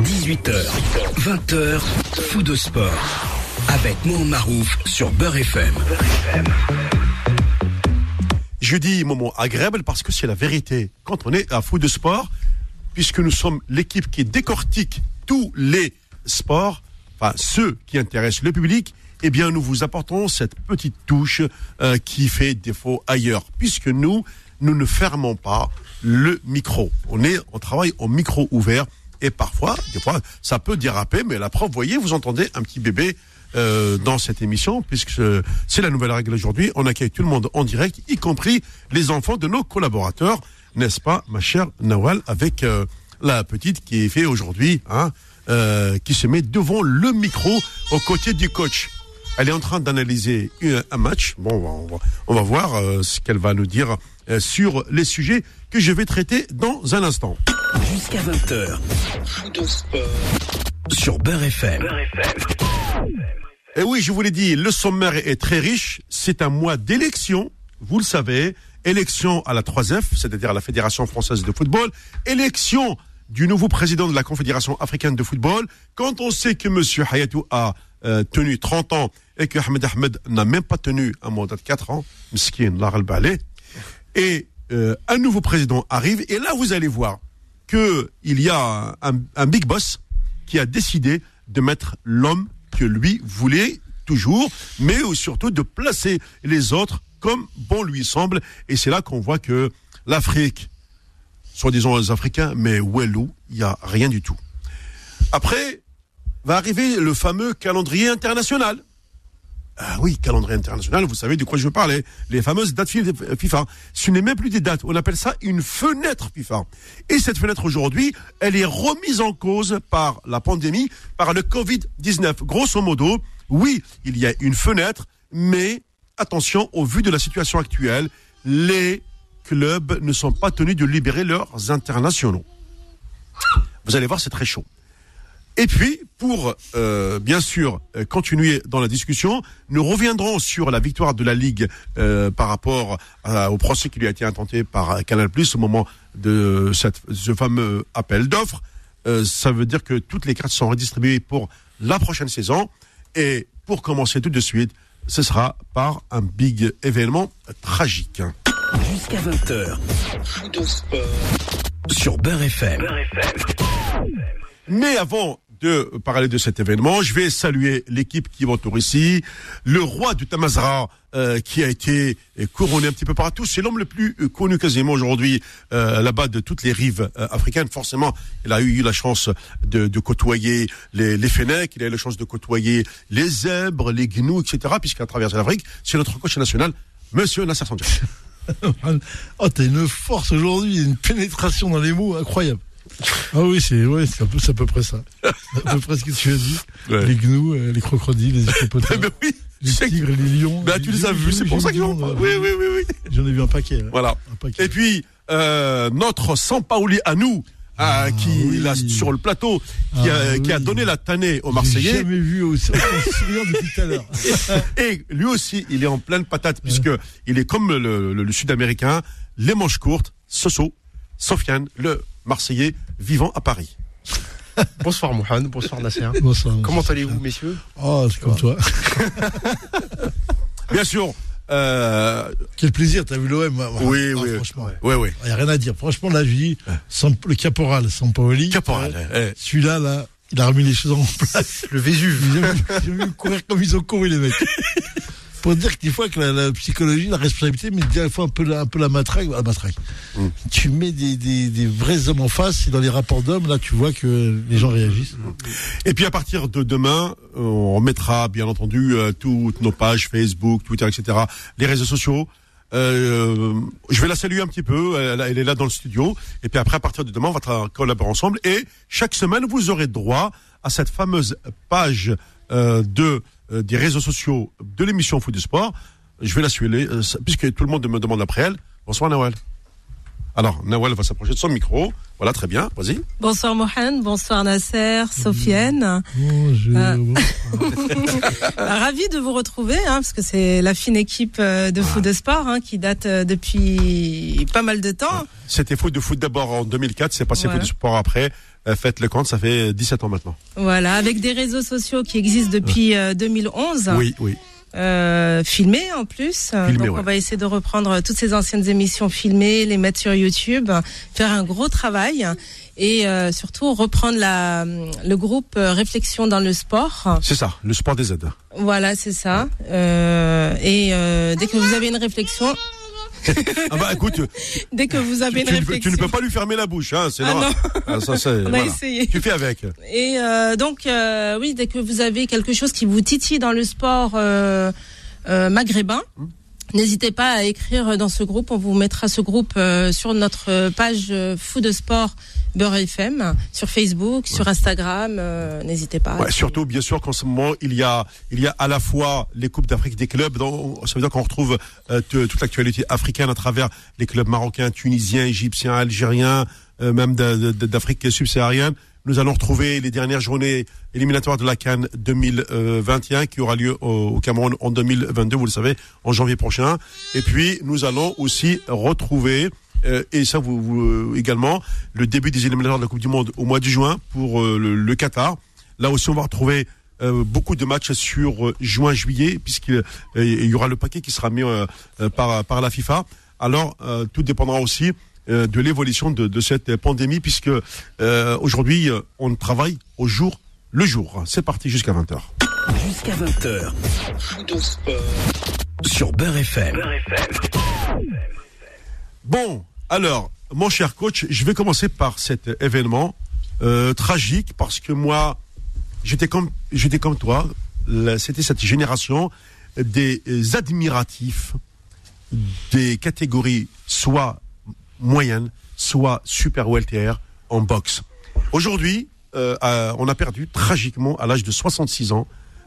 18h, 20h, fou de sport. Avec Mohamed Marouf sur Beurre FM. Je dis moment agréable parce que c'est la vérité. Quand on est à fou de sport, puisque nous sommes l'équipe qui décortique tous les sports, enfin ceux qui intéressent le public, eh bien nous vous apportons cette petite touche euh, qui fait défaut ailleurs, puisque nous, nous ne fermons pas le micro. On travaille au micro ouvert et parfois, des fois, ça peut déraper, mais la preuve, voyez, vous entendez un petit bébé euh, dans cette émission, puisque c'est la nouvelle règle aujourd'hui. On accueille tout le monde en direct, y compris les enfants de nos collaborateurs, n'est-ce pas, ma chère Nawal, avec euh, la petite qui est fait aujourd'hui, hein, euh, qui se met devant le micro aux côtés du coach. Elle est en train d'analyser un match. Bon, on va, voir ce qu'elle va nous dire sur les sujets que je vais traiter dans un instant. Jusqu'à 20h. Sur Beurre FM. Et oui, je vous l'ai dit, le sommaire est très riche. C'est un mois d'élection, vous le savez. Élection à la 3F, c'est-à-dire à la Fédération française de football. Élection du nouveau président de la Confédération africaine de football. Quand on sait que M. Hayatou a euh, tenu 30 ans et que Ahmed Ahmed n'a même pas tenu un mandat de 4 ans, Mskin, Laral Balé, et euh, un nouveau président arrive, et là vous allez voir que il y a un, big boss qui a décidé de mettre l'homme que lui voulait toujours, mais surtout de placer les autres comme bon lui semble. Et c'est là qu'on voit que l'Afrique, soi-disant les Africains, mais Wellou, il n'y a rien du tout. Après, va arriver le fameux calendrier international. Ah oui, calendrier international, vous savez de quoi je veux parler. Les fameuses dates FIFA. Ce n'est même plus des dates, on appelle ça une fenêtre FIFA. Et cette fenêtre aujourd'hui, elle est remise en cause par la pandémie, par le Covid-19. Grosso modo, oui, il y a une fenêtre, mais attention, au vu de la situation actuelle, les clubs ne sont pas tenus de libérer leurs internationaux. Vous allez voir, c'est très chaud. Et puis, pour euh, bien sûr euh, continuer dans la discussion, nous reviendrons sur la victoire de la Ligue euh, par rapport à- au procès qui lui a été intenté par Canal+ au moment de cette, ce fameux appel d'offres. Euh, ça veut dire que toutes les cartes sont redistribuées pour la prochaine saison. Et pour commencer tout de suite, ce sera par un big événement tragique. Jusqu'à 20h. Sur Beurre FM. Mais avant de parler de cet événement, je vais saluer l'équipe qui m'entoure ici. Le roi du Tamazra, euh, qui a été euh, couronné un petit peu partout. C'est l'homme le plus euh, connu quasiment aujourd'hui euh, là-bas de toutes les rives euh, africaines. Forcément, il a eu la chance de, de côtoyer les, les Fennecs, il a eu la chance de côtoyer les zèbres, les gnous, etc. Puisqu'à travers l'Afrique, c'est notre coach national, Monsieur Nasser Sandia. Oh, t'as une force aujourd'hui, une pénétration dans les mots incroyable. Ah oui, c'est ouais, c'est un peu, c'est à peu près ça. C'est à peu près ce que tu as dit. Ouais. Les gnous, euh, les crocodiles, les hippopotames, Mais oui, les que- tigres, les lions. Bah, tu les as vus, c'est pour ça qu'ils ont. Oui, oui, oui, oui. J'en ai vu un paquet. hein. Voilà. Un paquet. Et puis, euh, notre Sampaoli à nous, euh, qui, oui. là, sur le plateau, qui, a, Ah, qui a donné la tannée aux Marseillais. jamais vu aussi depuis tout à l'heure. Et lui aussi, il est en pleine patate, puisque il est comme le, le- le Sud-Américain, les manches courtes, Soso, Sofiane, le Marseillais vivant à Paris. Bonsoir Mohamed, bonsoir Nasser. Bonsoir. Comment allez-vous messieurs Oh, c'est comme toi. Bien sûr, euh, Quel plaisir, t'as vu l'OM oui, Ah, oui, Franchement, oui, oui. il n'y a rien à dire. Franchement, là, je dis, Samp- le caporal, Sampaoli. Caporal, euh, eh. Celui-là, là, il a remis les choses en place. Le Vésuve. J'ai vu, j'ai vu courir comme ils ont couru, les mecs. Pour dire que des fois que la, la psychologie, la responsabilité, mais des fois un peu la, un peu la matraque. La matraque. Mm. Tu mets des, des, des vrais hommes en face, et dans les rapports d'hommes, là, tu vois que les gens réagissent. Et puis à partir de demain, euh, on mettra bien entendu euh, toutes nos pages Facebook, Twitter, etc., les réseaux sociaux. Euh, je vais la saluer un petit peu, elle, elle est là dans le studio. Et puis après, à partir de demain, on va collaborer ensemble. Et chaque semaine, vous aurez droit à cette fameuse page euh, de euh, des réseaux sociaux de l'émission Foot du Sport. Je vais la suivre, euh, puisque tout le monde me demande après elle. Bonsoir Nawel. Alors, Nawel va s'approcher de son micro. Voilà, très bien. Vas-y. Bonsoir Mohamed, bonsoir Nasser, Sofiane. Bonjour. Euh, Bah, Ravi de vous retrouver, hein, parce que c'est la fine équipe de foot de sport hein, qui date depuis pas mal de temps. C'était foot de foot d'abord en 2004, c'est passé Voilà. foot de sport après. Euh, faites le compte, ça fait 17 ans maintenant. Voilà, avec des réseaux sociaux qui existent depuis euh, 2011. Oui, oui. Euh, filmé en plus. Filmé, Donc ouais. on va essayer de reprendre toutes ces anciennes émissions filmées, les mettre sur YouTube, faire un gros travail et euh, surtout reprendre la, le groupe euh, Réflexion dans le sport. C'est ça, le sport des aides. Voilà, c'est ça. Euh, et euh, dès que vous avez une réflexion, Ah bah écoute, dès que vous avez tu une ne peux, tu réflexion, ne peux pas lui fermer la bouche, hein, c'est Ah non. Ah, ça, on a essayé. Tu fais avec. Et euh, donc, euh, oui, dès que vous avez quelque chose qui vous titille dans le sport euh, maghrébin, n'hésitez pas à écrire dans ce groupe. On vous mettra ce groupe euh, sur notre page euh, Food Sport Beurre FM, sur Facebook, sur Instagram. euh, n'hésitez pas. Ouais, surtout, bien sûr, qu'en ce moment, il y a, il y a à la fois les Coupes d'Afrique des clubs, donc ça veut dire qu'on retrouve euh, te- toute l'actualité africaine à travers les clubs marocains, tunisiens, égyptiens, algériens, euh, même de- de- d'Afrique subsaharienne. Nous allons retrouver les dernières journées éliminatoires de la Cannes 2021 qui aura lieu au, Cameroun en 2022, vous le savez, en janvier prochain. Et puis, nous allons aussi retrouver euh, et ça vous, vous, également le début des éliminatoires de la Coupe du Monde au mois de juin pour euh, le, Qatar. Là aussi, on va retrouver euh, beaucoup de matchs sur euh, juin-juillet, puisqu'il euh, il y aura le paquet qui sera mis euh, euh, par, par la FIFA. Alors, euh, tout dépendra aussi euh, de l'évolution de, de cette pandémie, puisque euh, aujourd'hui, euh, on travaille au jour le jour. C'est parti jusqu'à 20h. Jusqu'à 20h. Food au sport. Sur Beurre FM. Bon, alors, mon cher coach, je vais commencer par cet événement euh, tragique parce que moi, j'étais comme, j'étais comme toi. C'était cette génération des euh, admiratifs des catégories soit moyennes, soit super welter en boxe. Aujourd'hui, euh, euh, on a perdu tragiquement à l'âge de 66 ans,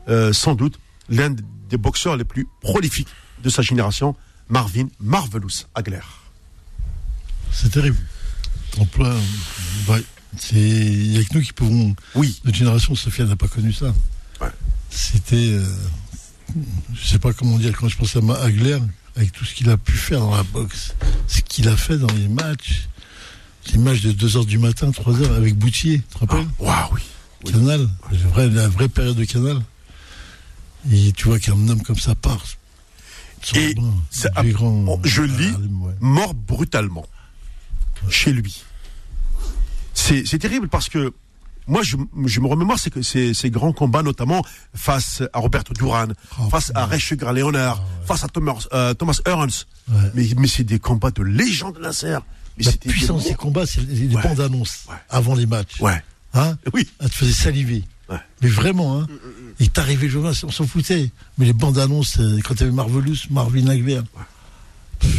euh, sans doute, l'un des boxeurs les plus prolifiques de sa génération, Marvin Marvelous Hagler. C'est terrible. En plein. Ouais. C'est. Il y a que nous qui pouvons. Oui. Notre génération, Sophia n'a pas connu ça. Ouais. C'était. euh, je sais pas comment dire, quand je pense à Hagler, avec tout ce qu'il a pu faire dans la boxe, ce qu'il a fait dans les matchs, les matchs de 2h du matin, 3h avec Boutier, tu te rappelles Waouh, oui. oui. Canal, la vraie, la vraie période de Canal. Et tu vois qu'un homme comme ça part. Et le bras, ça- des grands- je lis, Ah, ouais. mort brutalement chez lui. C'est terrible parce que moi, je, je me remémore ces, ces grands combats, notamment face à Roberto Duran, Oh, face à Ray Sugar Leonard, face à Thomas, euh, Thomas. Ouais. Mais, mais c'est des combats de légende laser. Mais La des puissance des monstres. combats, c'est les, bandes annonces avant les matchs. Ouais. Hein Oui. Elle te faisait saliver. Mais vraiment, hein. Et t'arrivais le journal, on s'en foutait. Mais les bandes annonces, euh, quand t'avais Marvelous, Marvin Hagler.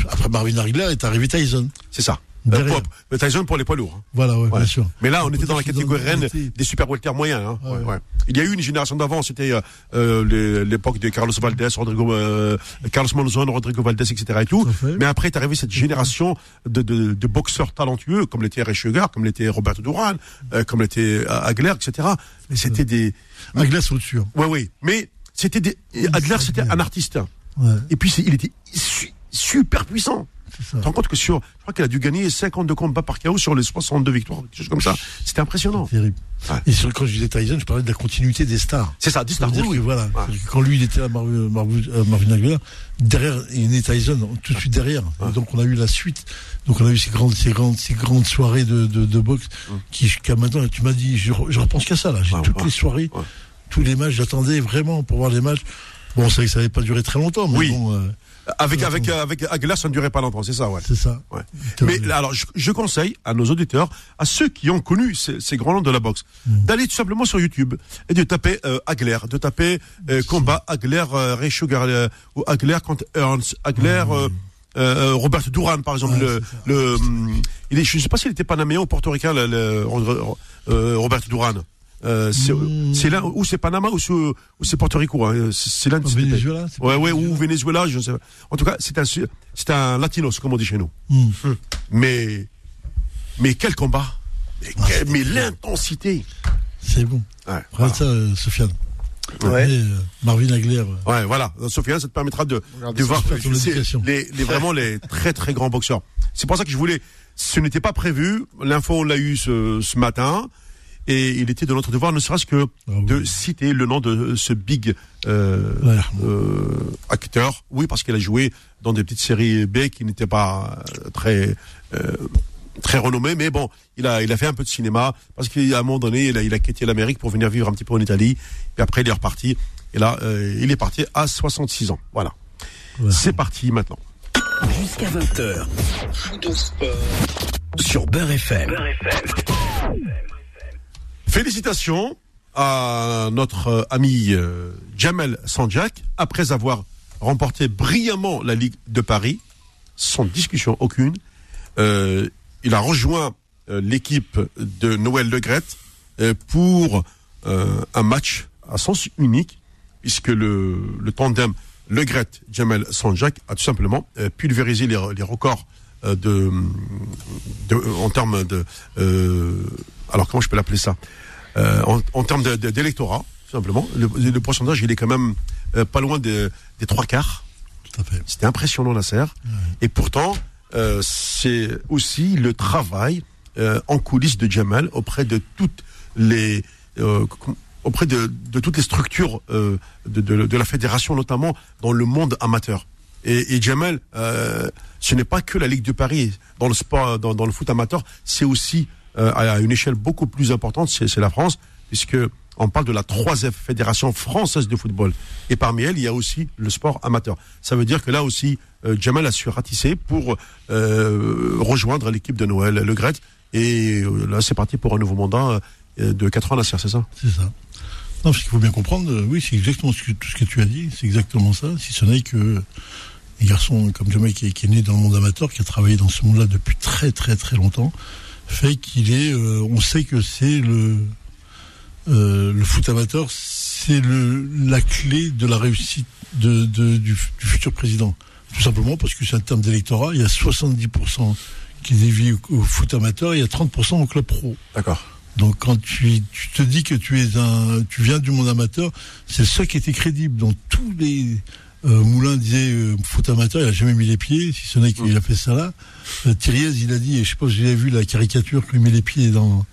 Après Marvin Hagler est arrivé Tyson. C'est ça. Euh, pour- mais Tyson pour les poids lourds. hein. Voilà, ouais, Ouais. bien sûr. Mais là, on était dans la catégorie reine des super welter moyens. Hein. Ouais, Ouais, ouais. Il y a eu une génération d'avant, c'était euh, euh, l'époque de Carlos Valdez, Rodrigo, euh, Carlos Monzon, Rodrigo Valdez, etc. Et tout. Mais après est arrivée cette génération de, de, de boxeurs talentueux, comme l'était Ray Sugar, comme l'était Roberto Duran, euh, comme l'était euh, Hagler, etc. Mais c'était des, Hagler sur le dessus. hein. ouais, ouais. Mais c'était des, Hagler, c'était un artiste. hein. Ouais, Et puis c'est- il était su- super puissant. Tu te rends compte que sur, je crois qu'il a dû gagner 52 combats par KO sur les 62 victoires, quelque chose comme ça. C'était impressionnant. Terrible. Ouais. Et sur, quand je disais Tyson, je parlais de la continuité des stars. C'est ça, veut dire oui, que voilà, Ouais. quand lui il était à Marvin, Marvin, euh, Marvin Hagler, derrière il a né Tyson tout de suite derrière. Donc on a eu la suite. Donc on a eu ces grandes, ces grandes, ces grandes soirées de, de, de boxe qui jusqu'à maintenant, tu m'as dit, je, je repense qu'à ça là. J'ai toutes les soirées, tous les matchs, j'attendais vraiment pour voir les matchs. Bon, c'est vrai que ça n'avait pas duré très longtemps, mais Oui. bon, euh, Avec, avec, euh, avec Aguilar, ça ne durait pas longtemps, c'est ça, ouais. c'est ça. Ouais. Mais alors, je, je conseille à nos auditeurs, à ceux qui ont connu ces, ces grands noms de la boxe, Mm. d'aller tout simplement sur YouTube et de taper euh, Hagler, de taper euh, combat Hagler, euh, Ray Sugar, euh, ou Hagler contre Ernst, Hagler, euh, euh, Robert Duran, par exemple, Ouais, le, le, il est, je ne sais pas s'il était panaméen ou portoricain, le, le- euh, Robert Duran. Euh, c'est Mm. c'est là ou c'est Panama ou c'est Porto Rico hein. c'est pays. Venezuela, ouais ouais Venezuela ou Venezuela je ne sais pas en tout cas c'est un c'est un latinos comme on dit chez nous Hmm. mais mais quel combat mais, Ah, quel- mais l'intensité C'est bon. ouais, Regarde voilà. ça, euh, Sofiane. Ouais. Et, euh, Marvin Hagler. euh, Ouais, voilà. Sofiane, ça te permettra de, de voir les, les, vraiment les très très grands boxeurs. C'est pour ça que je voulais. Ce n'était pas prévu. L'info, on l'a eu ce, ce matin. Et il était de notre devoir, ne serait-ce que Ah oui. de citer le nom de ce big euh, euh, acteur. Oui, parce qu'il a joué dans des petites séries B qui n'étaient pas euh, très euh, très renommées, mais bon, il a il a fait un peu de cinéma parce qu'à un moment donné, il a, il a quitté l'Amérique pour venir vivre un petit peu en Italie. Et après, il est reparti. Et là, euh, il est parti à 66 ans. Voilà. Ouais. C'est parti maintenant. Jusqu'à 20h. Sur Beurre FM. Félicitations à notre euh, ami euh, Jamel Sanjak après avoir remporté brillamment la Ligue de Paris, sans discussion aucune. Euh, il a rejoint l'équipe de Noël Legrette pour un match à sens unique, puisque le, tandem Legrette Jamel Sanjak a tout simplement pulvérisé les, records en termes de alors comment je peux l'appeler ça? Euh, en, en termes d'électorat tout simplement le, le pourcentage il est quand même euh, pas loin de- des trois quarts Tout à fait. c'était impressionnant la serre. Et pourtant, euh, c'est aussi le travail en coulisses de Jamal auprès de toutes les com- auprès de, de toutes les structures de, de- de la fédération, notamment dans le monde amateur. Et, et Jamal, ce n'est pas que la Ligue de Paris dans le sport, dans, dans le foot amateur, c'est aussi euh, à une échelle beaucoup plus importante, c'est la France, puisque on parle de la troisième fédération française de football. Et parmi elles, il y a aussi le sport amateur. Ça veut dire que là aussi, euh, Jamal a su ratisser pour euh, rejoindre l'équipe de Noël Le Gret. Et là, c'est parti pour un nouveau mandat de 4 ans, Nasser, c'est ça? C'est ça. Non, parce qu'il faut bien comprendre, oui, c'est exactement ce tout ce que tu as dit, c'est exactement ça, si ce n'est que les garçons comme est- qui est né dans le monde amateur, qui a travaillé dans ce monde-là depuis très très très longtemps, fait qu'il est, euh, on sait que c'est le, euh, le foot amateur, c'est le, la clé de la réussite de, de- du, du futur président. Tout simplement parce que c'est un terme d'électorat, il y a 70% qui dédié au, au foot amateur et il y a 30% au club pro. D'accord. Donc quand tu, tu te dis que tu es un, tu viens du monde amateur, c'est seul qui était crédible. Dans tous les euh, Moulin disait foot amateur, il a jamais mis les pieds, si ce n'est qu'il a fait ça là. Euh, Thiriez, il a dit, et je sais pas si vous avez vu la caricature quand il met les pieds dans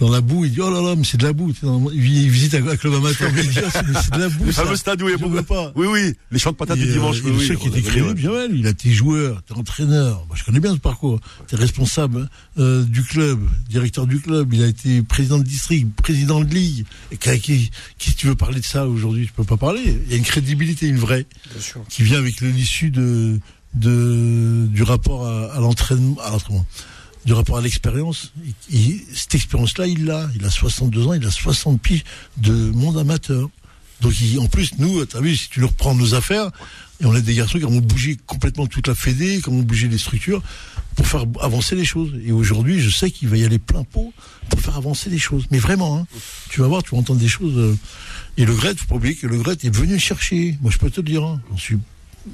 dans la boue, il dit oh là là, mais c'est de la boue. Tu sais, dans- Il il visite un, un club amateur, mais il dit c'est de la boue. Le fameux stade où il y a pas. Oui, oui, les champs de patates Et, du euh, dimanche. et oui, le oui, qui était crédible. Jamel, il a été joueur, t'es entraîneur. Moi, je connais bien ce parcours. T'es responsable euh, du club, directeur du club. Il a été président de district, président de ligue. Et qui, qui, qui, si tu veux parler de ça aujourd'hui, tu peux pas parler. Il y a une crédibilité, une vraie, Bien sûr. qui vient avec le- l'issue de, de, du rapport à, à l'entraînement, à l'entraînement, du rapport à l'expérience. Et- et cette expérience-là, il l'a. Il a 62 ans, il a 60 piges de monde amateur. Donc, en plus, nous, t'as vu, si tu nous reprends nos affaires, et on est des garçons qui ont bougé complètement toute la fédé, qui ont bougé les structures pour faire avancer les choses. Et aujourd'hui, je sais qu'il va y aller plein pot pour faire avancer les choses. Mais vraiment, hein, tu vas voir, tu vas entendre des choses. euh, et le Gret, faut pas oublier que le Gret est venu chercher. Moi, je peux te le dire, hein, j'en suis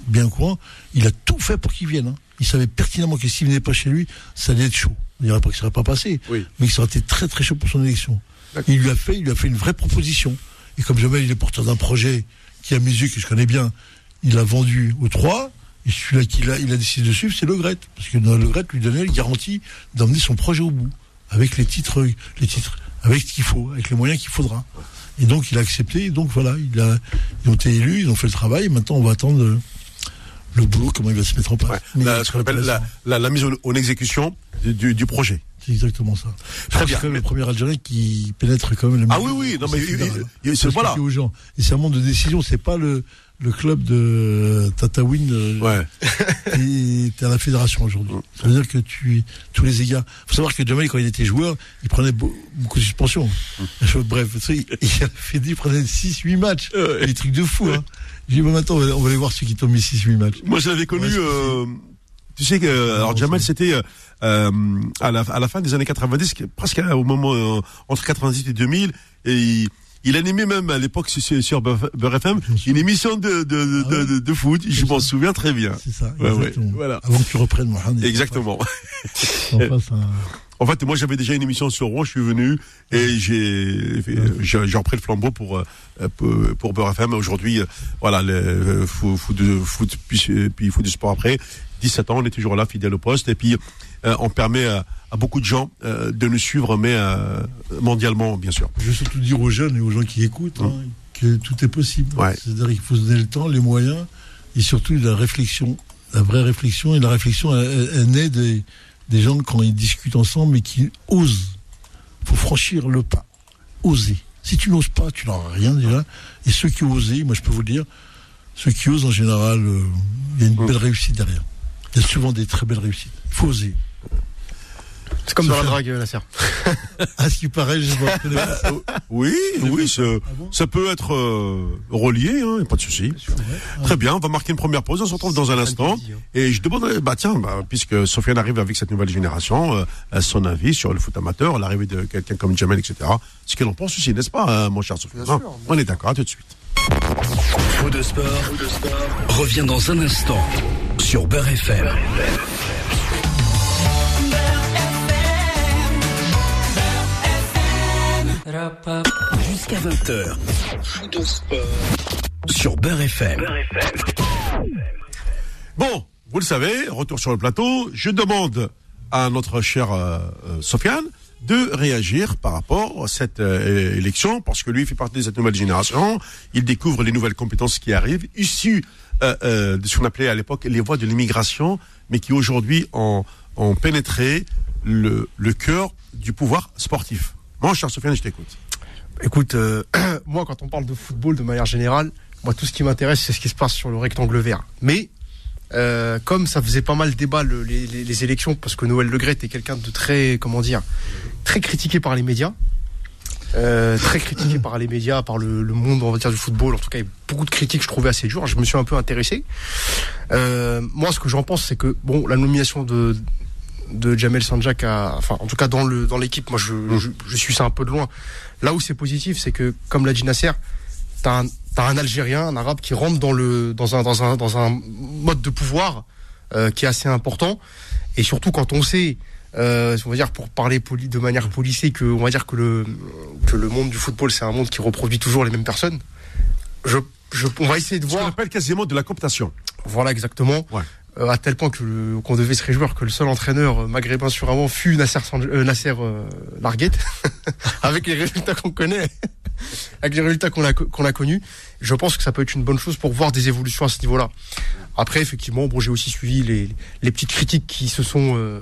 bien au courant. Il a tout fait pour qu'il vienne. hein. Il savait pertinemment que s'il venait pas chez lui, ça allait être chaud. Il dirait pas que ça serait pas passé, Oui. mais que ça aurait été très très chaud pour son élection. Il lui a fait, il lui a fait une vraie proposition. Et comme jamais il est porteur d'un projet qui, à mes yeux, que je connais bien, il a vendu aux trois. Et celui-là qu'il a, il a décidé de suivre, c'est Le Gret. Parce que Le Gret lui donnait la garantie d'emmener son projet au bout. Avec les titres, les titres, avec ce qu'il faut, avec les moyens qu'il faudra. Et donc, il a accepté. Et donc, voilà, il a, ils ont été élus, ils ont fait le travail. Et maintenant, on va attendre euh, le boulot, comment il va se mettre en place. Ouais. Mais La- c'est ce qu'on appelle la, intéressant. la, la mise en, en exécution du, projet. C'est exactement ça. Très C'est bien. même le premier Algérien qui pénètre quand même le Ah oui, oui, non, mais il- c'est- voilà. aux gens. Et c'est un monde de décision, c'est pas le, le club de Tataouine euh, Ouais. et t'es à la fédération aujourd'hui. Ça veut dire que tu, tous les égars. Faut savoir que Jamel, quand il était joueur, il prenait beau- beaucoup de suspensions. Bref, tu sais, il a fait il prenait 6, 8 matchs. Des trucs de fou, hein. J'ai dit, bon, maintenant, on va, on va aller voir ceux qui t'ont mis 6, 8 matchs. Moi, je l'avais connu. Ouais, euh, tu sais que euh, alors Jamal, c'était euh, à la à la fin des années 90, que- presque euh, au moment euh, entre 98 et 2000, et il, il animait même à l'époque sur, sur Beurre FM une émission de de de, Ah ouais. de, de- de foot. Je m'en souviens très bien. C'est ça, Ouais, ouais, voilà. Avant que tu reprennes, Mohamed. Exactement. Un- En fait, moi, j'avais déjà une émission sur Rouen, je suis venu et j'ai j'ai repris le flambeau pour pour, pour Beurre FM. Aujourd'hui, euh, voilà, le euh, foot, foot, de- foot puis, euh, puis foot du sport après. 17 ans, on est toujours là, fidèle au poste. Et puis, euh, on permet à, à beaucoup de gens euh, de nous suivre, mais euh, mondialement, bien sûr. Je veux surtout dire aux jeunes et aux gens qui écoutent hein, que tout est possible. Ouais. C'est-à-dire qu'il faut se donner le temps, les moyens et surtout la réflexion. La vraie réflexion. Et la réflexion, elle naît des, des gens quand ils discutent ensemble et qui osent. Il faut franchir le pas. Oser. Si tu n'oses pas, tu n'auras rien déjà. Et ceux qui osent, moi je peux vous le dire, ceux qui osent en général, euh, il y a une belle réussite derrière. Il y a souvent des très belles réussites. Il faut oser. C'est comme dans la drague, Nasser. À ce qui paraît, je connais pas. Oui, oui, ça, bon ça peut être euh, relié, hein, pas de souci. Très bien, on va marquer une première pause, on se retrouve dans un instant. Et je demanderai, bah tiens, bah, puisque Sofiane arrive avec cette nouvelle génération, euh, à son avis sur le foot amateur, l'arrivée de quelqu'un comme Jamel, etc. Ce qu'elle en pense aussi, n'est-ce pas, hein, mon cher Sofiane? Hein. On est d'accord, à tout de suite. Faux de sport, revient dans un instant sur Beurre FM. Jusqu'à 20h. Faux de sport sur Beurre FM. Bon, vous le savez, retour sur le plateau, je demande à notre cher euh, euh, Sofiane de réagir par rapport à cette euh, élection, parce que lui il fait partie de cette nouvelle génération, il découvre les nouvelles compétences qui arrivent, issues euh, euh, de ce qu'on appelait à l'époque les voies de l'immigration, mais qui aujourd'hui ont, ont pénétré le, le cœur du pouvoir sportif. Mon cher Sofiane, je t'écoute. Écoute, euh, moi, quand on parle de football de manière générale, moi, tout ce qui m'intéresse, c'est ce qui se passe sur le rectangle vert. Mais, euh, comme ça faisait pas mal débat le- les, élections, parce que Noël Legret est quelqu'un de très, comment dire, très critiqué par les médias, euh, très critiqué par les médias, par le, le monde, on va dire, du football. En tout cas, il y a beaucoup de critiques, je trouvais assez dures. Je me suis un peu intéressé. Moi, ce que j'en pense, c'est que, bon, la nomination de de Jamel Sanjak à, enfin en tout cas dans le dans l'équipe moi je, je, je suis ça un peu de loin là où c'est positif c'est que comme l'a dit Nasser t'as un, un Algérien un Arabe qui rentre dans le dans un dans un dans un mode de pouvoir euh, qui est assez important et surtout quand on sait euh, on va dire pour parler poli, de manière policée que on va dire que le que le monde du football c'est un monde qui reproduit toujours les mêmes personnes je, je on va essayer de Ce qu'on voir appelle quasiment de la cooptation. voilà exactement. Ouais. Euh, à tel point que qu'on devait se réjouir que le seul entraîneur euh, maghrébin sur avant fut Nasser, euh, Nasser euh, Larguette, avec les résultats qu'on connaît, avec les résultats qu'on a qu'on a connus. Je pense que ça peut être une bonne chose pour voir des évolutions à ce niveau-là. Après, effectivement, bon, j'ai aussi suivi les, les petites critiques qui se sont, euh,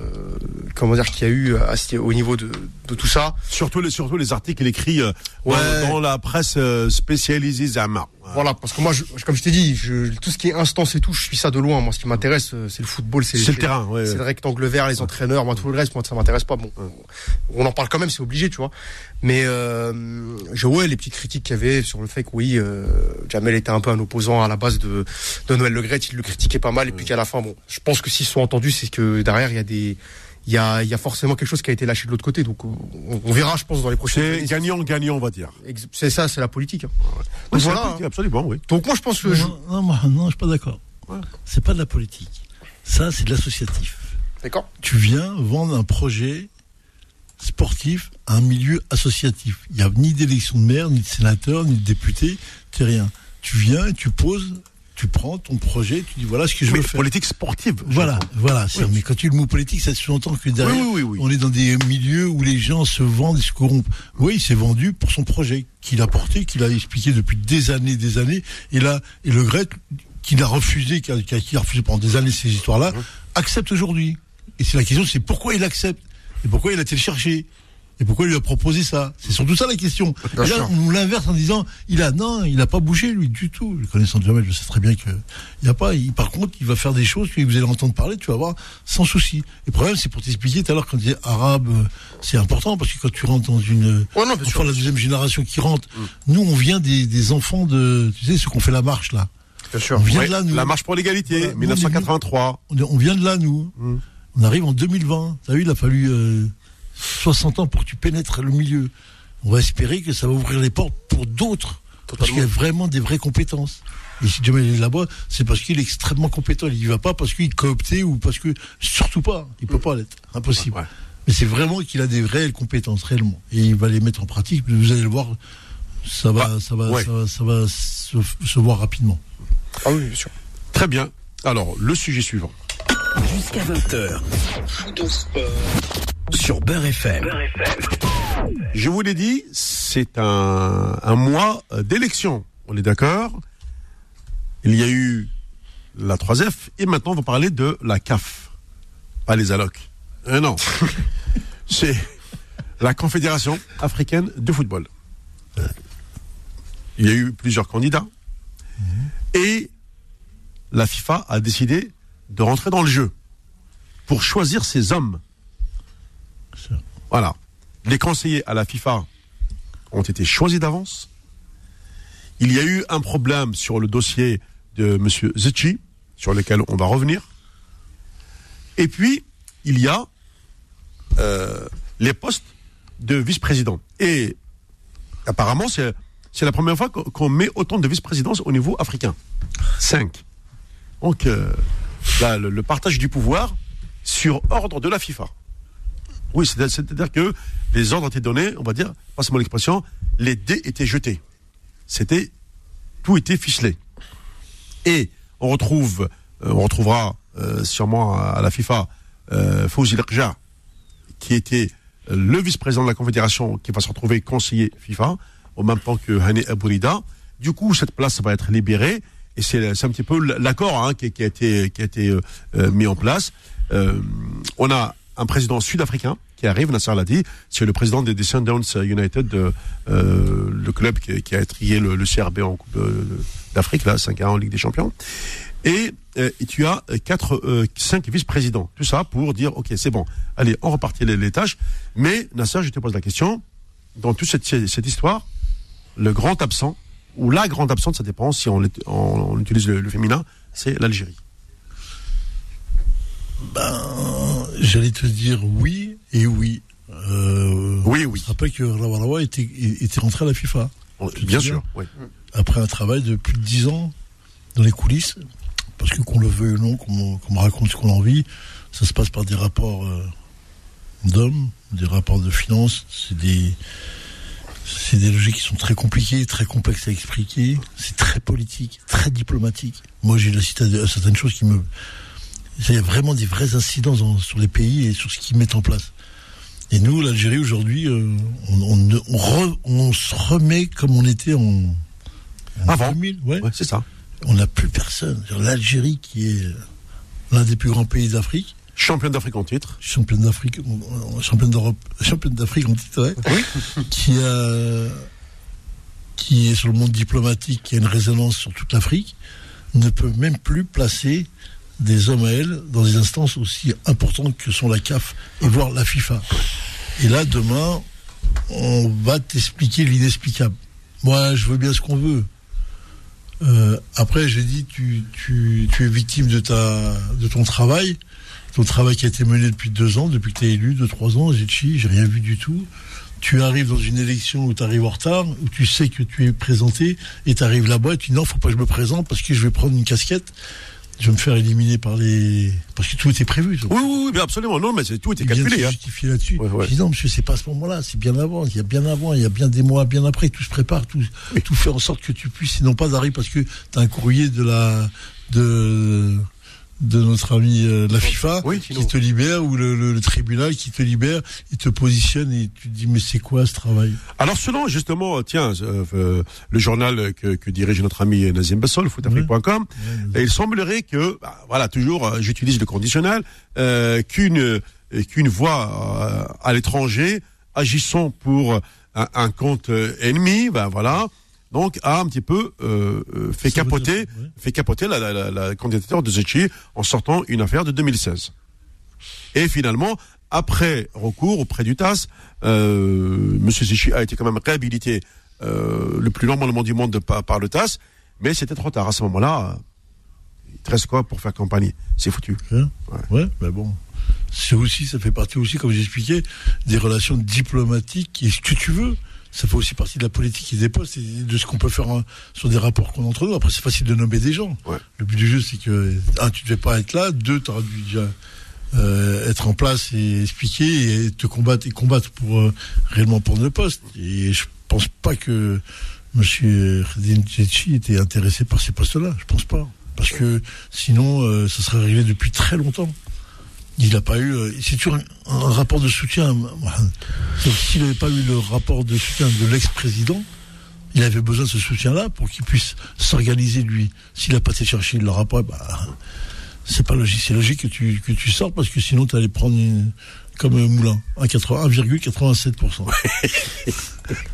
comment dire, qu'il y a eu à ce- au niveau de, de tout ça. Surtout les, surtout les articles écrits euh, dans- Ouais. dans, la presse euh, spécialisée Zama. Voilà, parce que moi, je, comme je t'ai dit, je, tout ce qui est instance et tout, je suis ça de loin. Moi, ce qui m'intéresse, euh, c'est le football, c'est C'est le terrain, ouais, c'est ouais. le rectangle vert, les entraîneurs. Moi, tout le reste, moi, ça m'intéresse pas. Bon, on en parle quand même, c'est obligé, tu vois. Mais euh, je ouais, les petites critiques qu'il y avait sur le fait que oui, euh, Jamel était un peu un opposant à la base de, de Noël Le Gret, il le critiquait pas mal, et puis qu'à la fin, bon, je pense que s'ils se sont entendus, c'est que derrière, il y a des il y a, il y a forcément quelque chose qui a été lâché de l'autre côté, donc on, on verra, je pense, dans les prochaines C'est gagnant-gagnant, on va dire. C'est ça, c'est la politique. hein. Donc c'est voilà. la politique, absolument, oui. Donc moi, je pense que je... Non, non, moi, non, je suis pas d'accord. C'est pas de la politique. Ça, c'est de l'associatif. D'accord. Tu viens vendre un projet sportif à un milieu associatif. Il n'y a ni d'élection de maire, ni de sénateur, ni de député, c'est rien. Tu viens, et tu poses, tu prends ton projet, tu dis voilà ce que je veux faire. politique sportive. Voilà, voilà. Mais quand tu dis le mot politique, ça sous-entend que derrière, Oui, oui, oui, oui. on est dans des milieux où les gens se vendent et se corrompent. Oui, il s'est vendu pour son projet qu'il a porté, qu'il a expliqué depuis des années, des années. Et là, et le Gret, qu'il a refusé, qui a, qui a- qui a refusé pendant des années ces histoires-là, accepte aujourd'hui. Et c'est la question, c'est pourquoi il accepte? Et pourquoi il a été le chercher. Et pourquoi il lui a proposé ça? C'est surtout ça la question. Et là, on nous l'inverse en disant, il a non, il n'a pas bougé lui du tout. Le connaissant Jamel, je sais très bien que il a pas. Il, par contre, il va faire des choses que vous allez entendre parler, tu vas voir, sans souci. Le problème, c'est pour t'expliquer tout à l'heure quand tu disais arabe, euh, c'est important parce que quand tu rentres dans une, Ouais, non, enfin la deuxième génération qui rentre, nous on vient des, des enfants de, tu sais, ceux qu'on fait la marche là. Bien sûr. On vient Ouais, de là, nous. la marche pour l'égalité, Voilà. 1983. On, est- on vient de là, nous. Mm. On arrive en 2020. T'as vu, il a fallu euh, 60 ans pour que tu pénètres le milieu. On va espérer que ça va ouvrir les portes pour d'autres. Parce qu'il y a vraiment des vraies compétences. Et si Jamel est là-bas, c'est parce qu'il est extrêmement compétent. Il y va pas parce qu'il est coopté ou parce que. Surtout pas. Il peut pas l'être. Impossible. Ouais. Mais c'est vraiment qu'il a des réelles compétences, réellement. Et il va les mettre en pratique. Vous allez le voir, ça va, Bah, ça va, ouais. ça va, ça va se, se voir rapidement. Ah oui, bien sûr. Très bien. Alors, le sujet suivant. Jusqu'à 20h. Sur Beurre FM. Je vous l'ai dit, c'est un, un mois d'élection. On est d'accord? Il y a eu la 3F et maintenant on va parler de la CAF. Pas les allocs. Euh, non. c'est la Confédération africaine de football. Euh, Il y a eu plusieurs candidats et la FIFA a décidé de rentrer dans le jeu pour choisir ses hommes. Voilà. Les conseillers à la FIFA ont été choisis d'avance. Il y a eu un problème sur le dossier de M. Zecchi, sur lequel on va revenir. Et puis, il y a euh, les postes de vice-président. Et apparemment, c'est c'est la première fois qu'on qu'on met autant de vice-présidences au niveau africain. Cinq. Donc, euh, le, partage du pouvoir sur ordre de la FIFA. Oui, c'est- c'est-à-dire que les ordres étaient donnés, on va dire, passez-moi l'expression, les dés étaient jetés. C'était, tout était ficelé. Et on retrouve, euh, on retrouvera euh, sûrement à, la FIFA euh, Fouzi qui était le vice-président de la Confédération, qui va se retrouver conseiller FIFA, au même temps que Hani Abourida. Du coup, cette place va être libérée. Et c'est un petit peu l'accord hein, qui, a été, euh, euh, mis en place. Euh, on a un président sud-africain qui arrive, Nasser l'a dit, c'est le président des Descendants United, le club qui, a trié le, CRB en Coupe d'Afrique, là, 5 à 1 en Ligue des Champions. Et, tu as quatre, cinq vice-présidents. Tout ça pour dire, ok, c'est bon, allez, on repartit les, les tâches. Mais Nasser, je te pose la question, dans toute cette, cette histoire, le grand absent, ou la grande absente, ça dépend si on, l'ut- on- on utilise le, le féminin, c'est l'Algérie. J'allais te dire oui et oui. Euh, Oui, oui. Rappelle que Rawarawa était, était rentré à la FIFA. Te bien sûr, oui. Après un travail de plus de 10 ans dans les coulisses. Parce que qu'on le veuille ou non, qu'on me raconte ce qu'on a envie, ça se passe par des rapports euh, d'hommes, des rapports de finances. C'est des, c'est des logiques qui sont très compliquées, très complexes à expliquer. C'est très politique, très diplomatique. Moi, j'ai à de- à certaines choses qui me. Il y a vraiment des vrais incidents dans- sur les pays et sur ce qu'ils mettent en place. Et nous, l'Algérie, aujourd'hui, euh, on, on, ne- on, re- on se remet comme on était en, en Avant. 2000. Ouais. Ouais, c'est ça. On n'a plus personne. L'Algérie, qui est l'un des plus grands pays d'Afrique, Championne d'Afrique en titre. championne d'Afrique, euh, championne d'Europe, championne d'Afrique en titre, ouais, qui a, qui est sur le monde diplomatique, qui a une résonance sur toute l'Afrique, ne peut même plus placer des hommes à elle dans des instances aussi importantes que sont la CAF et voire la FIFA. Et là, demain, on va t'expliquer l'inexplicable. Moi, je veux bien ce qu'on veut. Euh, après, j'ai dit, tu, tu, tu es victime de, ta, de ton travail, ton travail qui a été mené depuis deux ans, depuis que tu es élu, deux, trois ans, j'ai j'ai rien vu du tout. Tu arrives dans une élection où tu arrives en retard, où tu sais que tu es présenté, et tu arrives là-bas et tu dis non, faut pas que je me présente parce que je vais prendre une casquette, je vais me faire éliminer par les. Parce que tout était prévu. Oui, oui, oui, bien absolument. Non, mais tout était calculé. se Hein. là-dessus. Ouais, ouais. Je dis non, monsieur, c'est pas à ce moment-là, c'est bien avant. Il y a bien avant, il y a bien des mois, bien après. Tout se prépare, tout, tout fait en sorte que tu puisses, et non pas d'arriver parce que tu as un courrier de la de de notre ami euh, la FIFA Oui, qui te libère ou le, le- le tribunal qui te libère, il te positionne et tu te dis mais c'est quoi ce travail? Alors selon justement, euh, tiens, euh, euh, le journal que, que dirige notre ami Nazim Bessol, footafrique.com, il semblerait que, bah, voilà, toujours, euh, j'utilise le conditionnel, euh, qu'une qu'une voix euh, à l'étranger agissant pour un, un compte ennemi, ben voilà, donc a un petit peu euh, euh, fait capoter, dire- ouais. fait capoter la, la, la, la candidature de Zetchi en sortant une affaire de 2016. Et finalement, après recours auprès du TAS, euh, M. Zetchi a été quand même réhabilité euh, le plus normalement du monde par, par le TAS, mais c'était trop tard à ce moment-là. Il te reste quoi pour faire campagne? C'est foutu. Hein? Ouais. ouais, mais bon. C'est aussi, ça fait partie aussi, comme j'expliquais, des relations diplomatiques et ce que tu veux. Ça fait aussi partie de la politique et des postes et de ce qu'on peut faire hein, sur des rapports qu'on a entre nous. Après, c'est facile de nommer des gens. Ouais. Le but du jeu, c'est que, un, tu devais pas être là. Deux, tu aurais dû déjà euh, être en place et expliquer et te combattre et combattre pour euh, réellement prendre le poste. Et je pense pas que Monsieur Khedin Tchetchi était intéressé par ces postes-là. Je pense pas, parce que sinon, euh, ça serait réglé depuis très longtemps. Il n'a pas eu. euh, c'est toujours un, un rapport de soutien. Donc, s'il n'avait pas eu le rapport de soutien de l'ex-président, il avait besoin de ce soutien-là pour qu'il puisse s'organiser lui. S'il n'a pas été chercher, il l'aura pas. Bah, c'est pas logique. C'est logique que tu que tu sortes parce que sinon tu allais prendre une- comme un moulin à 80 1,87%.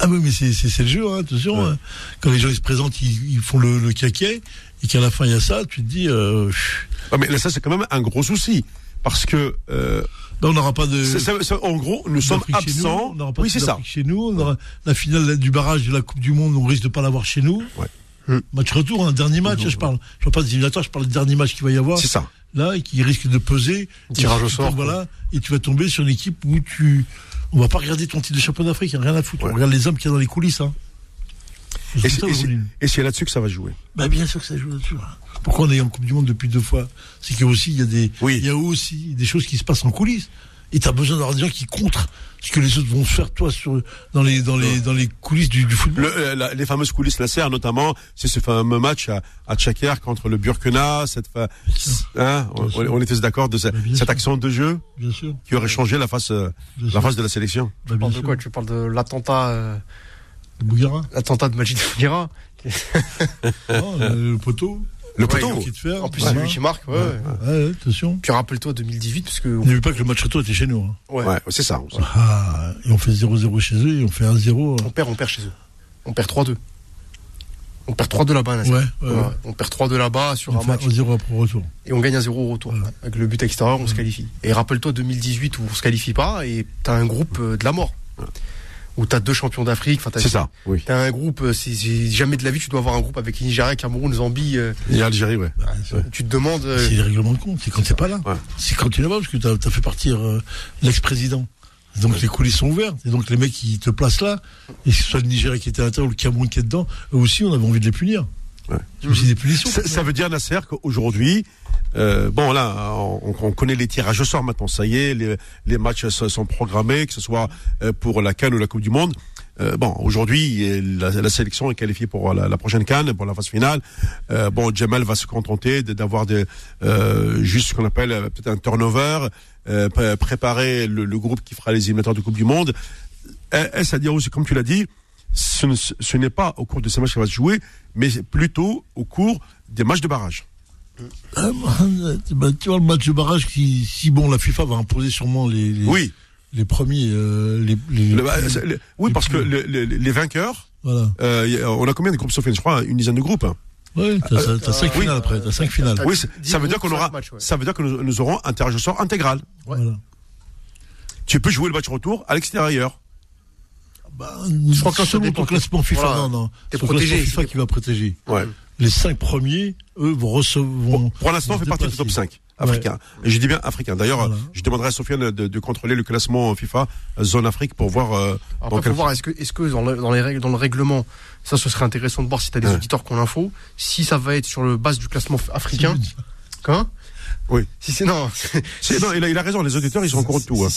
ah oui, mais c'est le jeu, hein, attention. hein. Quand les gens ils se présentent, ils, ils font le, le caquet et qu'à la fin il y a ça, tu te dis. Euh, Ouais, mais là, ça, c'est quand même un gros souci. Parce que, euh, on n'aura pas de. en gros, nous sommes nous, absents. on n'aura pas Oui, c'est ça. Chez nous, on aura la finale du barrage de la Coupe du Monde, on risque de pas l'avoir chez nous. Ouais. Match retour, un dernier match, je parle. Je parle pas des éliminatoires, je parle du dernier match qu'il va y avoir. C'est ça. Là, et qui risque de peser. Tirage au sort, Voilà, et tu vas tomber sur une équipe où tu. On va pas regarder ton titre de champion d'Afrique, a rien à foutre. Ouais. On regarde les hommes qu'il y a dans les coulisses. Hein. Et C'est c'est- ça, et c'est aujourd'hui. et c'est là-dessus que ça va jouer. Bah, bien sûr que ça joue là-dessus. Pourquoi on est en Coupe du Monde depuis deux fois? C'est qu'il y a aussi, il y a des, Oui. il y a aussi des choses qui se passent en coulisses. Et tu as besoin d'avoir des gens qui contrent ce que les autres vont faire, toi, sur, dans les, dans les, dans les coulisses du, du football. Le, euh, la- les fameuses coulisses Nasser, notamment, c'est ce fameux match à, à Tchaker contre le Burkina. Cette, fa- hein, on, était accord de ce- Bah, cette action de jeu Bien sûr. qui aurait changé la face, euh, la face de la sélection. Bah, Tu parles de quoi? Tu parles de l'attentat, euh, L'attentat de Majid Bouguera. Non, le, le poteau. Le Ouais, poteau. En plus, c'est lui qui marque. Ouais. ouais. Attention. Puis rappelle-toi 2018, parce que N'oublie pas que le match retour était chez nous. hein. ouais, Ouais, c'est ça. aussi. Ah, et on fait 0-0 chez eux et on fait 1-0. on perd, on perd chez eux. On perd 3-2. On perd 3-2 là-bas, Ouais, Nasser. ouais, Ouais, ouais. On perd 3-2 là-bas sur On un match 1-0 après retour. et on gagne un 0 au retour. Voilà. Avec le but extérieur, on se qualifie. Et rappelle-toi 2018 où on se qualifie pas et t'as un groupe euh, de la mort. Où t'as deux champions d'Afrique. Enfin, t'as- C'est ça, oui. T'as un groupe, euh, c'est c'est jamais de la vie, tu dois avoir un groupe avec Nigeria, Cameroun, Zambie. euh, Et Algérie, ouais. Bah, c'est- Tu te demandes. euh, C'est les règlements de compte, c'est quand t'es pas là. Ouais. C'est quand tu es là-bas, parce que t'as as fait partir euh, l'ex-président. Donc les coulisses sont ouvertes. Et donc les mecs qui te placent là, et que ce soit le Nigeria qui était à l'intérieur ou le Cameroun qui est dedans, eux aussi on avait envie de les punir. Ouais. C'est aussi des punitions. Ça, ça veut dire, Nasser, qu'aujourd'hui, euh, bon là, on, on connaît les tirages au sort maintenant. Ça y est, les, les matchs sont programmés, que ce soit euh, pour la Cannes ou la Coupe du Monde. Euh, bon, aujourd'hui, la, la sélection est qualifiée pour la, la prochaine Cannes, pour la phase finale. Euh, bon, Jamal va se contenter d'avoir euh, juste ce qu'on appelle peut-être un turnover, pré- préparer le, le groupe qui fera les éliminatoires de Coupe du Monde. Euh, Est-ce à dire aussi, comme tu l'as dit, ce ne- ce n'est pas au cours de ces matchs qu'il va se jouer, mais plutôt au cours des matchs de barrage. Ah, bah, tu vois le match de barrage qui, si bon, la FIFA va imposer sûrement les, les, Oui, les premiers, euh, les, les- le- bah, c'est- le- oui, les parce que plus- le- le- les vainqueurs, voilà. euh, on a combien de groupes, Sofiane Je crois une dizaine de groupes. hein. Ouais, t'as, t'as- cinq oui. finales après, t'as cinq finales. Oui, ça veut dire qu'on aura, ouais. ça veut dire que nous, nous aurons un tirage au sort intégral. Voilà. Tu peux jouer le match retour à l'extérieur. Bah, Je crois que selon ton classement FIFA, Voilà. non, non. Ton protégé, classement FIFA qui va protéger. Ouais. Les cinq premiers, eux, vont recevoir. Pour, pour l'instant, on fait partie du top déplacer. 5 africain. Et je dis bien africain. D'ailleurs, Voilà. je demanderai à Sofiane de, de contrôler le classement FIFA zone Afrique pour voir. euh, Après, quel- voir, est-ce que, est-ce que dans, le, dans, les règles, dans le règlement, ça, ce serait intéressant de voir si tu as des Ouais. auditeurs qui ont l'info, si ça va être sur le base du classement africain. Hein Oui. Si c'est non. C'est- non, il a, il a raison. Les auditeurs, ils sont au courant de tout. hein.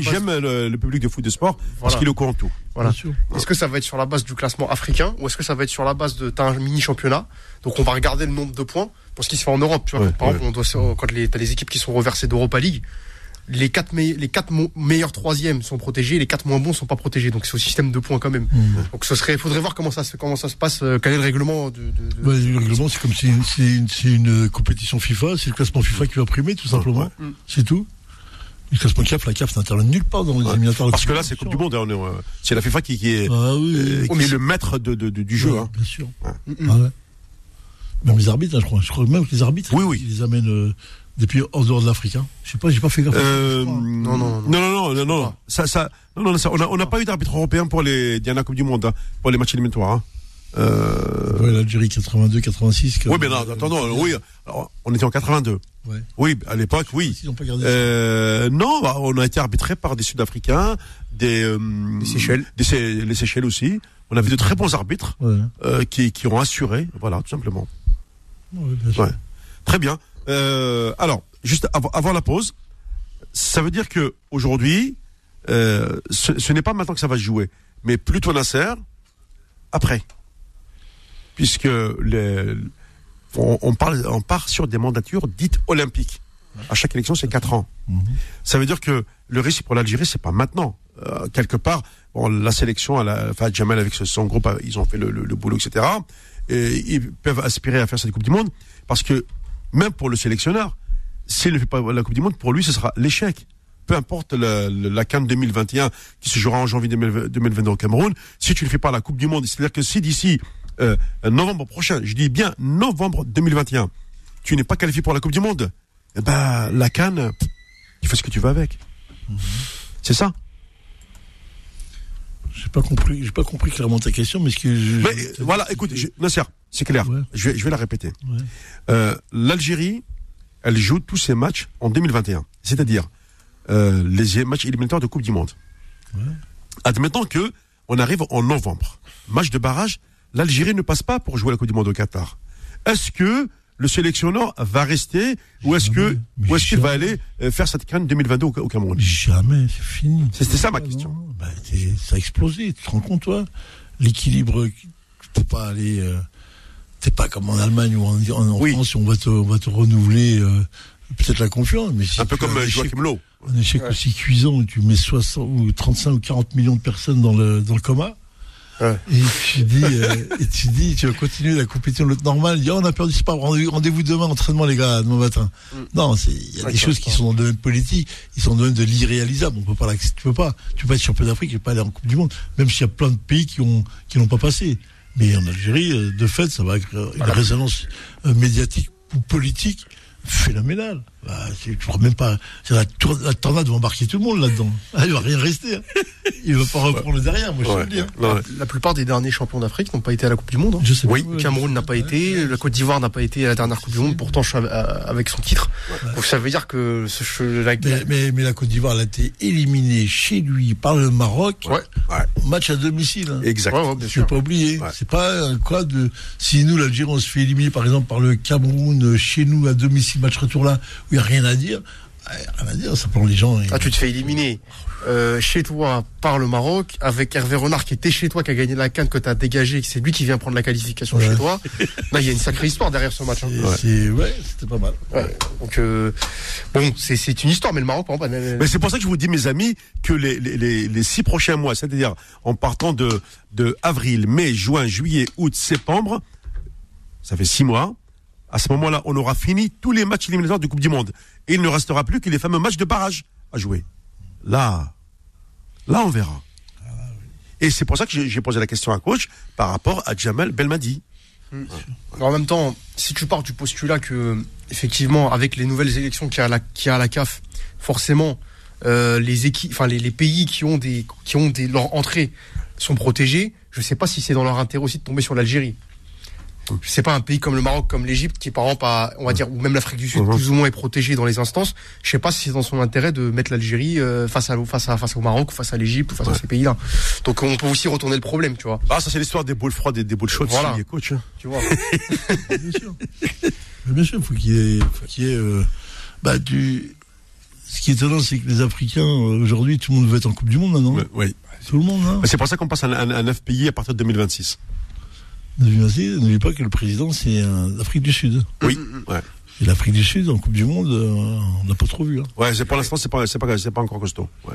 J'aime le, le public de foot de sport parce qu'il est au courant de tout. Voilà. Est-ce que ça va être sur la base du classement africain ou est-ce que ça va être sur la base de t'as un mini championnat Donc on va regarder le nombre de points pour ce qui se fait en Europe. Tu vois, Ouais, par ouais. exemple, on doit, se- quand les, t'as les équipes qui sont reversées d'Europa League, les quatre, me- les quatre mo- meilleurs troisièmes sont protégés, les quatre moins bons sont pas protégés. Donc c'est au système de points quand même. Mmh. Donc ce serait, faudrait voir comment ça se, comment ça se passe, euh, quel est le règlement de. de- de- Ouais, le règlement, c'est comme si c'est une, une, compétition FIFA, c'est le classement FIFA qui va primer, tout simplement. ouais. C'est tout. Le classement CAF, la CAF n'intervient nulle part dans les Ouais. éliminatoires. Parce que là, du c'est Coupe du Monde. hein, on est, euh, C'est la FIFA qui, qui est, Ah oui, euh, qui est le maître de, de- de- du jeu. Ouais, hein. Bien sûr. Mm, Ah ouais. Même les arbitres, hein, je crois. Je crois même que les arbitres, Oui, oui. ils les amènent euh, des pays hors dehors de l'Afrique. Hein. Je sais pas, j'ai pas fait gaffe. Euh, crois. Non, non, non. non, non, non, non, non. pas. Ça, ça, non, non, ça, on n'a on n'a pas eu d'arbitre européen pour les Diana Coupe du Monde, hein, pour les matchs éliminatoires. Hein. Euh, Ouais, l'Algérie 82, 86. oui, mais non, attends, non, oui, alors, on était en 82. Ouais. Oui, à l'époque, oui. Ils n'ont pas gardé. Euh, non, bah, on a été arbitré par des Sud-Africains, des, euh, Les Seychelles. des les Seychelles aussi. On a vu de très bons arbitres Ouais. euh, qui, qui ont assuré, voilà, tout simplement. Ouais, bien sûr. Ouais. Très bien. Euh, alors, juste avant, avant la pause, ça veut dire que aujourd'hui, euh, ce, ce n'est pas maintenant que ça va se jouer, mais plutôt Nasser après, puisque les, on, on parle, on part sur des mandatures dites olympiques. À chaque élection, c'est quatre ans. Ça veut dire que le risque pour l'Algérie, c'est pas maintenant. Euh, quelque part, bon, la sélection, elle a, enfin, Jamal avec ce- son groupe, ils ont fait le, le- le boulot, etc. Et ils peuvent aspirer à faire cette Coupe du Monde parce que même pour le sélectionneur, s'il ne fait pas la Coupe du Monde, pour lui, ce sera l'échec. Peu importe le- la Cannes 2021 qui se jouera en janvier 2020 2022 au Cameroun, si tu ne fais pas la Coupe du Monde, c'est-à-dire que si d'ici euh, novembre prochain, je dis bien novembre 2021, tu n'es pas qualifié pour la Coupe du Monde, eh ben la Cannes, tu fais ce que tu veux avec. C'est ça. J'ai pas compris, j'ai pas compris clairement ta question, mais ce que je. Mais voilà, écoute, je, Nasser, c'est clair. Ouais. Je, vais, je vais la répéter. Ouais. Euh, L'Algérie, elle joue tous ses matchs en 2021, c'est-à-dire euh, les matchs éliminatoires de Coupe du Monde. Admettons que on arrive en novembre, match de barrage, l'Algérie ne passe pas pour jouer la Coupe du Monde au Qatar. Est-ce que le sélectionneur va rester ou est-ce que Jamais. Mais ou est-ce qu'il va aller euh, faire cette canne 2022 au, Cameroun? Jamais, c'est fini. C'était ça ma question. bah, ça a explosé. Tu te rends compte, toi? L'équilibre, tu peux pas aller. euh, T'es pas comme en Allemagne ou en, en, en Oui. France, où on va te, on va te renouveler euh, peut-être la confiance. Mais si Un peu tu comme euh, échec- Joachim Lowe. un échec aussi cuisant où tu mets 60 ou 35 ou 40 millions de personnes dans le, dans le coma. Ouais. Et tu dis, euh, et tu dis, tu vas continuer la compétition l'autre normale. Il dit, oh, on a perdu, c'est pas rendez-vous demain, entraînement, les gars, demain matin. Non, c'est, il y a des choses qui sont dans le domaine politique, ils sont dans le domaine de l'irréalisable. On peut pas tu peux pas, tu peux pas être champion d'Afrique et pas aller en Coupe du Monde. Même s'il y a plein de pays qui ont, qui l'ont pas passé. Mais en Algérie, euh, de fait, ça va être euh, une résonance euh, médiatique ou politique phénoménale. Bah, tu crois même pas, c'est la, tour- la tornade va embarquer tout le monde là-dedans. Ah, il va rien rester. hein. Il va pas reprendre le derrière, moi je Ouais. le dis. hein. Ouais. La plupart des derniers champions d'Afrique n'ont pas été à la Coupe du Monde. hein. Je sais Oui. pas, Le ouais. Cameroun n'a pas été, la Côte d'Ivoire n'a pas été à la dernière Coupe du Monde, pourtant je suis avec- son titre. Donc ça veut dire que ce, che- la, Mais, mais, mais la Côte d'Ivoire, elle a été éliminée chez lui par le Maroc. Ouais. Ouais. Match à domicile. Hein. Exact. Ouais, ouais, Je ne pas oublier. Ouais. C'est pas un quoi de. Si nous, l'Algérie, on se fait éliminer, par exemple, par le Cameroun, euh, chez nous, à domicile, match retour là, il n'y a rien à dire. ouais, Rien à dire, ça prend les gens. et- Ah, tu te fais éliminer euh, chez toi par le Maroc avec Hervé Renard qui était chez toi, qui a gagné la canne, que tu as dégagé, que c'est lui qui vient prendre la qualification Ouais. chez toi. Là, il y a une sacrée histoire derrière ce match. hein. C'est- Ouais, c'était pas mal. Ouais. Donc, euh, bon, c'est c'est une histoire, mais le Maroc, exemple, elle- Mais c'est pour ça que je vous dis, mes amis, que les, les, les, les six prochains mois, c'est-à-dire en partant de, de avril, mai, juin, juillet, août, septembre, ça fait six mois. À ce moment-là, on aura fini tous les matchs éliminatoires de Coupe du Monde. Et il ne restera plus que les fameux matchs de barrage à jouer. Là, là, on verra. Et c'est pour ça que j'ai posé la question à coach par rapport à Jamal Belmadi. En même temps, si tu pars du postulat que, effectivement, avec les nouvelles élections qu'il y a à la, a la CAF, forcément, euh, les équipes, enfin les, pays qui ont des, qui ont des, leur entrée sont protégés. Je sais pas si c'est dans leur intérêt aussi de tomber sur l'Algérie. Je sais pas un pays comme le Maroc, comme l'Égypte, qui par exemple, a, on va dire, ou même l'Afrique du Sud, Mhm. plus ou moins est protégé dans les instances. Je sais pas si c'est dans son intérêt de mettre l'Algérie euh, face à, face à face au Maroc, ou face à l'Égypte, ou face à ces pays-là. Donc on peut aussi retourner le problème, tu vois. Ah, ça c'est l'histoire des boules froides et des boules chaudes. Voilà. si, coach. hein. Tu vois. Bien sûr. Mais bien sûr, faut qu'il y ait, faut qu'il y ait, euh, bah, du, ce qui est étonnant, c'est que les Africains, euh, aujourd'hui, tout le monde veut être en Coupe du Monde maintenant. Ouais, oui. Tout le monde, hein? C'est pour ça qu'on passe à un, un, un neuf pays à partir de 2026. N'oublie pas que le président, c'est un- l'Afrique du Sud. Oui. Ouais. Et l'Afrique du Sud, en Coupe du Monde, euh, on n'a pas trop vu. Hein. Ouais, c'est pour l'instant, c'est pas, c'est pas, c'est pas encore costaud. Ouais.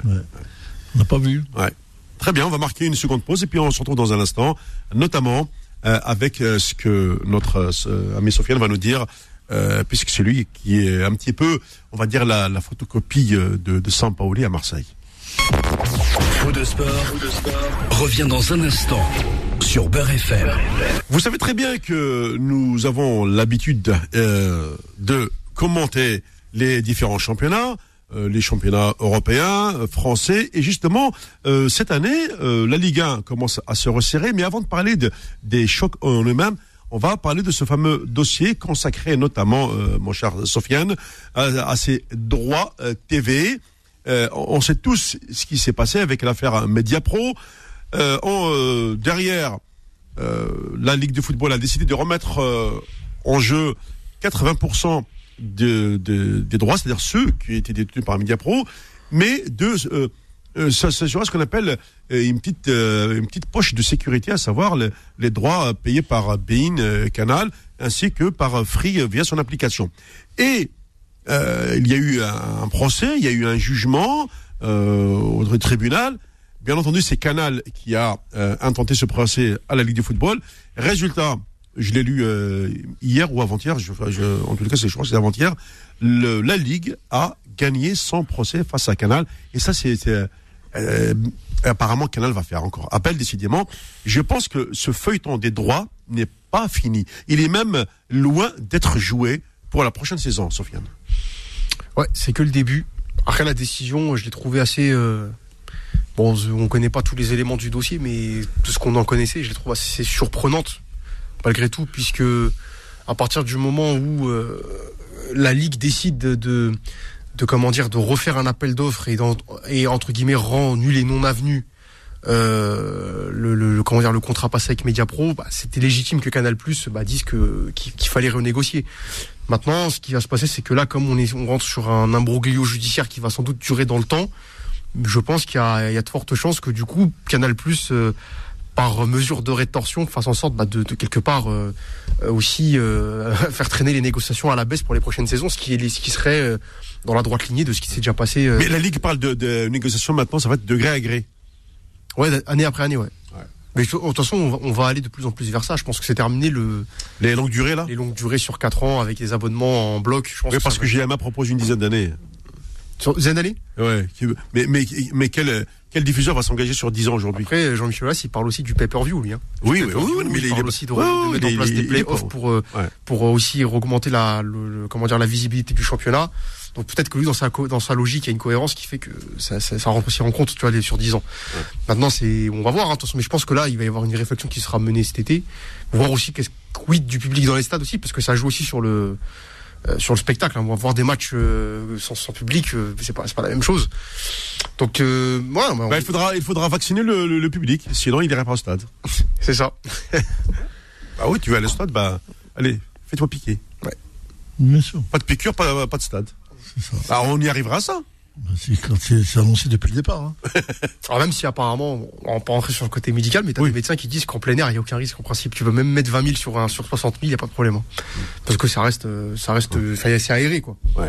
On n'a pas vu. Ouais. Très bien, on va marquer une seconde pause et puis on se retrouve dans un instant, notamment euh, avec euh, ce que notre euh, ami Sofiane va nous dire, euh, puisque c'est lui qui est un petit peu, on va dire, la, la photocopie euh, de, de Sampaoli à Marseille. Faux de sport, revient dans un instant sur Beurre FM. Vous savez très bien que nous avons l'habitude euh, de commenter les différents championnats, euh, les championnats européens, euh, français, et justement euh, cette année, euh, la Ligue 1 commence à se resserrer. Mais avant de parler de, des chocs en eux-mêmes, on va parler de ce fameux dossier consacré notamment, mon cher Sofiane, à, ces droits TV. On sait tous ce qui s'est passé avec l'affaire Mediapro. Euh, euh, derrière, euh, la Ligue de football a décidé de remettre en jeu 80% de, de- des droits, c'est-à-dire ceux qui étaient détenus par Mediapro, mais de s'assurer ce qu'on appelle une petite une petite poche de sécurité, à savoir le- les droits payés par Bein Canal ainsi que par Free via son application. Et il y a eu un, un procès, il y a eu un jugement euh, au tribunal. Bien entendu, c'est Canal qui a euh, intenté ce procès à la Ligue du football. Résultat, je l'ai lu euh, hier ou avant-hier, en tout cas, je crois que c'est avant-hier. La Ligue a gagné son procès face à Canal. Et ça, c'est, euh, apparemment, Canal va faire encore appel, décidément. Je pense que ce feuilleton des droits n'est pas fini. Il est même loin d'être joué pour la prochaine saison, Sofiane. Ouais, c'est que le début. Après la décision, je l'ai trouvé assez. Bon, on connaît pas tous les éléments du dossier, mais tout ce qu'on en connaissait, je l'ai trouvé assez surprenante, malgré tout, puisque à partir du moment où euh, la ligue décide de, de, comment dire, de refaire un appel d'offres et, entre guillemets rend nul et non avenu euh, le, contrat passé avec Mediapro, bah, c'était légitime que Canal Plus bah, dise qu'il fallait renégocier. Maintenant, ce qui va se passer, c'est que là, comme on on rentre sur un imbroglio judiciaire qui va sans doute durer dans le temps, je pense qu'il y a, il y a de fortes chances que du coup, Canal Plus, euh, par mesure de rétorsion, fasse en sorte bah, de, de quelque part euh, euh, aussi euh, faire traîner les négociations à la baisse pour les prochaines saisons, ce qui, est, ce qui serait euh, dans la droite lignée de ce qui s'est déjà passé. Mais la Ligue parle de, de négociation maintenant, ça va être de gré à gré. Ouais, année après année, ouais. Ouais. Mais de toute façon, on va, on va aller de plus en plus vers ça. Je pense que c'est terminé le, Les longues durées, là? les longues durées sur 4 ans avec des abonnements en bloc. Je pense Oui, parce que va- GMA propose une dizaine d'années. Sur Zen Alley Ouais. Mais, mais, mais quel, quel diffuseur va s'engager sur 10 ans aujourd'hui? Après, Jean-Michel Aulas, il parle aussi du pay-per-view, lui. Hein. Oui, oui, oui, mais il il parle est- aussi de, ouais, mettre en place des play-offs pour- pour, euh, Ouais. pour euh, aussi augmenter la, le, le- comment dire, la visibilité du championnat. Donc peut-être que lui, dans sa, dans sa logique, il y a une cohérence qui fait que ça, ça, ça rentre aussi en compte, tu vois, sur 10 ans. Maintenant, c'est, on va voir, hein, toute façon, mais je pense que là, il va y avoir une réflexion qui sera menée cet été. Voir aussi qu'est-ce quid du public dans les stades aussi, parce que ça joue aussi sur le, sur le spectacle. hein. On va voir des matchs euh, sans, sans public, euh, c'est pas, c'est pas la même chose. Donc, euh, voilà, bah, on- Bah, il, faudra, il faudra vacciner le, le- le public, sinon il ira pas au stade. c'est ça. Ah oui, tu veux aller au stade, bah allez, fais-toi piquer. Bien sûr. Pas de piqûre, pas, pas de stade. C'est ça. Ah, on y arrivera à ça. Bah, C'est annoncé depuis le départ. hein. Alors même si apparemment, on va pas rentrer sur le côté médical, mais t'as Oui. des médecins qui disent qu'en plein air, il n'y a aucun risque en principe. Tu veux même mettre 20 000 sur, un, sur 60 000, il n'y a pas de problème. hein. Parce que ça reste, euh, ça reste, c'est aéré, quoi. Ouais.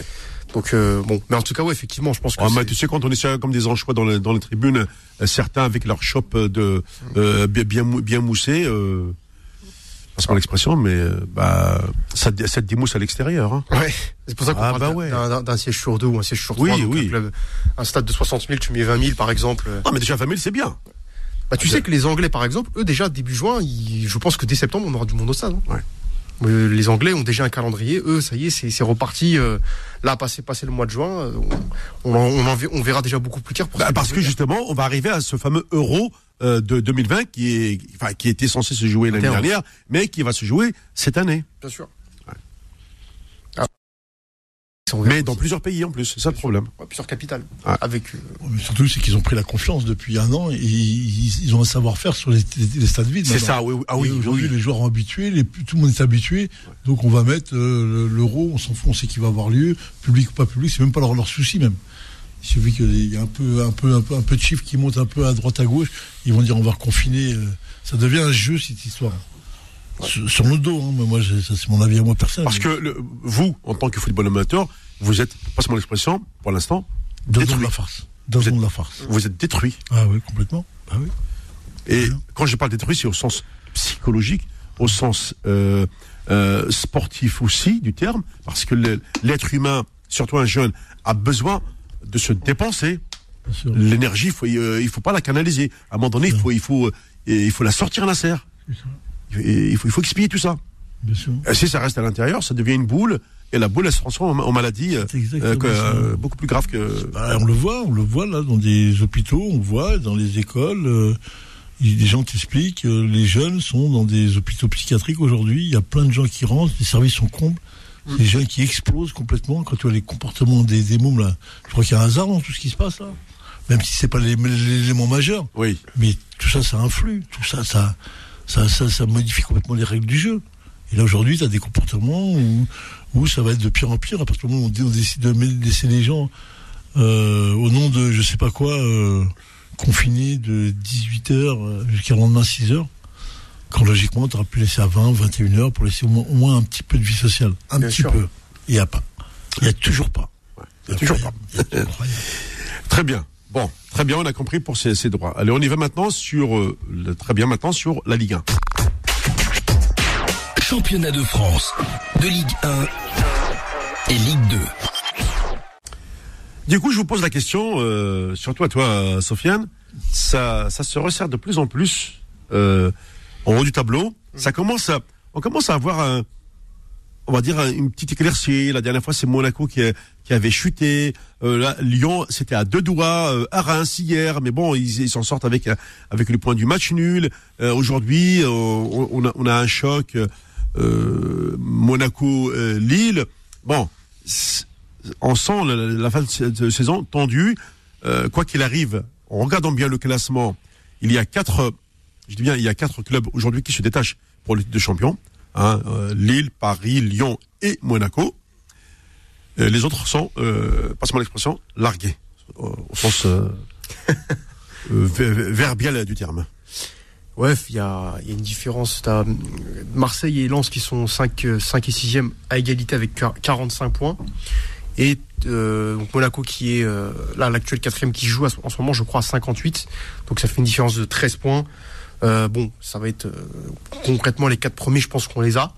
Donc, euh, bon. Mais en tout cas, ouais, effectivement, je pense que Ah, mais tu sais, quand on est sur- comme des anchois dans, le- dans les tribunes, euh, certains avec leur chope de, euh, bien, bien, mou- bien moussé, euh, passe pas l'expression, mais euh, bah, ça, ça te démousse à l'extérieur. Hein. Ouais, c'est pour ça qu'on Ah, parle bah d'un- ouais. d'un, d'un siège sur deux ou un siège sur Oui, trois. donc oui. un, club- un stade de 60 000, tu mets 20 000 par exemple. Non, mais déjà, 20 000, c'est bien. Bah, tu sais que les Anglais, par exemple, eux déjà début juin, ils- je pense que dès septembre, on aura du monde au stade. hein. Ouais. Euh, Les Anglais ont déjà un calendrier. Eux, ça y est, c'est, c'est reparti. euh, là, passé, passé le mois de juin, euh, on, on, verra déjà beaucoup plus clair. Pour Bah, parce que justement, on va arriver à ce fameux euro de 2020 qui est, enfin, qui était censé se jouer l'année dernière, mais qui va se jouer cette année. Bien sûr. Ouais. Ah. Mais dans plusieurs pays en plus, c'est ça le problème. Ouais, plusieurs capitales. Ouais. Avec. euh, Mais surtout, c'est qu'ils ont pris la confiance depuis un an et ils, ils ont un savoir-faire sur les, les- les stades vides. C'est ça, oui, oui. Ah oui, aujourd'hui, oui. les joueurs ont habitué, les- tout le monde est habitué. Donc, on va mettre euh, le- l'euro, on s'en fout, on sait qu'il va avoir lieu, public ou pas public, c'est même pas leur, leur souci même. Il suffit qu'il y ait un peu, un peu, un peu, un peu de chiffres qui montent un peu à droite à gauche, ils vont dire on va reconfiner. euh, ça devient un jeu cette histoire. Sur, sur notre dos, hein, mais moi, ça, c'est mon avis à moi personnel. Parce que le- vous, en tant que football amateur, vous êtes, passe-moi l'expression, pour l'instant, dans détruit. de la farce. Dans Vous êtes- de la farce. vous êtes détruit. Ah oui, complètement. Ah oui. Et quand je parle détruit, c'est au sens psychologique, au sens euh, euh, sportif aussi du terme, parce que le- l'être humain, surtout un jeune, a besoin de se dépenser. L'énergie, il faut, euh, faut pas la canaliser. À un moment donné, il faut, il faut, euh, il faut la sortir à la serre. Il faut, il faut expier tout ça. Et si ça reste à l'intérieur, ça devient une boule, et la boule, elle se transforme en, maladie euh, que- beaucoup plus grave que. Bah, on le voit, on le voit là dans des hôpitaux, on le voit dans les écoles. euh, des gens t'expliquent, les jeunes sont dans des hôpitaux psychiatriques aujourd'hui. Il y a plein de gens qui rentrent, les services sont combles. Des jeunes qui explosent complètement quand tu vois les comportements des, des mômes là. Je crois qu'il y a un hasard dans tout ce qui se passe là. Même si c'est pas l'élément majeur, Oui. mais tout ça, ça influe. Tout ça, ça, ça, ça, ça modifie complètement les règles du jeu. Et là aujourd'hui, tu as des comportements où où ça va être de pire en pire, à partir du moment où on, décide de laisser les gens euh, au nom de je sais pas quoi, euh, confinés de 18h jusqu'à le lendemain 6h. Quand logiquement, tu aurais pu laisser à 20, 21h pour laisser au moins, au moins un petit peu de vie sociale. Un Bien petit sûr. peu. Il n'y a pas. Il n'y a toujours pas. Il y a toujours pas. Très bien. Bon, très bien, on a compris pour ces, ces droits. Allez, on y va maintenant sur euh, le- très bien maintenant sur la Ligue 1. Championnat de France, de Ligue 1 et Ligue 2. Du coup, je vous pose la question, euh, surtout à toi, Sofiane. Ça, ça se resserre de plus en plus euh, en haut du tableau. Ça commence on commence à avoir un, on va dire un- une petite éclaircie. La dernière fois, c'est Monaco qui, qui avait chuté. Euh, là, Lyon, c'était à deux doigts. Euh, à Reims hier, mais bon, ils s'en sortent avec avec le point du match nul. Euh, Aujourd'hui, euh, on, on a, on a un choc. Euh, Monaco, Lille. Bon, on sent la, la fin de saison tendue. Euh, quoi qu'il arrive, en regardant bien le classement, il y a quatre, je dis bien, il y a quatre clubs aujourd'hui qui se détachent pour le titre de champion. Hein, euh, Lille, Paris, Lyon et Monaco. Euh, les autres sont, euh, passe-moi l'expression, largués, au, au sens euh, euh, ver- verbial du terme. Ouais, il y a, y a une différence. Euh, Marseille et Lens qui sont 5, 5 et 6e à égalité avec quar- 45 points. Et euh, donc Monaco qui est euh, là l'actuel quatrième qui joue en ce moment, je crois, à 58. Donc ça fait une différence de 13 points. Euh, bon, ça va être euh, concrètement les quatre premiers, je pense qu'on les a.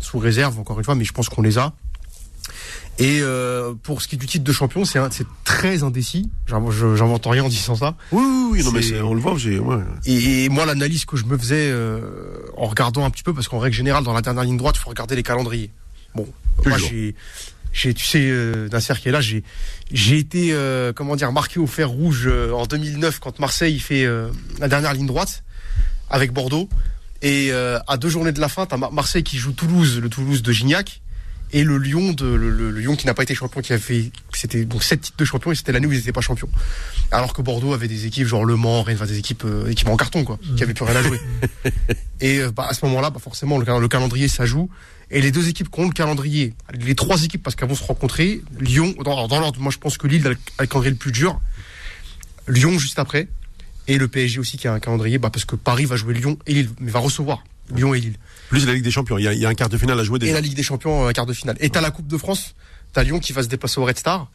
Sous réserve, encore une fois, mais je pense qu'on les a. Et euh, pour ce qui est du titre de champion, c'est un- c'est très indécis. J'invente rien en disant ça. Oui, oui, oui, non, mais on le voit, ouais. Et, et moi, l'analyse que je me faisais euh, en regardant un petit peu, parce qu'en règle générale, dans la dernière ligne droite, il faut regarder les calendriers. Bon, moi, Toujours. j'ai, j'ai, tu sais, euh, Nasser qui est là, j'ai, j'ai été, euh, comment dire, marqué au fer rouge euh, en 2009 quand Marseille fait euh, la dernière ligne droite avec Bordeaux. Et euh, à deux journées de la fin, t'as Mar- Marseille qui joue Toulouse, le Toulouse de Gignac, et le Lyon de le, le- le Lyon qui n'a pas été champion, qui a fait, c'était donc sept titres de champion, et c'était l'année où ils n'étaient pas champions. Alors que Bordeaux avait des équipes genre Le Mans, Rennes, enfin, des équipes, euh, équipes en carton quoi, qui avaient plus rien à jouer. et euh, bah, à ce moment-là, bah, forcément, le, cal- le calendrier ça joue. Et les deux équipes qui ont le calendrier, les trois équipes parce qu'elles vont se rencontrer, Lyon, dans, l'ordre, moi je pense que Lille a le, a le calendrier le plus dur, Lyon juste après, et le PSG aussi qui a un calendrier, bah, parce que Paris va jouer Lyon et Lille, mais va recevoir Lyon et Lille. Plus la Ligue des Champions, il y a, il y a un quart de finale à jouer Et déjà. la Ligue des Champions, un quart de finale. Et t'as la Coupe de France, t'as Lyon qui va se déplacer au Red Star.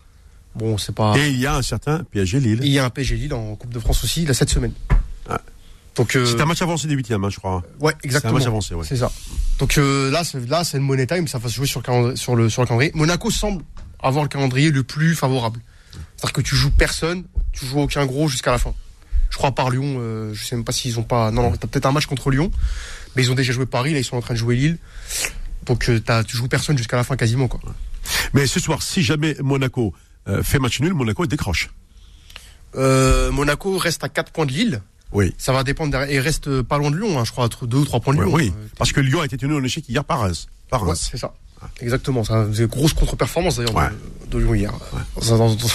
Bon, c'est pas. Et il y a un certain PSG Lille. Et il y a un PSG Lille en Coupe de France aussi, là, cette semaine. Ouais. Donc, euh, C'est un match avancé des huitièmes, hein, je crois. ouais, exactement. match avancé, ouais. C'est ça. Donc euh, là, c'est, là, c'est une money time, ça va se jouer sur, le calendrier- sur, le, sur le calendrier. Monaco semble avoir le calendrier le plus favorable. C'est-à-dire que tu joues personne, tu joues aucun gros jusqu'à la fin. Je crois par Lyon, euh, je sais même pas s'ils ont pas. Non, non, t'as peut-être un match contre Lyon, mais ils ont déjà joué Paris, là ils sont en train de jouer Lille. Donc euh, t'as, tu joues personne jusqu'à la fin quasiment quoi. Mais ce soir, si jamais Monaco euh, fait match nul, Monaco décroche. Euh, Monaco reste à 4 points de Lille. Oui. Ça va dépendre derrière- et reste pas loin de Lyon, hein, je crois, 2 ou 3 points de Lyon. oui, parce que Lyon a été tenu en échec hier par Reims. Par Ouais, c'est ça. Exactement, ça faisait grosse contre-performance d'ailleurs Ouais. de, de Lyon hier. Ça, dans- dans-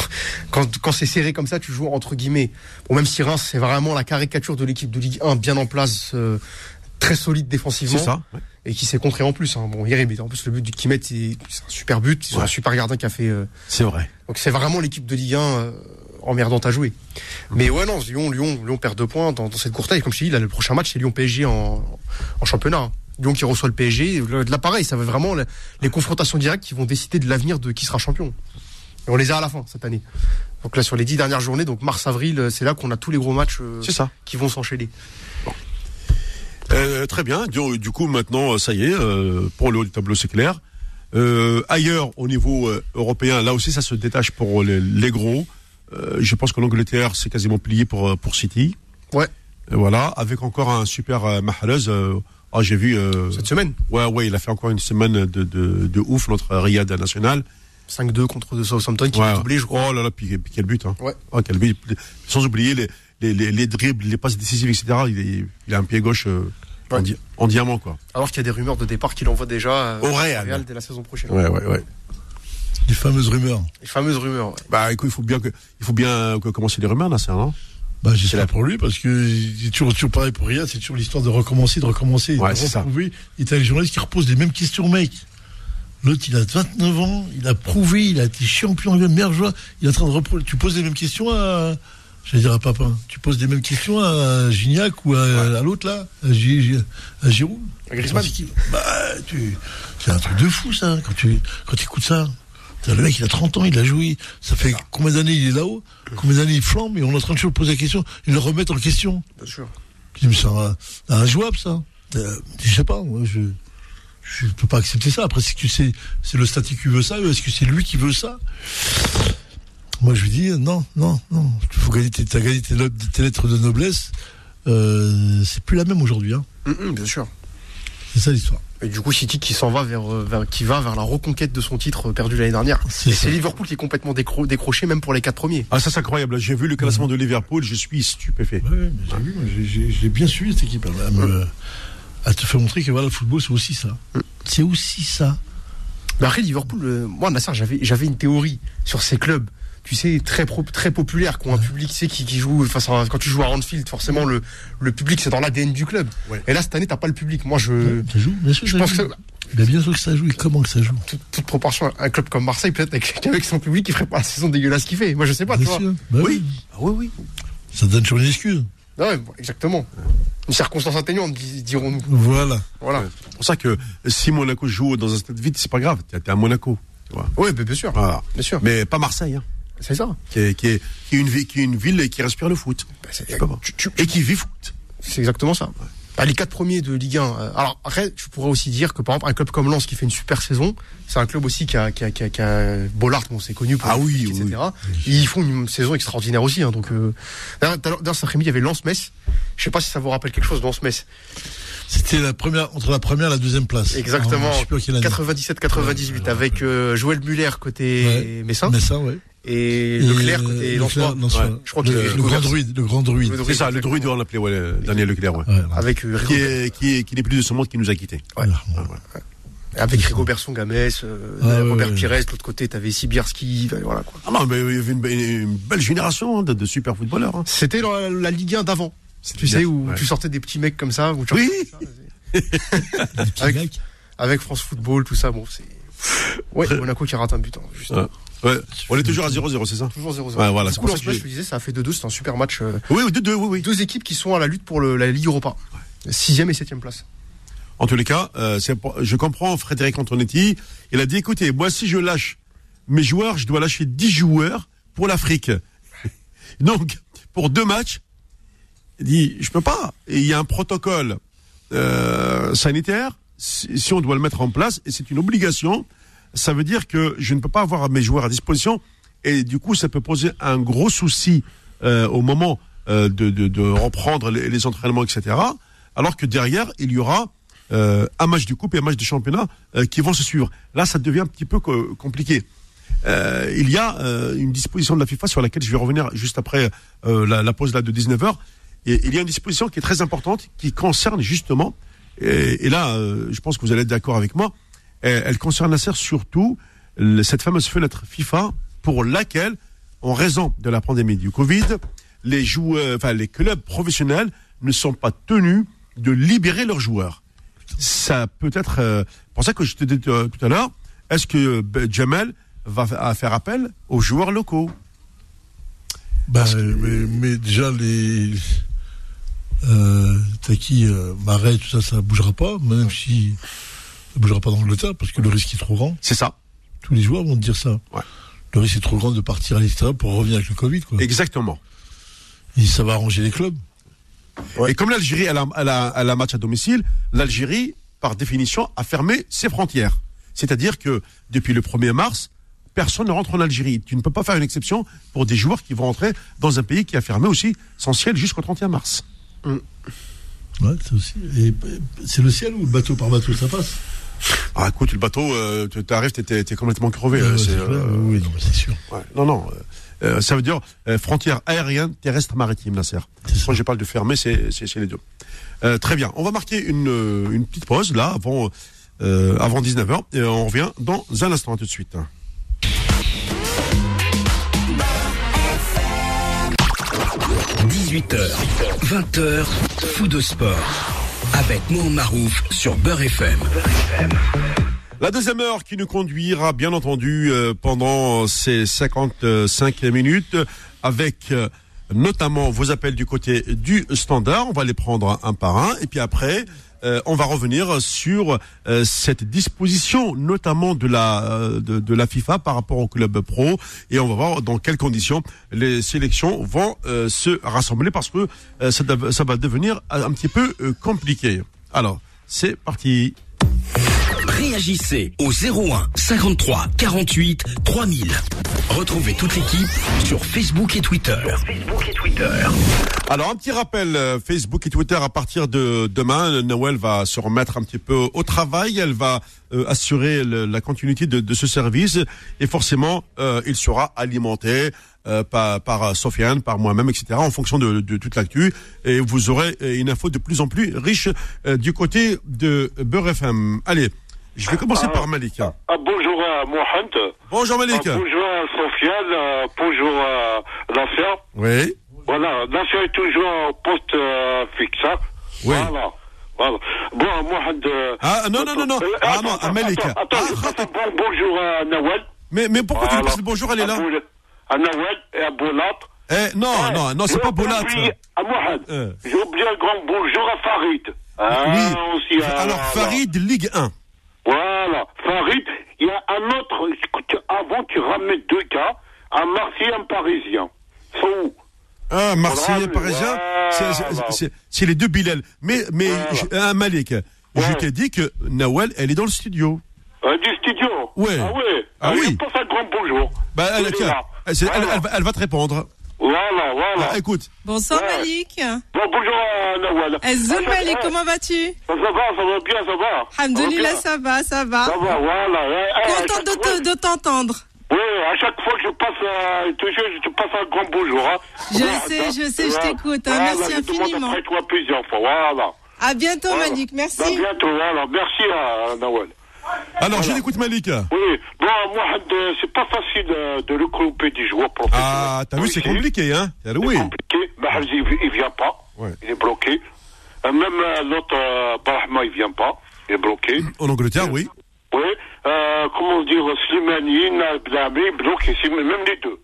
Quand, quand c'est serré comme ça, tu joues entre guillemets. Bon, même si Reims, c'est vraiment la caricature de l'équipe de Ligue 1, bien en place, euh, très solide défensivement, C'est ça. ouais. et qui s'est contré en plus. hein. Bon, hier, en plus le but du Kimet, c'est un super but, ils ont un super gardien qui a fait. euh, C'est vrai. donc c'est vraiment l'équipe de Ligue 1 euh, emmerdante à jouer. Mais ouais, non, Lyon, Lyon, Lyon perd deux points dans, dans cette courte taille. Comme je te dis, là, le prochain match, c'est Lyon-PSG en, en championnat. hein. Lyon qui reçoit le PSG. Le- Là, pareil, ça va vraiment les confrontations directes qui vont décider de l'avenir de qui sera champion. Et on les a à la fin cette année. Donc là, sur les dix dernières journées, donc mars-avril, euh, c'est là qu'on a tous les gros matchs euh, ça. qui vont s'enchaîner. Euh, très bien. Du, du coup, maintenant, ça y est, euh, pour le haut du tableau, c'est clair. Euh, ailleurs, au niveau européen, là aussi, ça se détache pour les, les gros. Euh, je pense que l'Angleterre, c'est quasiment plié pour, pour City. Ouais. Et voilà, avec encore un super euh, Mahrez. Ah, j'ai vu. euh, Cette semaine, ouais, ouais, il a fait encore une semaine de, de, de ouf, notre Riyad national. 5-2 contre Southampton qui Ouais. a doublé, je crois. Oh là là, puis, puis quel but, hein. Ouais. Oh, quel but. Sans oublier les, les, les, les dribbles, les passes décisives, etc. Il, est- il a un pied gauche euh, en, Ouais. di- en diamant, quoi. Alors qu'il y a des rumeurs de départ qu'il envoie déjà euh, Au Real. dès la saison prochaine. Ouais, ouais, ouais. Les fameuses rumeurs. Les fameuses rumeurs. ouais. Bah, écoute, il faut bien que, il faut bien que commencer les rumeurs, là, c'est non Bah, j'espère pour lui parce que c'est toujours, toujours pareil pour rien. C'est toujours l'histoire de recommencer, de recommencer. Ouais, c'est ça. Et t'as les journalistes qui reposent les mêmes questions, mec. L'autre, il a 29 ans, il a prouvé, il a été champion, le meilleur joueur. Il est en train de reprendre. Tu poses les mêmes questions à. J'allais dire à Papa. Tu poses les mêmes questions à Gignac ou à, à l'autre là À, Gi- à Giroud À Griezmann. Bah, tu. C'est un truc de fou ça, quand tu quand tu écoutes ça. Le mec, il a 30 ans, il a joué. Ça fait combien d'années il est là-haut Combien d'années il flambe Et on est en train de se poser la question. Ils le remettent en question. Bien sûr. Je dis, mais c'est un- injouable, ça. Euh, je sais pas, moi, je je peux pas accepter ça. Après, c'est c'est le statut qui veut ça est-ce que c'est lui qui veut ça Moi, je lui dis, non, non, non. Il tes, t'as gagné tes, lettres de noblesse. Euh, c'est plus la même aujourd'hui. Hein. Hum, hum, bien sûr. C'est ça l'histoire. Et du coup, City qui s'en va vers, euh, vers- qui va vers la reconquête de son titre euh, perdu l'année dernière. C'est Et ça. c'est Liverpool qui est complètement décro- décroché, même pour les quatre premiers. Ah, ça, c'est incroyable. J'ai vu le classement de Liverpool, je suis stupéfait. Ouais, mais j'ai vu, moi, j'ai- j'ai j'ai bien suivi cette équipe. Elle, me- elle te fait montrer que voilà, le football, c'est aussi ça. C'est aussi ça. Mais après, Liverpool, euh, moi, Nassar, j'avais, j'avais une théorie sur ces clubs. Tu sais, très, pro- très populaires, qui ont un public, tu sais, qui, qui joue, face à- quand tu joues à Anfield, forcément, le, le public, c'est dans l'ADN du club. Ouais. Et là, cette année, t'as pas le public. Moi, je, Ça joue, bien sûr. je ça pense joue. que, Mais bien sûr que ça joue. Et comment que ça joue toute, toute proportion, un club comme Marseille, peut-être, avec, avec son public, il ferait pas la saison dégueulasse qu'il fait. Moi, je sais pas, tu Bien vois. sûr. Bah Oui. Ah, oui, oui. Ça donne toujours une excuse. Ah ouais, exactement. Une circonstance atténuante, dirons-nous. Voilà. Voilà. C'est pour ça que si Monaco joue dans un stade vide, c'est pas grave. T'es t'es à Monaco. tu vois. Oui, bien sûr. Voilà. Bien sûr. Mais pas Marseille, hein, C'est ça. qui, est, qui, est, qui, est une, ville- qui est une ville et qui respire le foot. Bah, pas. tu- tu- Et qui vit foot. C'est exactement ça. Bah, les quatre premiers de Ligue 1. euh, alors après, je pourrais aussi dire que par exemple un club comme Lens qui fait une super saison, c'est un club aussi qui a, qui a, qui a, qui a Bollard, bon, c'est connu pour Ah oui, oui, etc. Ils font une saison extraordinaire aussi. Hein, donc euh, d'ailleurs, cet après-midi, il y avait Lens-Metz. Je sais pas si ça vous rappelle quelque chose, Lens-Metz. C'était la première, entre la première et la deuxième place. Exactement. Ah, je sais plus quelle année. 97-98 avec euh, Joël Muller côté Ouais. Messin ça, ouais. Et Leclerc côté. Ouais. Je crois est le grand druide, le grand druide. C'est ça, le druide, on l'appelait, ouais, le- Daniel Leclerc, ouais. Ouais, Avec euh, Qui Rigo- est, qui est, qui n'est plus de ce monde, qui nous a quittés. voilà. avec Rigobert Gamès, euh, Ah, ouais, Robert ouais. Pires, de l'autre côté, t'avais Sibierski, voilà quoi. Ah non, mais il y avait une, be- une belle génération hein, de, de super footballeurs. hein. C'était dans la, la Ligue 1 d'avant. Tu bien, sais, où ouais. tu sortais des petits mecs comme ça. Où tu Oui. Avec- Avec... Avec France Football, tout ça, bon, c'est. Ouais, Monaco qui rate un but, hein, juste. Ouais. On est toujours à 0-0, c'est ça Toujours 0-0. Ouais, voilà, Du c'est coup, pour ça que je te disais, ça a fait 2-2, c'est un super match. euh, Oui, oui, 2-2, oui, oui. Deux équipes qui sont à la lutte pour le- la Ligue Europa. Sixième et septième place. En tous les cas, euh, je comprends Frédéric Antonetti. Il a dit, écoutez, moi, si je lâche mes joueurs, je dois lâcher 10 joueurs pour l'Afrique. Donc, pour deux matchs, il dit, je peux pas. Et il y a un protocole euh, sanitaire. Si, si on doit le mettre en place, et c'est une obligation, ça veut dire que je ne peux pas avoir mes joueurs à disposition. Et du coup, ça peut poser un gros souci euh, au moment euh, de, reprendre les, entraînements, etc. Alors que derrière, il y aura euh, un match de coupe et un match de championnat qui vont se suivre. Là, ça devient un petit peu co- compliqué. Il y a une disposition de la FIFA sur laquelle je vais revenir juste après la, pause de 19h. Et il y a une disposition qui est très importante qui concerne justement, et, là, je pense que vous allez être d'accord avec moi, elle, concerne Nasser surtout cette fameuse fenêtre FIFA pour laquelle, en raison de la pandémie du Covid, les joueurs, enfin les clubs professionnels ne sont pas tenus de libérer leurs joueurs. Ça peut être euh, pour ça que je te dis euh, tout à l'heure. Est-ce que euh, va fa- faire appel aux joueurs locaux? Bah, mais, déjà, les. Euh, T'as qui euh, Marais, tout ça, ça bougera pas, même si. Ça bougera pas dans l'Angleterre, parce que le risque est trop grand. C'est ça. Tous les joueurs vont te dire ça. Ouais. Le risque est trop grand de partir à l'extérieur pour revenir avec le Covid, quoi. Exactement. Et ça va arranger les clubs. Et comme l'Algérie elle a, elle a- elle a un match à domicile, l'Algérie, par définition, a fermé ses frontières. C'est-à-dire que depuis le 1er mars, personne ne rentre en Algérie. Tu ne peux pas faire une exception pour des joueurs qui vont rentrer dans un pays qui a fermé aussi son ciel jusqu'au 31 mars. Ouais, c'est aussi. Et c'est le ciel ou le bateau par bateau, ça passe Ah, écoute, le bateau, euh, tu arrives, t'es, complètement crevé. Ouais, euh, c'est, euh, Oui, non, c'est sûr. ouais. Non, non. euh, euh, ça veut dire euh, frontière aérienne, terrestre, maritime. C'est ça. Quand je parle de fermer, c'est, les deux. Très bien. On va marquer une, une petite pause là avant, avant 19h et on revient dans un instant. Tout de suite. 18h, 20h, fou de sport. Avec Mohamed Marouf sur Beurre FM. La deuxième heure qui nous conduira, bien entendu, euh, pendant ces 55 minutes, avec euh, notamment vos appels du côté du standard. On va les prendre un par un. Et puis après, euh, on va revenir sur euh, cette disposition, notamment de la euh, de, la FIFA par rapport au club pro, et on va voir dans quelles conditions les sélections vont se rassembler parce que ça, ça va devenir un petit peu compliqué. Alors, c'est parti. Réagissez au 01 53 48 3000. Retrouvez toute l'équipe sur Facebook et Twitter. Facebook et Twitter. Alors un petit rappel, euh, Facebook et Twitter à partir de demain, Noël va se remettre un petit peu au travail, elle va euh, assurer le- la continuité de, de ce service et forcément euh, il sera alimenté euh, par, par Sofiane, par moi-même, etc. en fonction de, de toute l'actu et vous aurez euh, une info de plus en plus riche euh, du côté de Beurre FM. Allez, je vais commencer par Malik. Ah, bonjour à Mohamed. Bonjour Ah, Malik. bonjour à Sofiane. euh, bonjour à Nasser. Oui. Voilà, Nasser est toujours en poste euh, fixe. hein. Oui. Voilà. Voilà. Bon, Mohamed. euh, Ah, non, non, non, non. euh, Ah, non, à Malik. Attends, attends, Ah, attends. bon bonjour à Nawal. Mais, mais pourquoi tu lui passes le bonjour, elle est là À À Nawal et à Bolat. Eh, non, Ouais. non, non, c'est pas Bolat. À Mohamed. Euh. J'ai oublié un grand bonjour à Farid. Ah, aussi, à- Alors, Farid, Ligue 1. Voilà, Farid, il y a un autre, avant tu ramènes deux gars, un Marseillais, un Parisien. Ils sont où Ah, Marseillais, Voilà. Parisien, c'est- les deux Bilal. Mais, mais, Voilà. un Malik, je t'ai dit que Nawel, elle est dans le studio. Euh, Du studio Ouais. Ah ouais Ah Euh, oui. Je un grand bonjour. Bah, elle, tiens, elle, elle va te répondre. Voilà, voilà. Ah, écoute, Bonsoir Ouais. Malik. Bon, bonjour à Nawal. Azoul Ah, ça- Malik, comment vas-tu? Ça, ça va, ça va bien, ça va. Alhamdoulilah, Ça ça va, ça va. Ça va, voilà. Eh, eh, à Contente de fois- de t'entendre. Oui, à chaque fois que je passe, euh, toujours, je te passe un grand bonjour. Hein. Je Voilà, sais, je sais, je t'écoute, hein. Voilà, Merci je infiniment. après toi plusieurs fois, voilà. À bientôt Voilà. Malik, merci. À bientôt, voilà. Merci à Nawal. Alors je l'écoute Malik. Oui, bon, Mohamed, euh, c'est pas facile euh, de regrouper des joueurs professionnels. Ah, t'as vu, c'est compliqué, hein C'est Oui. compliqué. Mahrez, il, il vient pas. Ouais. Il est bloqué. Euh, même l'autre, Barahma, il vient pas. Il est bloqué. En Angleterre, oui. Oui. Comment dire, Slimani, Blami, bloqué. C'est même les deux.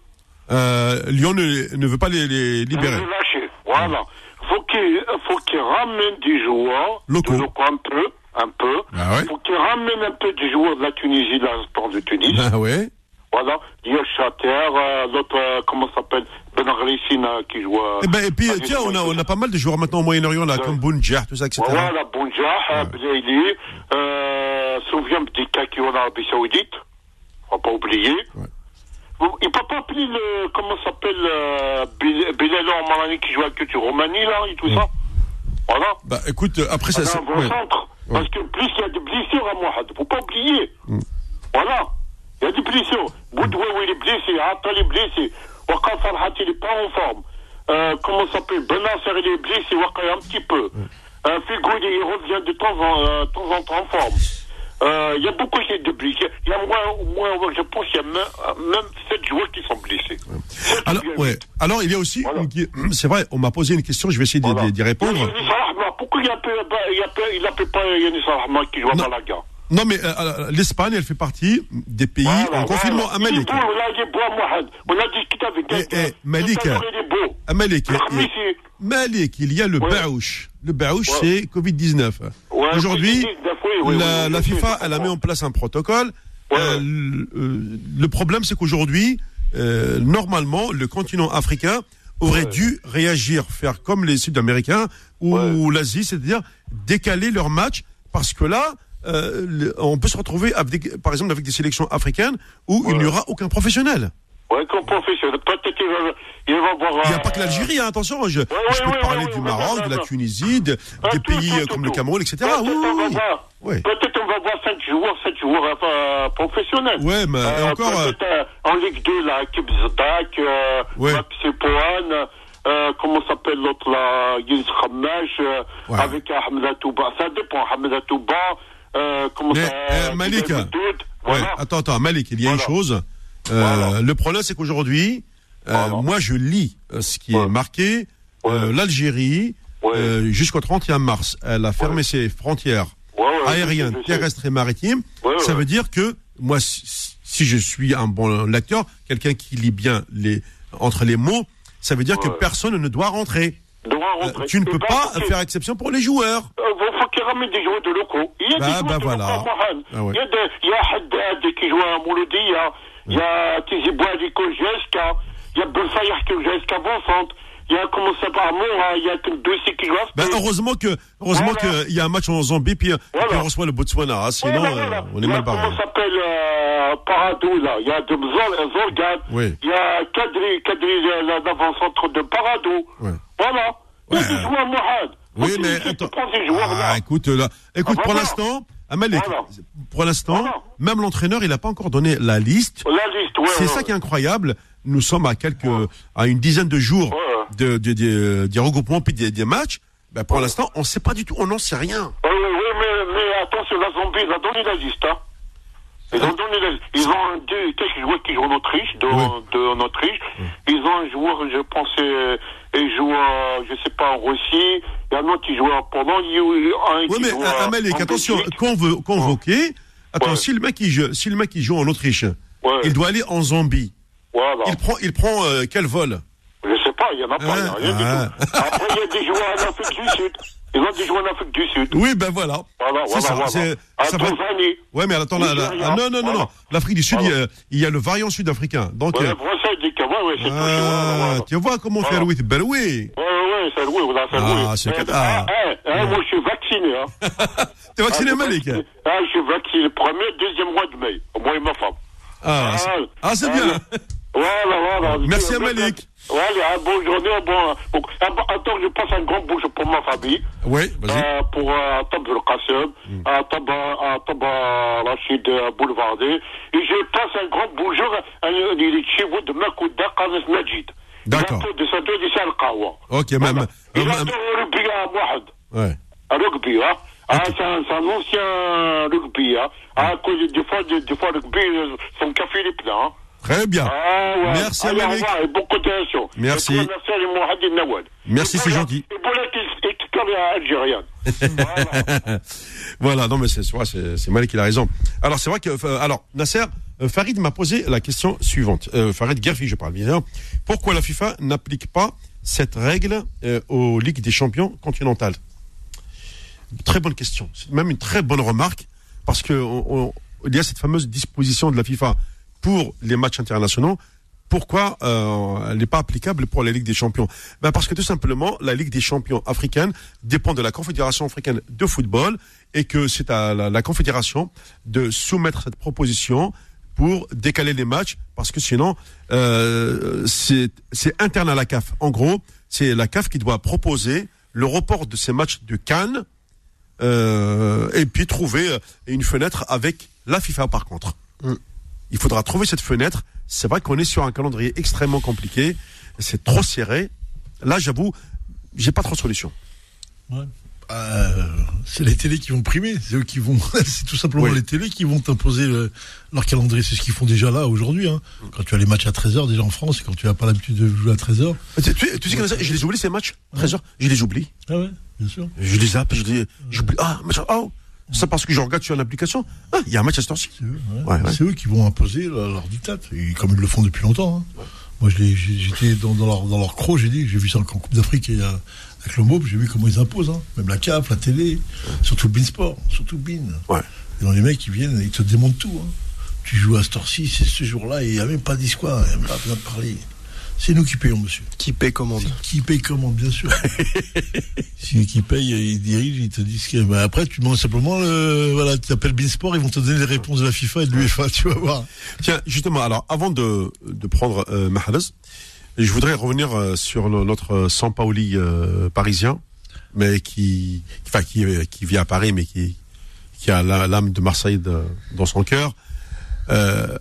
Lyon ne, ne veut pas les, les libérer. Vous lâchez. Voilà. Faut qu'il faut qu'il ramène des joueurs. Locaux. de locaux un peu. Un peu. Ah ouais. Faut qu'il ramène un peu des joueurs de la Tunisie, de l'instant de Tunis. Ah ouais. Voilà, Diaz Chater, euh, l'autre, euh, comment ça s'appelle? Ben euh, qui joue. euh, Et, ben, et puis, tiens, on a, on a pas mal de joueurs maintenant au Moyen-Orient, là, comme Bounjah, tout ça, etc. Voilà, Bounja, euh, Blaili, euh, Soufiane Bdika qui est en Arabie Saoudite? Faut pas oublier. Ouais. Il peut pas appeler le, comment ça s'appelle, euh, Bil- Bilal Marani qui joue avec Roumanie, là, et tout ça? Voilà. Bah, écoute, euh, après, ça, C'est ça un bon ouais. centre. Parce que plus il y a des blessures à Mohamed, faut pas oublier. Voilà. Il y a des blessures. Boudoué, il est blessé. Attal est blessé. Waka Farhat, il est pas en forme. Euh, comment ça s'appelle? Benasser, il est blessé. Waka, un petit peu. Euh, Figoudi, il revient de temps en, euh, temps, en temps en forme. Euh, Il y a beaucoup de blessés. Il y a moins, moins, je pense qu'il y a même, même 7 joueurs qui sont blessés. Alors, ouais. Alors, il y a aussi, Voilà. c'est vrai, on m'a posé une question, je vais essayer d'y- Voilà. d'y répondre. Il appelle, il appelle, il appelle pas Yannis Rahma qui joue à. Malaga Non, mais euh, l'Espagne, elle fait partie des pays en confinement. voilà. On a discuté avec Eh, quelqu'un. eh, Malik. Malik. Il- Malik, il y a le Ouais. Baouch. Le Baouch, Ouais. c'est Covid-19. Ouais, Aujourd'hui, Covid-19, oui, oui, la, oui, FIFA, elle a mis en place un protocole. Euh, le, euh, le problème, c'est qu'aujourd'hui, euh, normalement, le continent africain aurait dû réagir, faire comme les Sud-Américains ou Ouais. l'Asie, c'est-à-dire décaler leur match, parce que là, euh, on peut se retrouver, avec, par exemple, avec des sélections africaines où il n'y aura aucun professionnel. Comme professionnel. Peut-être qu'il va, il va voir. Il n'y a euh, pas que l'Algérie, hein, attention, je, je ouais, peux te parler du Maroc, de la. Tunisie, de- Ah, des tout, pays tout, euh, comme tout. le Cameroun, etc. Peut-être Oui, on va oui, voir- oui. Peut-être on va voir 7 joueurs, 7 joueurs euh, professionnels. Ouais, mais et encore, euh, en Ligue 2, là, Kib Zdak, euh, euh, comment s'appelle l'autre là, Yiz Khammash, euh, Ouais. avec Ahmed Touba. Ça dépend, Ahmed Touba, euh, comment Mais, ça euh, Malik, Doud, Ouais, voilà. attends, attends, Malik, il y a une chose. Euh, Voilà. Le problème, c'est qu'aujourd'hui, euh, moi, je lis euh, ce qui est marqué. Euh. L'Algérie, euh, jusqu'au 31 mars, elle a fermé ses frontières Ouais, ouais, aériennes, terrestres et maritimes. Ouais, ça veut dire que moi, si, si je suis un bon lecteur, quelqu'un qui lit bien les entre les mots, ça veut dire que Ouais. personne ne doit rentrer. Euh, tu ne Eh peux ben, pas faire exception pour les joueurs. Il faut qu'il ramène des joueurs de locaux. Il y a Bah, des joueurs bah, de voilà. locaux. Ah ouais. Il y a, des, il y a Haddad qui joue à Mouloudia. Il y a Tizi à GSK. Il y a Belfayar qui joue à Vincent. Il y a, comment ça s'appelle, Moura. Il y a qui joue à Ben, heureusement que heureusement Voilà. qu'il y a un match en Zambie puis, Voilà. puis on reçoit le Botswana. hein, sinon, Voilà, euh, voilà. on Il est mal barré. Comment s'appelle euh, Paradou, là. Il y a de Zol- Zolgan. Oui. Il y a Kadri, Kadri euh, l'avant-centre de Paradou. Ouais. Voilà. Il y a Ouais. des joueurs, Mohamed. Oui, Faut mais que attends. joueurs-là. Ah, écoute, là, écoute, Ah, pour l'instant, Amalek, Voilà. pour l'instant, Voilà. même l'entraîneur, il n'a pas encore donné la liste. La liste, ouais. C'est ouais, ça ouais. qui est incroyable. Nous sommes à quelques, à une dizaine de jours Ouais. De, de, de- des regroupements puis des, des matchs. Ben, pour l'instant, on ne sait pas du tout, on n'en sait rien. Oui, oui, oui, mais, mais attention, la Zambie, ils ont donné la liste, hein. Ils ont donné la liste. Ils ont deux, quelques joueurs qui jouent en Autriche, de, Oui. de- en Autriche. Ils ont un joueur, je pense, euh, il joue, euh, je sais pas, en Russie. Il y a un autre qui joue en Pologne. Il y a un Oui, qui mais joue euh, en- Amalek, en attention, Belgique. convo- convoqué. Attends, Ouais. si le mec il joue, si le mec il joue en Autriche, Ouais. il doit aller en Zambie. Voilà. Il prend, il prend euh, quel vol? Il y en a pas, il y a Ah, rien du ah. tout. Après, il y a des joueurs en Afrique du Sud. Ils ont des joueurs en Afrique du Sud. Oui, ben voilà. Voilà, voilà, ça, voilà. En ça Tanzanie. Ouais, mais attends, là, là, ah, non, non, non, voilà. non. L'Afrique du Sud, Voilà. il, y a, il y a le variant sud-africain. Donc, Ouais, euh, ça, il dit que, ouais, ouais, c'est tout. ah, voilà, voilà. tu vois comment Voilà. faire oui, ben oui. Ouais, ouais, c'est loué, voilà, c'est Ah, loué. c'est Eh, ah. eh, moi, je suis vacciné, hein. T'es vacciné, Ah, Malik je- Ah, je suis vacciné premier, deuxième mois de mai. Moi et ma femme. Ah, c'est- ah, bien. Voilà, voilà. Merci à Euh, Malik. Voilà, bonne journée, bon, bon, ah, bon, attends, je passe un grand bonjour pour ma famille. Oui, vas-y. Euh, pour euh, Tab El Qassem, à Tab, à Tab euh, Rachid euh, Boulevardé. Et je passe un grand bonjour à chevaux de Makouda Qanis Majid. D'accord. De sa deux de Sal Qawa. Ok, même. Il euh, a rugby à Mohamed. ouais. Un rugby, hein. Ah, c'est un, un ancien rugby, hein. Ah, cause des fois, des, des fois, le rugby, euh, son café est plein, hein. Très bien. Ah, ouais. Merci. Merci. Merci à. Merci, Et c'est gentil. Voilà. Voilà. non, mais c'est c'est Malik qui a raison. Alors, c'est vrai que. euh, alors, Nasser, euh, Farid m'a posé la question suivante. Euh, Farid Gerfi, je parle bien. sûr. Pourquoi la FIFA n'applique pas cette règle aux Ligues des champions continentales? Très bonne question. C'est même une très bonne remarque, parce que on- on- il y a cette fameuse disposition de la FIFA pour les matchs internationaux. Pourquoi euh, elle n'est pas applicable pour la Ligue des Champions? Ben Parce que tout simplement, la Ligue des Champions africaine dépend de la Confédération africaine de football et que c'est à la, Confédération de soumettre cette proposition pour décaler les matchs parce que sinon, euh, c'est interne à la CAF. En gros, c'est la CAF qui doit proposer le report de ces matchs de Cannes euh, et puis trouver une fenêtre avec la FIFA par contre. Il faudra trouver cette fenêtre. C'est vrai qu'on est sur un calendrier extrêmement compliqué. C'est trop serré. Là, j'avoue, j'ai pas trop de solution. Ouais. Euh, c'est les télés qui vont primer, c'est eux qui vont, c'est tout simplement Oui. les télés qui vont t'imposer le- leur calendrier. C'est ce qu'ils font déjà là aujourd'hui. Hein. Quand tu as les matchs à 13h déjà en France, et quand tu n'as pas l'habitude de jouer à 13h. Tu, tu- tu sais que je les oublie ces matchs? 13 heures, je les oublie. Ah ouais, bien sûr. Je les zappe, je les j'oublie. Ah, match, oh, c'est parce que je regarde sur l'application. Ah, il y a un match à cette heure-ci. C'est eux, ouais. Ouais, ouais. C'est eux qui vont imposer leur, diktat, et comme ils le font depuis longtemps. hein. Moi, j'étais dans, dans leur, dans leur croc, j'ai dit, j'ai vu ça en Coupe d'Afrique et, euh, avec le MOB, j'ai vu comment ils imposent, hein. même la CAF, la télé, surtout le Beansport, surtout Bean. Ouais. Et dans les mecs, ils viennent, ils te démontent tout. hein. Tu joues à cette heure-ci, c'est ce jour-là, et il n'y a même pas dit quoi, il n'y a même pas besoin de parler. C'est nous qui payons, monsieur. Qui paie commande Qui paye comment, bien sûr. si qui paye, ils dirigent, ils te disent que. bah, après, tu demandes simplement, le, voilà, tu appelles Beansport, ils vont te donner les réponses de la FIFA et de l'UEFA, tu vas voir. Tiens, justement, alors, avant de, de prendre euh, Mahrez, je voudrais revenir euh, sur le- notre euh, Sampaoli euh, parisien, mais qui, enfin, qui, euh, qui vit à Paris, mais qui, qui a l'âme de Marseille de- dans son cœur. Euh,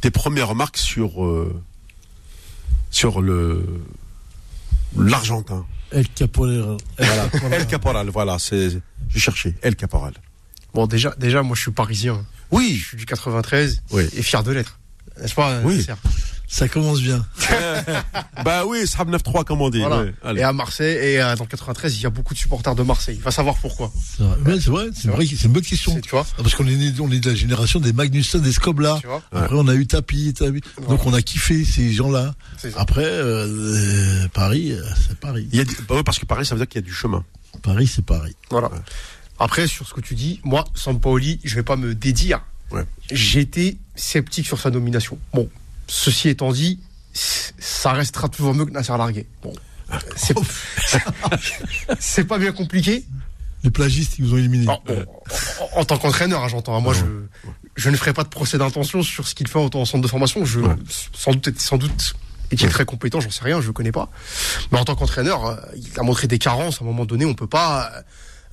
tes premières remarques sur euh, sur le l'Argentin. El Caporal. Voilà. El Caporal, voilà, c'est je cherchais El Caporal. Bon, déjà, déjà, moi, je suis parisien. Oui, Je suis du 93 Oui. et fier de l'être. N'est-ce pas, Oui. Ça commence bien. Bah oui, Sahab 9-3, comme on dit. Voilà. ouais, allez. Et à Marseille, et euh, dans le 93, il y a beaucoup de supporters de Marseille. Il va savoir pourquoi. C'est vrai, Ouais, c'est vrai, c'est une bonne question. Tu vois Ah, Parce qu'on est, né- on est de la génération des Magnusson, des Scobla. Après, on a eu Tapi, Tapi. Donc, on a kiffé ces gens-là. Après, euh, euh, Paris, euh, c'est Paris. Il y a, du- bah ouais, parce que pareil, ça veut dire qu'il y a du chemin. Paris, c'est Paris. Voilà. Après, sur ce que tu dis, moi, Sampaoli, je vais pas me dédire. Ouais. J'étais sceptique sur sa nomination. Bon, ceci étant dit, ça restera toujours mieux que Nasser Largué. Bon, c'est c'est pas bien compliqué. Les plagistes, ils vous ont éliminé. Bon, en, en tant qu'entraîneur, hein, j'entends. hein, Moi, je, je ne ferai pas de procès d'intention sur ce qu'il fait en, en centre de formation. Je, Ouais. sans doute, sans doute, est-il très compétent, j'en sais rien, je le connais pas. Mais en tant qu'entraîneur, euh, il a montré des carences. À un moment donné, on peut pas,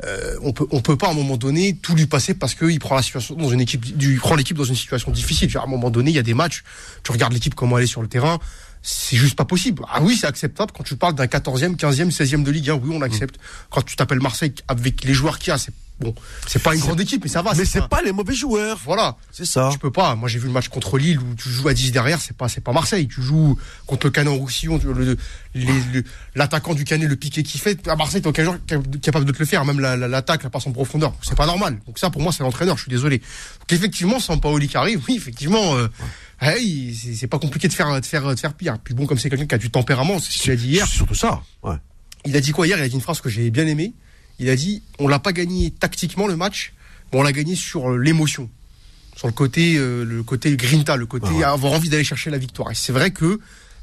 euh, on peut, on peut pas à un moment donné tout lui passer parce qu'il prend la situation dans une équipe, il prend l'équipe dans une situation difficile. À un moment donné, il y a des matchs. Tu regardes l'équipe comment elle est sur le terrain. C'est juste pas possible. Ah oui, c'est acceptable quand tu parles d'un 14e, 15e, 16e de Ligue 1. Oui, on accepte. Quand tu t'appelles Marseille avec les joueurs qu'il y a, c'est bon. C'est pas une grande équipe, mais ça va. Mais c'est pas- pas les mauvais joueurs. Voilà. C'est ça. Tu peux pas. Moi, j'ai vu le match contre Lille où tu joues à 10 derrière, c'est pas, c'est pas Marseille. Tu joues contre le Canet Roussillon, le- le- l'attaquant du Canet, le piqué qu'il fait. À Marseille, t'es aucun joueur capable de te le faire. Même la- la- l'attaque, la passe en profondeur. C'est pas normal. Donc ça, pour moi, c'est l'entraîneur. Je suis désolé. Donc effectivement, sans Paoli qui arrive, oui, effectivement, euh, hey, c'est pas compliqué de faire, de faire, de faire pire. Puis bon, comme c'est quelqu'un qui a du tempérament, c'est ce qu'il a dit hier. C'est surtout ça. Ouais. Il a dit quoi hier? Il a dit une phrase que j'ai bien aimée. Il a dit on l'a pas gagné tactiquement le match, mais on l'a gagné sur euh, l'émotion, sur le côté euh, le côté grinta, le côté Ah ouais. avoir envie d'aller chercher la victoire. Et c'est vrai que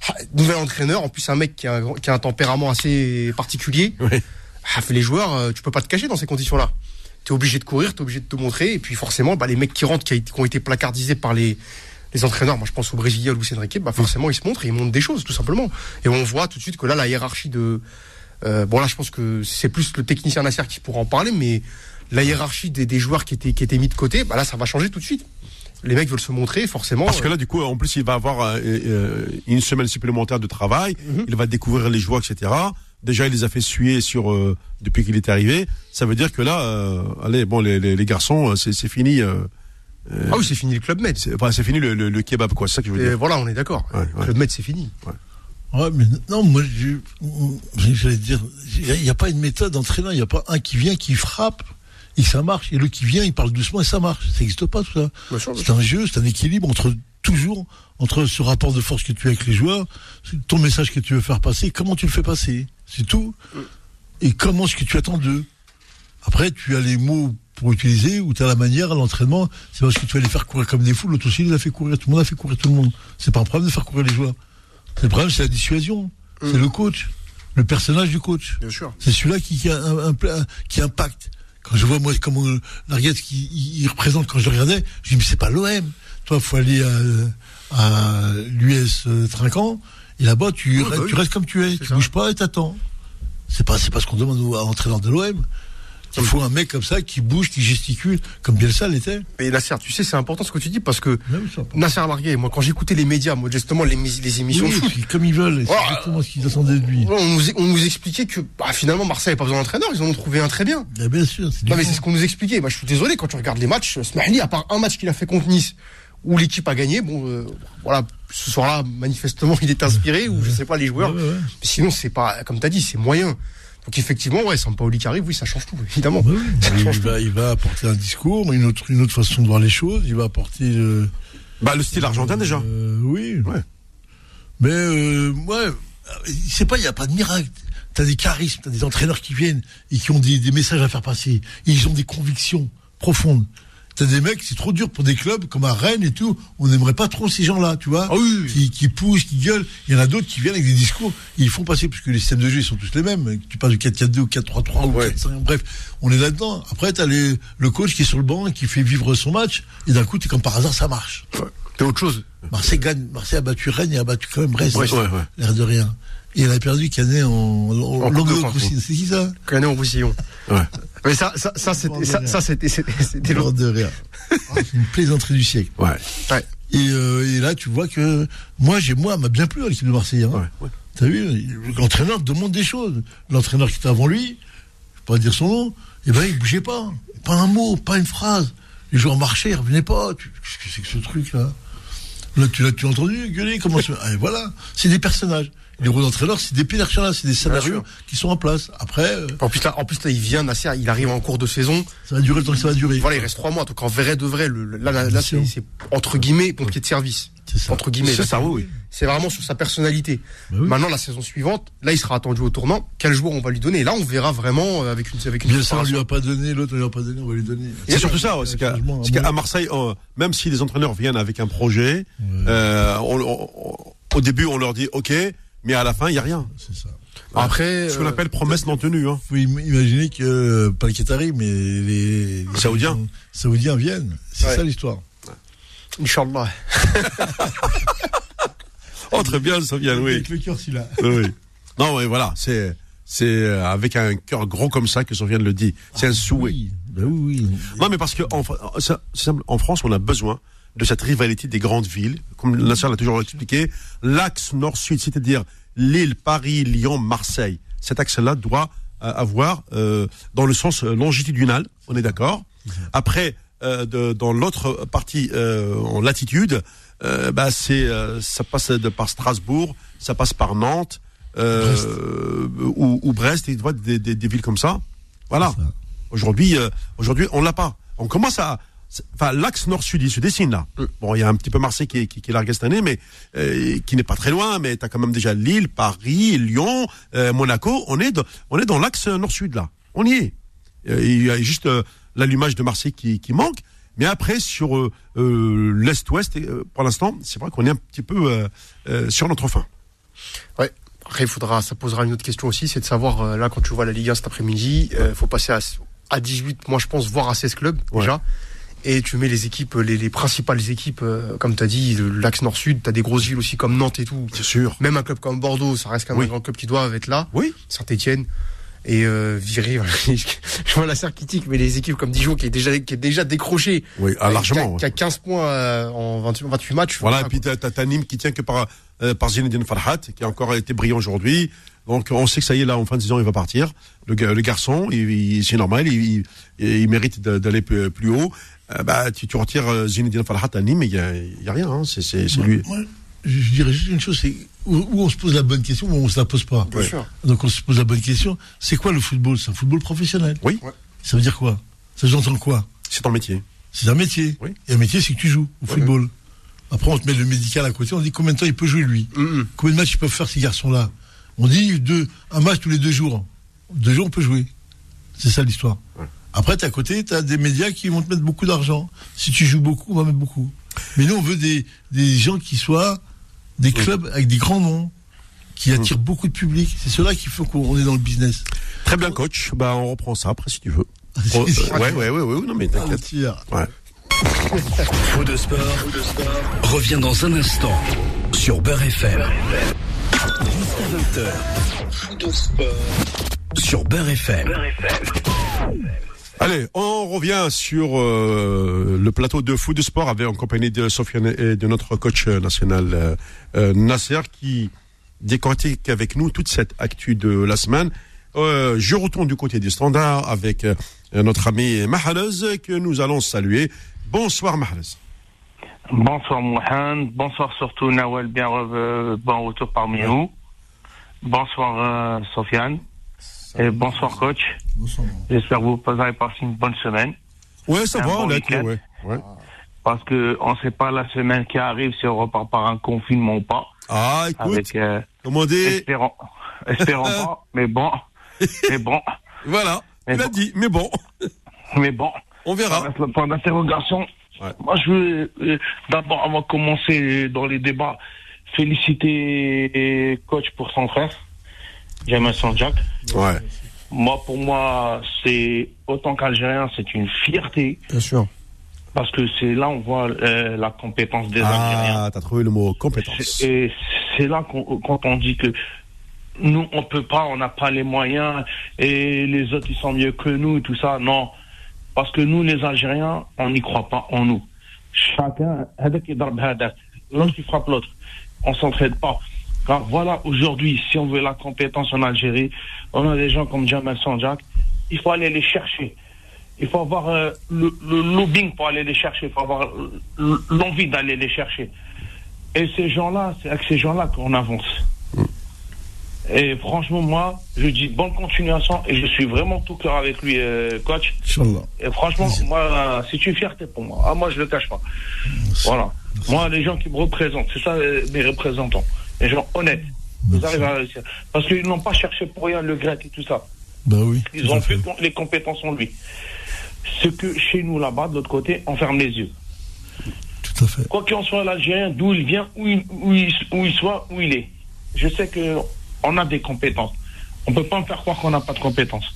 ah, nouvel entraîneur, en plus un mec qui a un, grand- qui a un tempérament assez particulier, Ouais. ah, les joueurs, euh, tu peux pas te cacher dans ces conditions-là. Tu es obligé de courir, tu es obligé de te montrer, et puis forcément, bah, les mecs qui rentrent, qui ont été placardisés par les les entraîneurs, moi je pense au Brésilien, Luis Enrique, bah forcément ils se montrent et ils montrent des choses tout simplement. Et on voit tout de suite que là la hiérarchie de euh, bon là je pense que c'est plus le technicien Nasser qui pourra en parler, mais la hiérarchie des, des joueurs qui étaient qui étaient mis de côté, bah là ça va changer tout de suite. Les mecs veulent se montrer forcément. Parce que euh, là, du coup, en plus, il va avoir euh, euh, une semaine supplémentaire de travail. Mhm. Il va découvrir les joueurs, etc. Déjà, il les a fait suer sur euh, depuis qu'il est arrivé. Ça veut dire que là, euh, allez, bon, les, les, les garçons, euh, c'est c'est fini. Euh, ah oui c'est fini le club Med. c'est enfin, fini le, le, le kebab, quoi. C'est ça que je veux Et dire. voilà on est d'accord. Ouais, ouais. Club Med c'est fini. Ouais, mais non, moi, je, j'allais dire, il n'y a pas une méthode d'entraîneur, il n'y a pas un qui vient, qui frappe, et ça marche, et le qui vient, il parle doucement et ça marche. Ça n'existe pas, tout ça. C'est un jeu, c'est un équilibre entre, toujours, entre ce rapport de force que tu as avec les joueurs, ton message que tu veux faire passer, comment tu le fais passer. C'est tout. Et comment ce que tu attends d'eux. Après, tu as les mots pour utiliser, ou tu as la manière à l'entraînement, c'est parce que tu vas les faire courir comme des fous, l'autre aussi, il a fait courir, tout le monde a fait courir tout le monde. C'est pas un problème de faire courir les joueurs. Le problème, c'est la dissuasion. C'est le coach, le personnage du coach. Bien sûr. C'est celui-là qui, qui, qui impacte. Quand je vois moi comment euh, Larguette qui il, il représente quand je regardais, je dis mais c'est pas l'OM. Toi, faut aller à, à l'US euh, Trinquant et là-bas tu, Oui, bah restes- oui. tu restes comme tu es, tu ça. bouges pas et t'attends. C'est pas c'est pas ce qu'on demande à l'entraîneur de l'OM. Il faut un mec comme ça qui bouge, qui gesticule, comme Bielsa l'était. Mais Nasser, tu sais c'est important ce que tu dis parce que oui. Nasser Largué, moi quand j'écoutais les médias, moi justement les, mis- les émissions Oui, de foot, puis comme ils veulent, et c'est Voilà. exactement ce qu'ils attendaient de lui. on nous, on nous expliquait que bah, finalement Marseille n'avait pas besoin d'entraîneur, ils en ont trouvé un très bien. Eh bien sûr, Non mais c'est ce qu'on nous expliquait. Moi je suis désolé quand tu regardes les matchs, Smahli à part un match qu'il a fait contre Nice où l'équipe a gagné, bon euh, voilà, ce soir-là manifestement il est inspiré ou je sais pas les joueurs. Ouais, ouais, ouais. Mais sinon c'est pas comme tu as dit, c'est moyen. Donc effectivement ouais, Sampaoli qui arrive, oui, ça change tout évidemment. Oui, Ça il, change tout. va, il va apporter un discours, une autre, une autre façon de voir les choses. Il va apporter. euh, Bah, le style argentin, déjà. euh, oui. Ouais. Mais euh, ouais, c'est pas, il n'y a pas de miracle. T'as des charismes, t'as des entraîneurs qui viennent et qui ont des, des messages à faire passer. Et ils ont des convictions profondes. T'as des mecs, c'est trop dur pour des clubs comme à Rennes et tout. On n'aimerait pas trop ces gens-là, tu vois. Ah oui. Qui, qui poussent, qui gueulent. Il y en a d'autres qui viennent avec des discours. Ils font passer, puisque les systèmes de jeu ils sont tous les mêmes. Tu parles du 4-4-2 ou 4-3-3 ou Ouais. 4-5. Bref, on est là-dedans. Après, t'as les, le coach qui est sur le banc qui fait vivre son match. Et d'un coup, t'es comme par hasard, ça marche. C'est autre chose. Marseille gagne. Marseille a battu Rennes et a battu quand même Brest. Ouais, ouais, ouais. L'air de rien. Et elle a perdu Canet en, en, En. C'est qui ça Canet en Roussillon. Ouais. Mais ça ça ça c'était ça, ça, c'était c'était c'était L'air l'autre. de rien. Ah, c'est une plaisanterie du siècle. Ouais. Ouais. Et, euh, et là, tu vois que moi, j'ai moi, m'a bien plu à l'équipe de Marseille. Hein. Ouais. ouais. T'as vu L'entraîneur demande des choses. L'entraîneur qui était avant lui, je vais pas dire son nom, eh ben il bougeait pas. Pas un mot, pas une phrase. Les joueurs marchaient, ils revenaient pas. Qu'est-ce que c'est que ce truc là? Là, tu l'as entendu gueuler comment ça- Ah, et Voilà, c'est des personnages. Les rôles d'entraîneur, c'est des là c'est des scénarios qui sont en place. Après, euh, En plus là, en plus là, il vient Nasser, il arrive en cours de saison. ça va durer le temps que ça va durer. Voilà, il reste trois mois. Donc en vrai de vrai, le, là, là, c'est entre guillemets pompier de service. C'est ça. Entre guillemets. C'est là, ça, oui, oui. C'est vraiment sur sa personnalité. Bah oui. Maintenant, la saison suivante, là, il sera attendu au tournant. Quel joueur on va lui donner? Et là, on verra vraiment euh, avec une avec une Bien ça, on lui a pas donné, l'autre, on lui a pas donné, on va lui donner. C'est surtout ça, ouais, c'est qu'à Marseille, euh, même si les entraîneurs viennent avec un projet, euh, on- on- au début on leur dit OK, mais à la fin il y a rien. C'est ça. Après, Ce qu'on euh, appelle promesse non tenue. Hein. Faut im- imaginer que, euh, pas le Qatari, mais les, les Saoudiens. Saoudiens viennent. C'est Ouais. ça l'histoire. Inch'Allah. Oh très bien, Sofiane, oui. Avec le cœur, celui-là. oui. oui. Non, mais voilà, c'est c'est euh, avec un cœur gros comme ça que Sofiane le dit. C'est un souhait. Oui, ben oui, oui. Non, mais parce que en, Fr- ça- c'est simple, en France, on a besoin de cette rivalité des grandes villes, comme Nasser l'a toujours expliqué, l'axe nord-sud, c'est-à-dire Lille, Paris, Lyon, Marseille. Cet axe-là doit euh, avoir euh, dans le sens euh, longitudinal, on est d'accord. Après, euh, de- dans l'autre partie euh, en latitude, euh, bah c'est euh, ça passe de par Strasbourg, ça passe par Nantes euh, ou, ou Brest, et des, des, des villes comme ça. Voilà. Aujourd'hui, euh, aujourd'hui, on l'a pas. On commence à, enfin, l'axe nord-sud, il se dessine là. Bon, il y a un petit peu Marseille qui est, qui, qui est largué cette année, mais euh, qui n'est pas très loin. Mais t'as quand même déjà Lille, Paris, Lyon, euh, Monaco. On est, dans, on est dans l'axe nord-sud là. On y est. Euh, Il y a juste l'allumage de Marseille qui, qui manque. Mais après, sur l'est-ouest, pour l'instant, c'est vrai qu'on est un petit peu sur notre fin. Ouais. Après, il faudra, ça posera une autre question aussi, c'est de savoir, là, quand tu vois la Ligue 1 cet après-midi, il faut passer à, à 18, moi je pense, voire à 16 clubs, Ouais. déjà. Et tu mets les équipes, les, les principales équipes, euh, comme tu as dit, l'axe nord-sud, tu as des grosses villes aussi comme Nantes et tout. C'est sûr. Même un club comme Bordeaux, ça reste quand même Oui. un grand club qui doit être là. Oui. Saint-Etienne. Et euh, voilà. je vois la serre qui tique, mais les équipes comme Dijon qui est déjà, qui est déjà décroché, Oui, ah, largement. qui, a, ouais. qui a 15 points euh, en 28, 28 matchs. Voilà, et puis t'as, t'as, t'as Nîmes qui tient que par, euh, par Zinedine Farhat, qui a encore été brillant aujourd'hui. Donc on sait que ça y est, là, en fin de saison, il va partir. Le, ga- le garçon, c'est normal, il, il, il mérite d'aller plus haut. Euh, bah, tu, tu retires euh, Zinedine Farhat à Nîmes, il y a, il y a rien. Hein, c'est, c'est, c'est lui. Moi, je dirais juste une chose, c'est où, où on se pose la bonne question, où on se la pose pas? Bien sûr. Donc on se pose la bonne question. C'est quoi le football? C'est un football professionnel. Oui, Ça veut dire quoi? Ça j'entends quoi? C'est ton métier. C'est un métier. Oui. Et un métier, c'est que tu joues au football. Après, on te met le médical à côté, on dit combien de temps il peut jouer lui? Mhm. Combien de matchs ils peuvent faire ces garçons-là? On dit deux, un match tous les deux jours. Deux jours, on peut jouer. C'est ça l'histoire. Après, t'es à côté, tu as des médias qui vont te mettre beaucoup d'argent. Si tu joues beaucoup, on va mettre beaucoup. Mais nous, on veut des, des gens qui soient des clubs avec des grands noms, qui attirent beaucoup de public. C'est cela qui fait qu'on est dans le business. Très bien, coach. Bah, on reprend ça après si tu veux. Euh, ouais, ouais, ouais, ouais, non, mais Ah, t'inquiète. Ouais. Faux de sport, revient dans un instant sur Beurre FM. Jusqu'à 20h. Sur Beurre FM. Allez, on revient sur euh, le plateau de foot de sport avec en compagnie de Sofiane et de notre coach national euh, euh, Nasser qui décortique avec nous toute cette actu de la semaine. Euh, je retourne du côté du standard avec notre ami Mahalez que nous allons saluer. Bonsoir Mahalez. Bonsoir Mohamed, bonsoir surtout Nawel, bien re- bon retour parmi nous. Bonsoir Sofiane et bonsoir coach. J'espère que vous avez passé une bonne semaine Ouais, ça Un va, bon week-end. ouais. ouais. parce que on sait pas la semaine qui arrive si on repart par un confinement ou pas. Ah, écoute, Avec euh, comment dire, espérons, espérons pas, mais bon, mais bon, voilà, Mais il a dit, mais bon, mais bon. on verra. le point d'interrogation. Ouais. Moi, je veux euh, d'abord, avant de commencer dans les débats, féliciter coach pour son frère, Jamal Sanjak. Ouais. Moi, pour moi, c'est autant qu'Algérien, c'est une fierté. Bien sûr. Parce que c'est là on voit euh, la compétence des ah, Algériens. Ah, t'as trouvé le mot compétence. Et c'est là quand on dit que nous, on peut pas, on n'a pas les moyens et les autres, ils sont mieux que nous et tout ça. Non. Parce que nous, les Algériens, on n'y croit pas en nous. Chacun, l'autre qui frappe l'autre. On s'entraide pas. Car voilà, aujourd'hui, si on veut la compétence en Algérie, on a des gens comme Jamal Sanjak, il faut aller les chercher. Il faut avoir euh, le, le lobbying pour aller les chercher. Il faut avoir euh, l'envie d'aller les chercher. Et ces gens-là, c'est avec ces gens-là qu'on avance. Et franchement, moi, je dis bonne continuation et je suis vraiment tout cœur avec lui, euh, coach. Inch'Allah. Et franchement, moi, c'est une fierté pour moi. Ah, moi, je le cache pas. Voilà. Moi, les gens qui me représentent, c'est ça mes représentants. Les gens honnêtes. Ils arrivent à réussir. Parce qu'ils n'ont pas cherché pour rien le grec et tout ça. Bah oui. Ils ont fait. les compétences en lui. Ce que chez nous là-bas, de l'autre côté, on ferme les yeux. Tout à fait. Quoi qu'il en soit, l'Algérien, d'où il vient, où il, où, il, où il soit, où il est. Je sais que on a des compétences. On peut pas me faire croire qu'on n'a pas de compétences.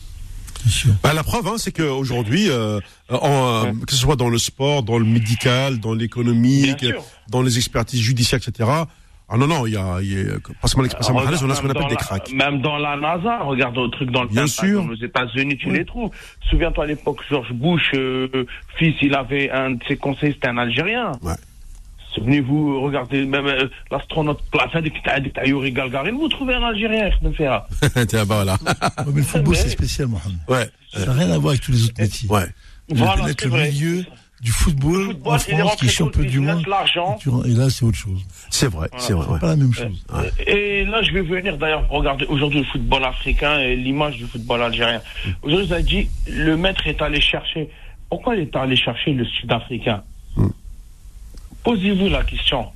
Bien sûr. Bah, la preuve, hein, c'est qu'aujourd'hui, euh, euh, que ce soit dans le sport, dans le médical, dans sûr. dans les expertises judiciaires, etc. Ah non, non, il y a, il y a Regarde, mahalaise, on a ce qu'on appelle des cracks. Même dans la NASA, regarde le truc dans le Bien sûr. aux États-Unis, tu les trouves. Souviens-toi à l'époque, George Bush, euh, fils, il avait un de ses conseillers, c'était un Algérien. Ouais. Souvenez-vous, regardez, même euh, l'astronaute avec Yuri Gagarin, vous trouvez un Algérien, je me fais là. Tiens, bah voilà. Ouais, mais le football, c'est spécial, Mohamed. Ouais. Ça n'a rien à voir avec tous les autres métiers. Ouais. Voilà, c'est le vrai. milieu du football, football, en France, qui est champion du monde. l'argent. Et là, c'est autre chose. C'est vrai, c'est vrai. C'est ouais. pas la même chose. Et là, je vais venir d'ailleurs regarder aujourd'hui le football africain et l'image du football algérien. Aujourd'hui, vous avez dit, le maître est allé chercher. Pourquoi il est allé chercher le Sud-Africain Hmm. Posez-vous la question.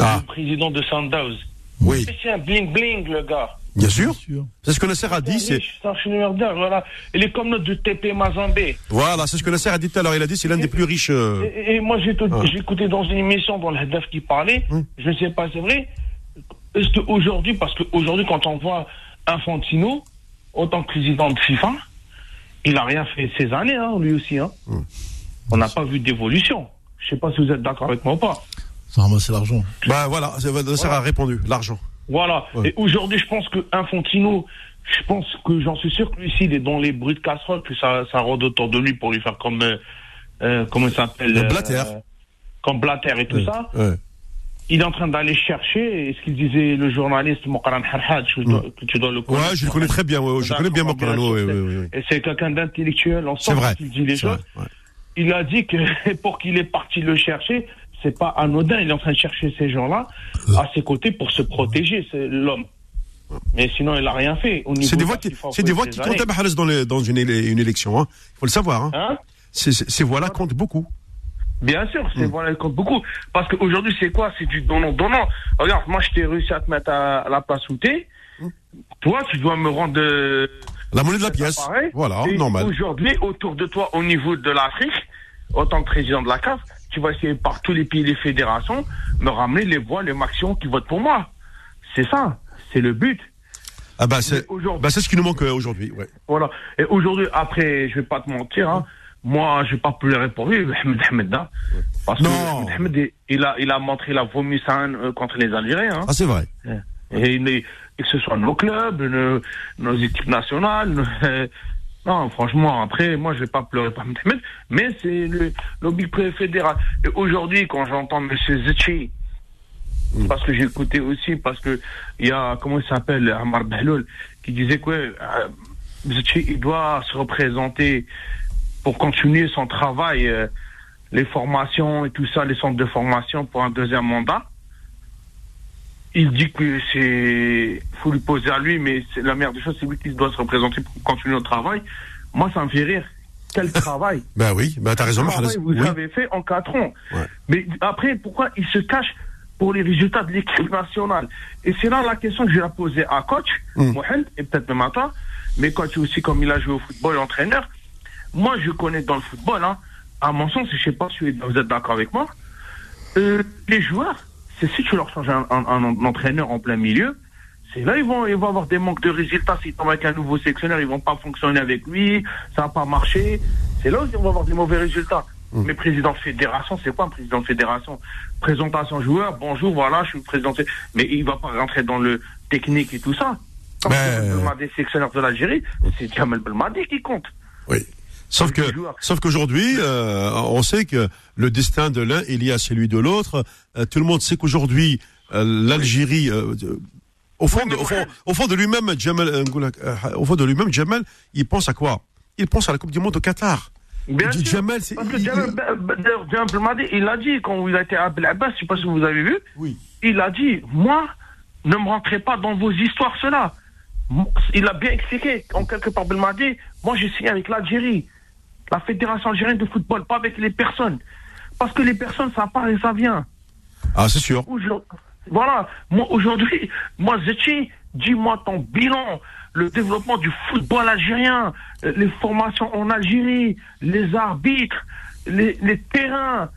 Ah, Le président de Sundowns. oui, C'est un bling-bling, le gars. Bien sûr. Bien sûr. C'est ce que Nasser a dit, c'est, C'est voilà. Il est comme notre de TP Mazambé. voilà, c'est ce que Nasser a dit tout à l'heure. Il a dit, c'est l'un des plus riches, euh, Et, et moi, j'ai Ah. écouté dans une émission dans le Hadaf qui parlait, Hmm. je ne sais pas, c'est vrai. Est-ce qu'aujourd'hui, parce qu'aujourd'hui, quand on voit Infantino, autant que président de FIFA, il n'a rien fait ces années, hein, lui aussi. Hein. Hmm. On n'a pas vu d'évolution. Je ne sais pas si vous êtes d'accord avec moi ou pas. Ça ramasser l'argent. bah voilà, c'est- Nasser a répondu, l'argent. Voilà. Ouais. Et aujourd'hui, je pense que Infantino, je pense que j'en suis sûr que lui, s'il est dans les bruits de casserole, que ça, ça rôde autour de lui pour lui faire comme, euh, euh, comment il s'appelle Le Blatter. euh, Comme Blatter et tout Ouais, ça. ouais. Il est en train d'aller chercher, et ce qu'il disait le journaliste Mokran Harhad, que, tu dois- que tu dois le connaître. Ouais, je le connais très bien, je connais bien. Et c'est quelqu'un d'intellectuel, vrai. qu'il dit les vrai, choses. ouais. Il a dit que pour qu'il est parti le chercher, c'est pas anodin, il est en train de chercher ces gens-là à ses côtés pour se protéger, c'est l'homme. Mais sinon, il a rien fait. C'est des de voix qui, c'est des voix qui comptent à. Mahrez dans, les- dans une, éle- une élection, hein. Faut le savoir, hein. Hein Ces, ces- ces voix-là comptent beaucoup. Bien sûr, Mm. c'est voilà, il compte beaucoup. Parce qu'aujourd'hui, c'est quoi? C'est du donnant-donnant. Regarde, moi, je t'ai réussi à te mettre à, la place où t'es. Mm. Toi, tu dois me rendre euh, La monnaie de la pièce. appareil. Voilà, Et normal. Aujourd'hui, autour de toi, au niveau de l'Afrique, en tant que président de la CAF, tu vas essayer par tous les pays, les fédérations, me ramener les voix, les maximum qui votent pour moi. C'est ça, c'est le but. Ah bah c'est, bah c'est ce qui nous manque euh, aujourd'hui, ouais. Voilà. Et aujourd'hui, après, je vais pas te mentir, hein, moi, je vais pas pleurer pour lui, Ahmed Ahmed, hein, parce Non. que Ahmed, il- a, il a montré la vomi euh, contre les Algériens. hein. Ah c'est vrai. Et, que ce soit nos clubs, nos, nos équipes nationales. non, franchement, après, moi, je vais pas pleurer par Mohamed, mais c'est le lobby fédéral. Et aujourd'hui, quand j'entends M. Zetchi, parce que j'ai écouté aussi, parce que il y a, comment il s'appelle, Amar Behloul, qui disait que euh, Zetchi, il doit se représenter pour continuer son travail, euh, les formations et tout ça, les centres de formation pour un deuxième mandat il dit que c'est faut lui poser à lui, mais c'est la meilleure des choses, c'est lui qui doit se représenter pour continuer le travail. Moi, ça me fait rire. Quel travail Bah oui, bah t'as raison, Quel travail vous Oui. avez fait en quatre ans. Ouais. Mais après, pourquoi il se cache pour les résultats de l'équipe nationale? Et c'est là la question que je vais la poser à coach, Mm. Mohamed, et peut-être même à toi, mais coach aussi, comme il a joué au football, entraîneur. Moi, je connais dans le football, hein, à mon sens, je sais pas si vous êtes d'accord avec moi, euh, les joueurs, c'est si tu leur changes un, un- un entraîneur en plein milieu, c'est là ils vont ils vont avoir des manques de résultats. S'ils tombent avec un nouveau sectionnaire, ils vont pas fonctionner avec lui, ça va pas marcher. C'est là où ils vont avoir des mauvais résultats. Mais président de fédération, c'est quoi un président de fédération? Présentation joueur, bonjour, voilà, je suis président. de- Mais il va pas rentrer dans le technique et tout ça. Comme Mais- Belmadi, sectionnaire de l'Algérie, c'est Jamel Belmadi qui compte. Oui. Sauf que, sauf qu'aujourd'hui, euh, on sait que le destin de l'un est lié à celui de l'autre. Euh, tout le monde sait qu'aujourd'hui, euh, l'Algérie, au fond, de, au fond, au fond de lui-même, Jamal, au fond de lui-même, Jamal, il pense à quoi? Il pense à la Coupe du Monde au Qatar. Bien sûr. Jamal, c'est. Parce que il- Jamal, bah, bah, d'ailleurs, Jamal Belmadi, il l'a dit quand il a été à Abdel Abbas, je sais pas si vous avez vu. Oui. Il a dit, moi, ne me rentrez pas dans vos histoires, cela. Il a bien expliqué, en quelque part, Belmadi, moi j'ai signé avec l'Algérie, la Fédération algérienne de football, pas avec les personnes. Parce que les personnes, ça part et ça vient. Ah, c'est sûr. Voilà, moi aujourd'hui, moi Zetchi, dis-moi ton bilan, le développement du football algérien, euh, les formations en Algérie, les arbitres, les, les terrains,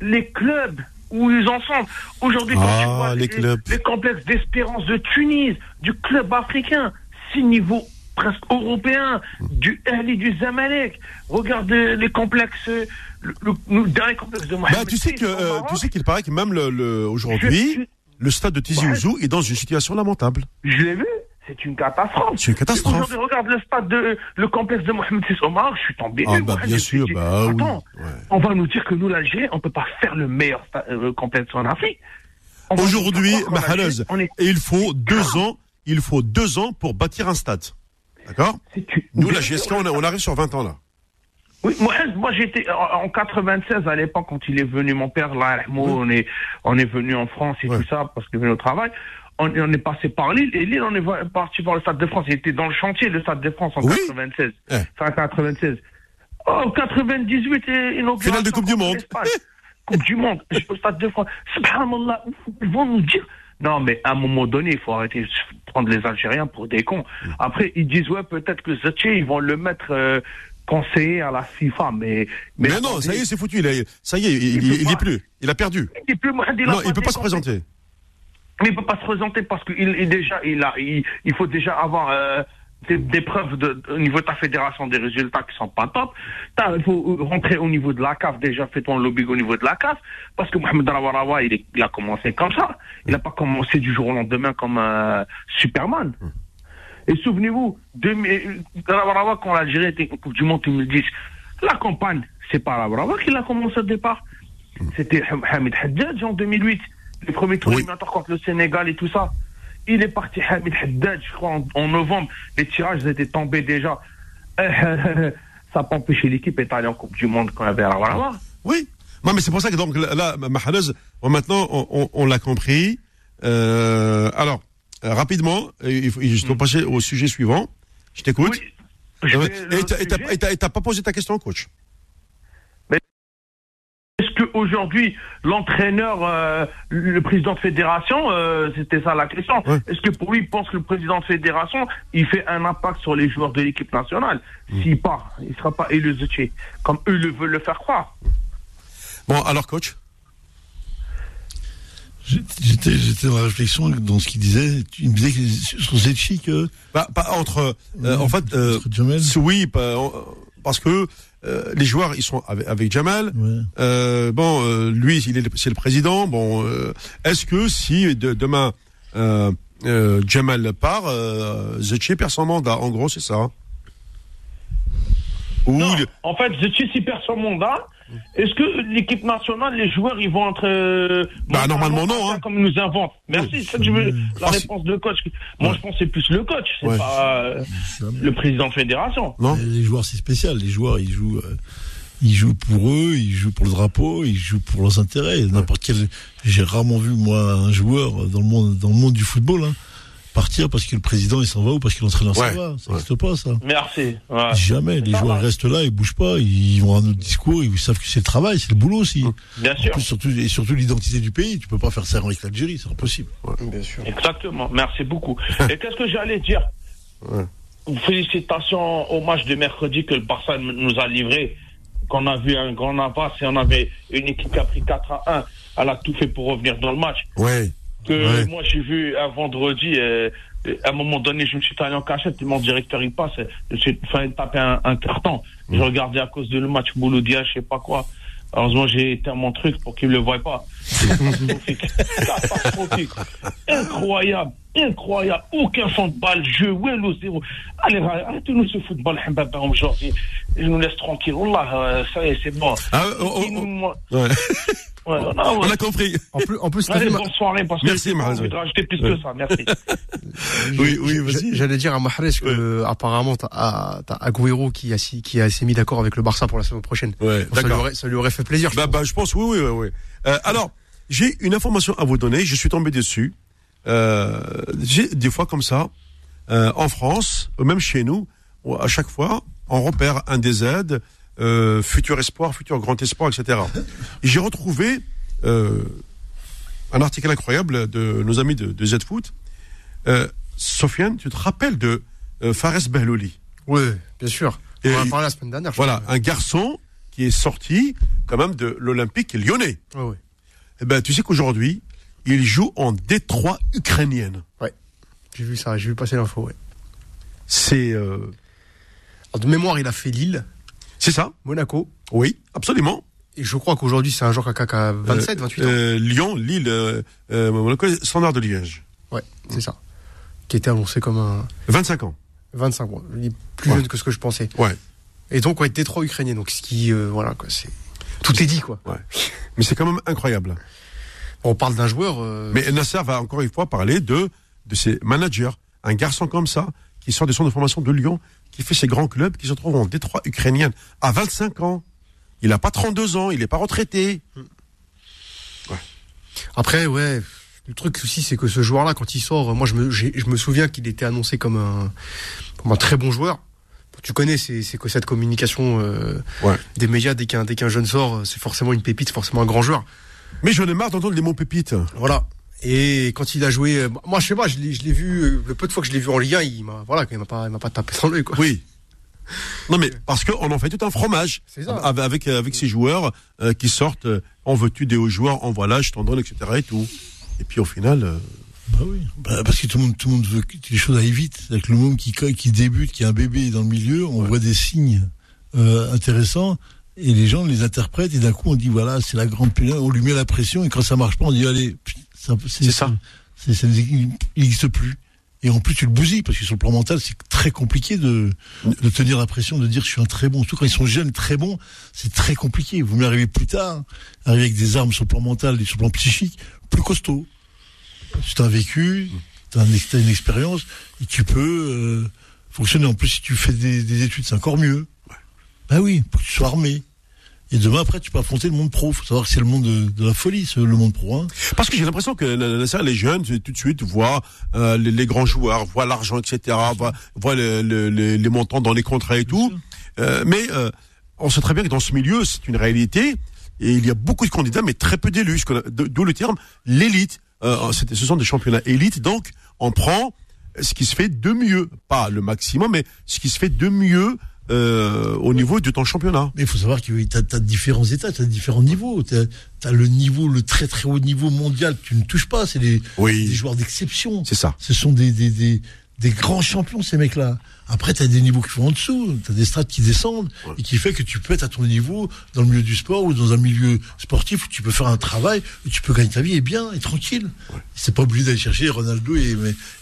les clubs où ils en sont. Aujourd'hui, quand Ah, tu vois les les complexes d'espérance de Tunis, du club africain, six niveaux presque européens, du Ahli, du Zamalek. Regarde les complexes, le, le- le dernier complexe de Mohamed Bah, tu sais que, euh, tu sais qu'il paraît que même le, aujourd'hui, Je- le stade de Tizi Ouzou est dans une situation lamentable. Je l'ai vu, c'est une catastrophe. C'est une catastrophe. Aujourd'hui, regarde le stade de le complexe de Mohamed VI je suis tombé. Ah, bah, bien sûr, bah, oui. Attends, Ouais. on va nous dire que nous, l'Algérie, on peut pas faire le meilleur euh, complexe en Afrique. Aujourd'hui, Mahalaz, il faut deux ans, il faut deux ans pour bâtir un stade. D'accord Nous, la GSK, on, arrive sur 20 ans là. Oui, moi, moi j'étais en en 96 à l'époque quand il est venu mon père là, on est on est venu en France et Ouais. tout ça parce qu'il est venu au travail. On, on est passé par Lille et Lille on est parti par le Stade de France. Il était dans le chantier le Stade de France en Oui. 96. Eh. Fin 96. Oh 98 et inauguration Finale de Coupe du Monde. coupe du Monde au Stade de France. Subhanallah, ils vont nous dire non, mais à un moment donné, il faut arrêter de prendre les Algériens pour des cons. Après, ils disent, ouais, peut-être que Zetchi, ils vont le mettre euh, conseiller à la FIFA, mais... Mais, non, ça y est, c'est foutu. Il est, ça y est, il, Il il, est plus. Il a perdu. Il peut, moi, il a Non, il peut pas se présenter. Mais il peut pas se présenter parce qu'il il déjà, il a, il, il faut déjà avoir euh, des, des preuves de, au niveau de ta fédération des résultats qui sont pas top. Il faut rentrer au niveau de la CAF déjà, fais ton lobby au niveau de la CAF parce que Mohamed Rawarawa, il, est- il a commencé comme ça. Il n'a pas commencé du jour au lendemain comme euh, Superman. Et souvenez-vous, 2000 Rawarawa, quand l'Algérie était en Coupe du Monde 2010, la campagne, c'est pas Rawarawa qui l'a commencé au départ. C'était Hamid Haddad en 2008, les premiers tours Oui. contre le Sénégal et tout ça. Il est parti Hamid Haddad, je crois, en, en novembre. Les tirages étaient tombés déjà. Ça n'a pas empêché l'équipe d'être allée en Coupe du Monde quand il y avait Rawarawa. Oui. Non, mais c'est pour ça que donc là, Mahalaz, maintenant, on, on- on l'a compris. Euh, alors, euh, rapidement, il faut, je dois passer au sujet suivant. Je t'écoute. Oui. Et t'as pas posé ta question, coach. Est-ce qu'aujourd'hui, l'entraîneur, euh, le président de fédération, euh, c'était ça la question, Ouais. est-ce que pour lui, il pense que le président de fédération, il fait un impact sur les joueurs de l'équipe nationale? Mm. S'il part, il ne sera pas élu Zetché, comme eux le veulent le faire croire. Bon, alors, coach? J'étais, j'étais dans la réflexion dans ce qu'il disait. Il me disait que sur Zetchi que. Bah, pas entre. euh, en fait, euh, Entre oui, parce que euh, les joueurs, ils sont avec, avec Jamal. Ouais. Euh, bon, euh, lui, il est, c'est le président. Bon, euh, est-ce que si de- demain euh, euh, Jamal part, euh, Zetchi perd son mandat? En gros, c'est ça. Ou Non, en fait, Zetché, s'il perd son mandat, est-ce que l'équipe nationale, les joueurs, ils vont être... euh, Bah, normalement, non, hein. Comme nous inventent. Merci, Oui. c'est ça que je veux. La Ah, réponse de coach. Moi, Ouais. je pense que c'est plus le coach, c'est Ouais. pas euh, le président de fédération. non Les joueurs, c'est spécial. Les joueurs, ils jouent, euh, ils jouent pour eux, ils jouent pour le drapeau, ils jouent pour leurs intérêts. N'importe quel. J'ai rarement vu moi un joueur dans le monde, dans le monde du football, hein, partir parce que le président il s'en va ou parce que l'entraîneur Ouais, s'en va. Ça ouais. n'existe pas ça. Merci. Ouais. Jamais. Les joueurs restent là, ils bougent pas, ils vont à un autre discours, ils savent que c'est le travail, c'est le boulot aussi. Bien En sûr. plus, surtout, et surtout l'identité du pays. Tu peux pas faire ça avec l'Algérie, c'est impossible. Bien sûr. Exactement, merci beaucoup. Et qu'est-ce que j'allais dire? Ouais. Félicitations au match de mercredi que le Barça nous a livré, qu'on a vu un grand avance et on avait une équipe qui a pris 4 à 1. Elle a tout fait pour revenir dans le match. Ouais. Que Ouais. moi j'ai vu un vendredi, euh, à un moment donné, je me suis allé en cachette, et mon directeur il passe, je suis fait taper un, un carton. Je regardais à cause de le match Bouloudia, je sais pas quoi. Heureusement, j'ai éteint mon truc pour qu'il ne le voie pas. Catastrophique. Catastrophique. Incroyable. Incroyable. Aucun balle, jeu, ouais, le zéro. Allez, arrêtez-nous ce football, Mbaba, aujourd'hui. Il nous laisse tranquille. Wallah, euh, ça y est, c'est bon. Ah, oh, oh, oh. Ouais. Ouais, On ouais. a compris. En plus, en plus, Allez, bonne soirée, parce que Merci, pas Mahrez, envie de ouais. rajouter plus Ouais. que ça. Merci. Oui, oui, vas-y. J'allais dire à Mahrez que euh, apparemment t'as ah, Agüero qui a qui a s'est mis d'accord avec le Barça pour la saison prochaine. Ouais, Donc, ça, lui aurait, ça lui aurait fait plaisir. je Bah, pense. bah, je pense, oui, oui, oui. oui. Euh, alors, j'ai une information à vous donner. Je suis tombé dessus. Euh, des fois comme ça, euh, en France, ou même chez nous, à chaque fois, on repère un DZ, euh, futur espoir, futur grand espoir, etc. Et j'ai retrouvé euh, un article incroyable de nos amis de, de Z Foot. Euh, Sofiane, tu te rappelles de euh, Fares Behlouli? Ouais, bien sûr. Et on en a parlé la semaine dernière. Voilà, un garçon qui est sorti quand même de l'Olympique lyonnais. Ouais, ouais. Eh ben, tu sais qu'aujourd'hui, il joue en Détroit ukrainienne. J'ai vu ça, j'ai vu passer l'info. Ouais. C'est euh, de mémoire, il a fait Lille, c'est ça Monaco, Oui, absolument. et je crois qu'aujourd'hui c'est un joueur qui a- qui a 27, 28 ans. Euh, Lyon, Lille, euh, euh, Monaco, Standard de Liège. Ouais, c'est ça. Qui était annoncé comme un 25 ans. 25 ans. Il est plus Ouais. jeune que ce que je pensais. Ouais. Et donc, ouais, Détroit ukrainien. Donc, ce qui, euh, voilà, quoi, c'est. Tout est dit, quoi. Mais c'est quand même incroyable. On parle d'un joueur. euh, Mais Nasser va encore une fois parler de, de ses managers. Un garçon comme ça, qui sort des centres de formation de Lyon, qui fait ses grands clubs, qui se trouve en Détroit ukrainienne à 25 ans. Il n'a pas 32 ans, il n'est pas retraité. Après, ouais, le truc aussi, c'est que ce joueur-là, quand il sort, moi, je me, je me souviens qu'il était annoncé comme un, comme un très bon joueur. Tu connais, c'est, que cette communication euh, Ouais. des médias, dès qu'un, dès qu'un jeune sort, c'est forcément une pépite, c'est forcément un grand joueur. Mais j'en ai marre d'entendre les mots pépites. Voilà. Et quand il a joué, euh, moi, je sais pas, je l'ai, je l'ai vu, euh, le peu de fois que je l'ai vu en Ligue 1, il m'a, voilà, il m'a pas, il m'a pas tapé dans l'œil, quoi. Oui. Non mais parce qu'on en fait tout un fromage C'est ça. avec avec, avec ces joueurs euh, qui sortent. euh, en veux-tu des hauts joueurs En voilà, je t'en donne, etc. Et tout. Et puis au final, euh, Bah oui. Bah, parce que tout le monde, tout le monde veut que les choses aillent vite. Avec le moment qui, qui débute, qui a un bébé dans le milieu, on voit des signes euh, intéressants et les gens les interprètent et d'un coup on dit voilà c'est la grande pénale, on lui met la pression et quand ça marche pas on dit allez C'est ça. c'est, ça n'existe plus. Et en plus tu le bousilles parce que sur le plan mental c'est très compliqué de, de tenir la pression de dire je suis un très bon. Surtout quand ils sont jeunes très bons c'est très compliqué. Vous m'arrivez plus tard, arriver avec des armes sur le plan mental et sur le plan psychique plus costaud tu as vécu, tu as une expérience, et tu peux euh, fonctionner. En plus, si tu fais des, des études, c'est encore mieux. Bah oui, pour que tu sois armé. Et demain, après, tu peux affronter le monde pro. faut savoir que c'est le monde de, de la folie, le monde pro. Hein. parce que j'ai l'impression que les jeunes tout de suite voient euh, les, les grands joueurs, voient l'argent, etc. Voient, voient le- le- le- les montants dans les contrats et tout. Euh, mais euh, on sait très bien que dans ce milieu, c'est une réalité. Et il y a beaucoup de candidats, mais très peu d'élus. D'où le terme l'élite. Ce sont des championnats élites. Donc, on prend ce qui se fait de mieux. Pas le maximum, mais ce qui se fait de mieux euh, au niveau de ton championnat. Mais il faut savoir que tu as, différents états, tu as différents niveaux. Tu as, le niveau, le très très haut niveau mondial, que tu ne touches pas. C'est des, Oui. des joueurs d'exception. C'est ça. Ce sont des, des, des, des grands champions, ces mecs-là. Après, tu as des niveaux qui vont en dessous, tu as des strates qui descendent, et qui fait que tu peux être à ton niveau dans le milieu du sport ou dans un milieu sportif où tu peux faire un travail, où tu peux gagner ta vie et bien, et tranquille. C'est pas obligé d'aller chercher Ronaldo et,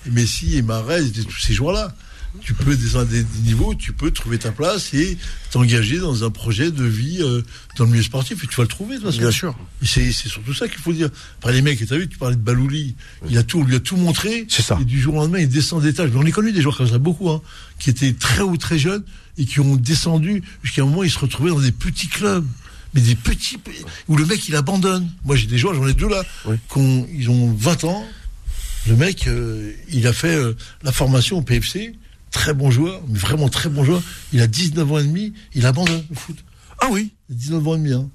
et Messi et Mahrez et tous ces joueurs-là. Tu peux descendre des, des niveaux, tu peux trouver ta place et t'engager dans un projet de vie euh, dans le milieu sportif et tu vas le trouver de toute façon. Bien sûr. C'est c'est surtout ça qu'il faut dire. Après les mecs, tu as vu, tu parlais de Balouli, il a tout, on lui a tout montré. C'est ça. Et du jour au lendemain, il descend d'étage. Mais on les connu des joueurs comme ça, beaucoup, hein, qui étaient très hauts, très jeunes, et qui ont descendu jusqu'à un moment, ils se retrouvaient dans des petits clubs. Mais des petits, où le mec, il abandonne. Moi, j'ai des joueurs, j'en ai deux là, Oui. ils ont 20 ans. Le mec, euh, il a fait euh, la formation au PFC. Très bon joueur, mais vraiment très bon joueur. Il a 19 ans et demi, il abandonne le foot. Ah oui. 19 ans et demi, hein.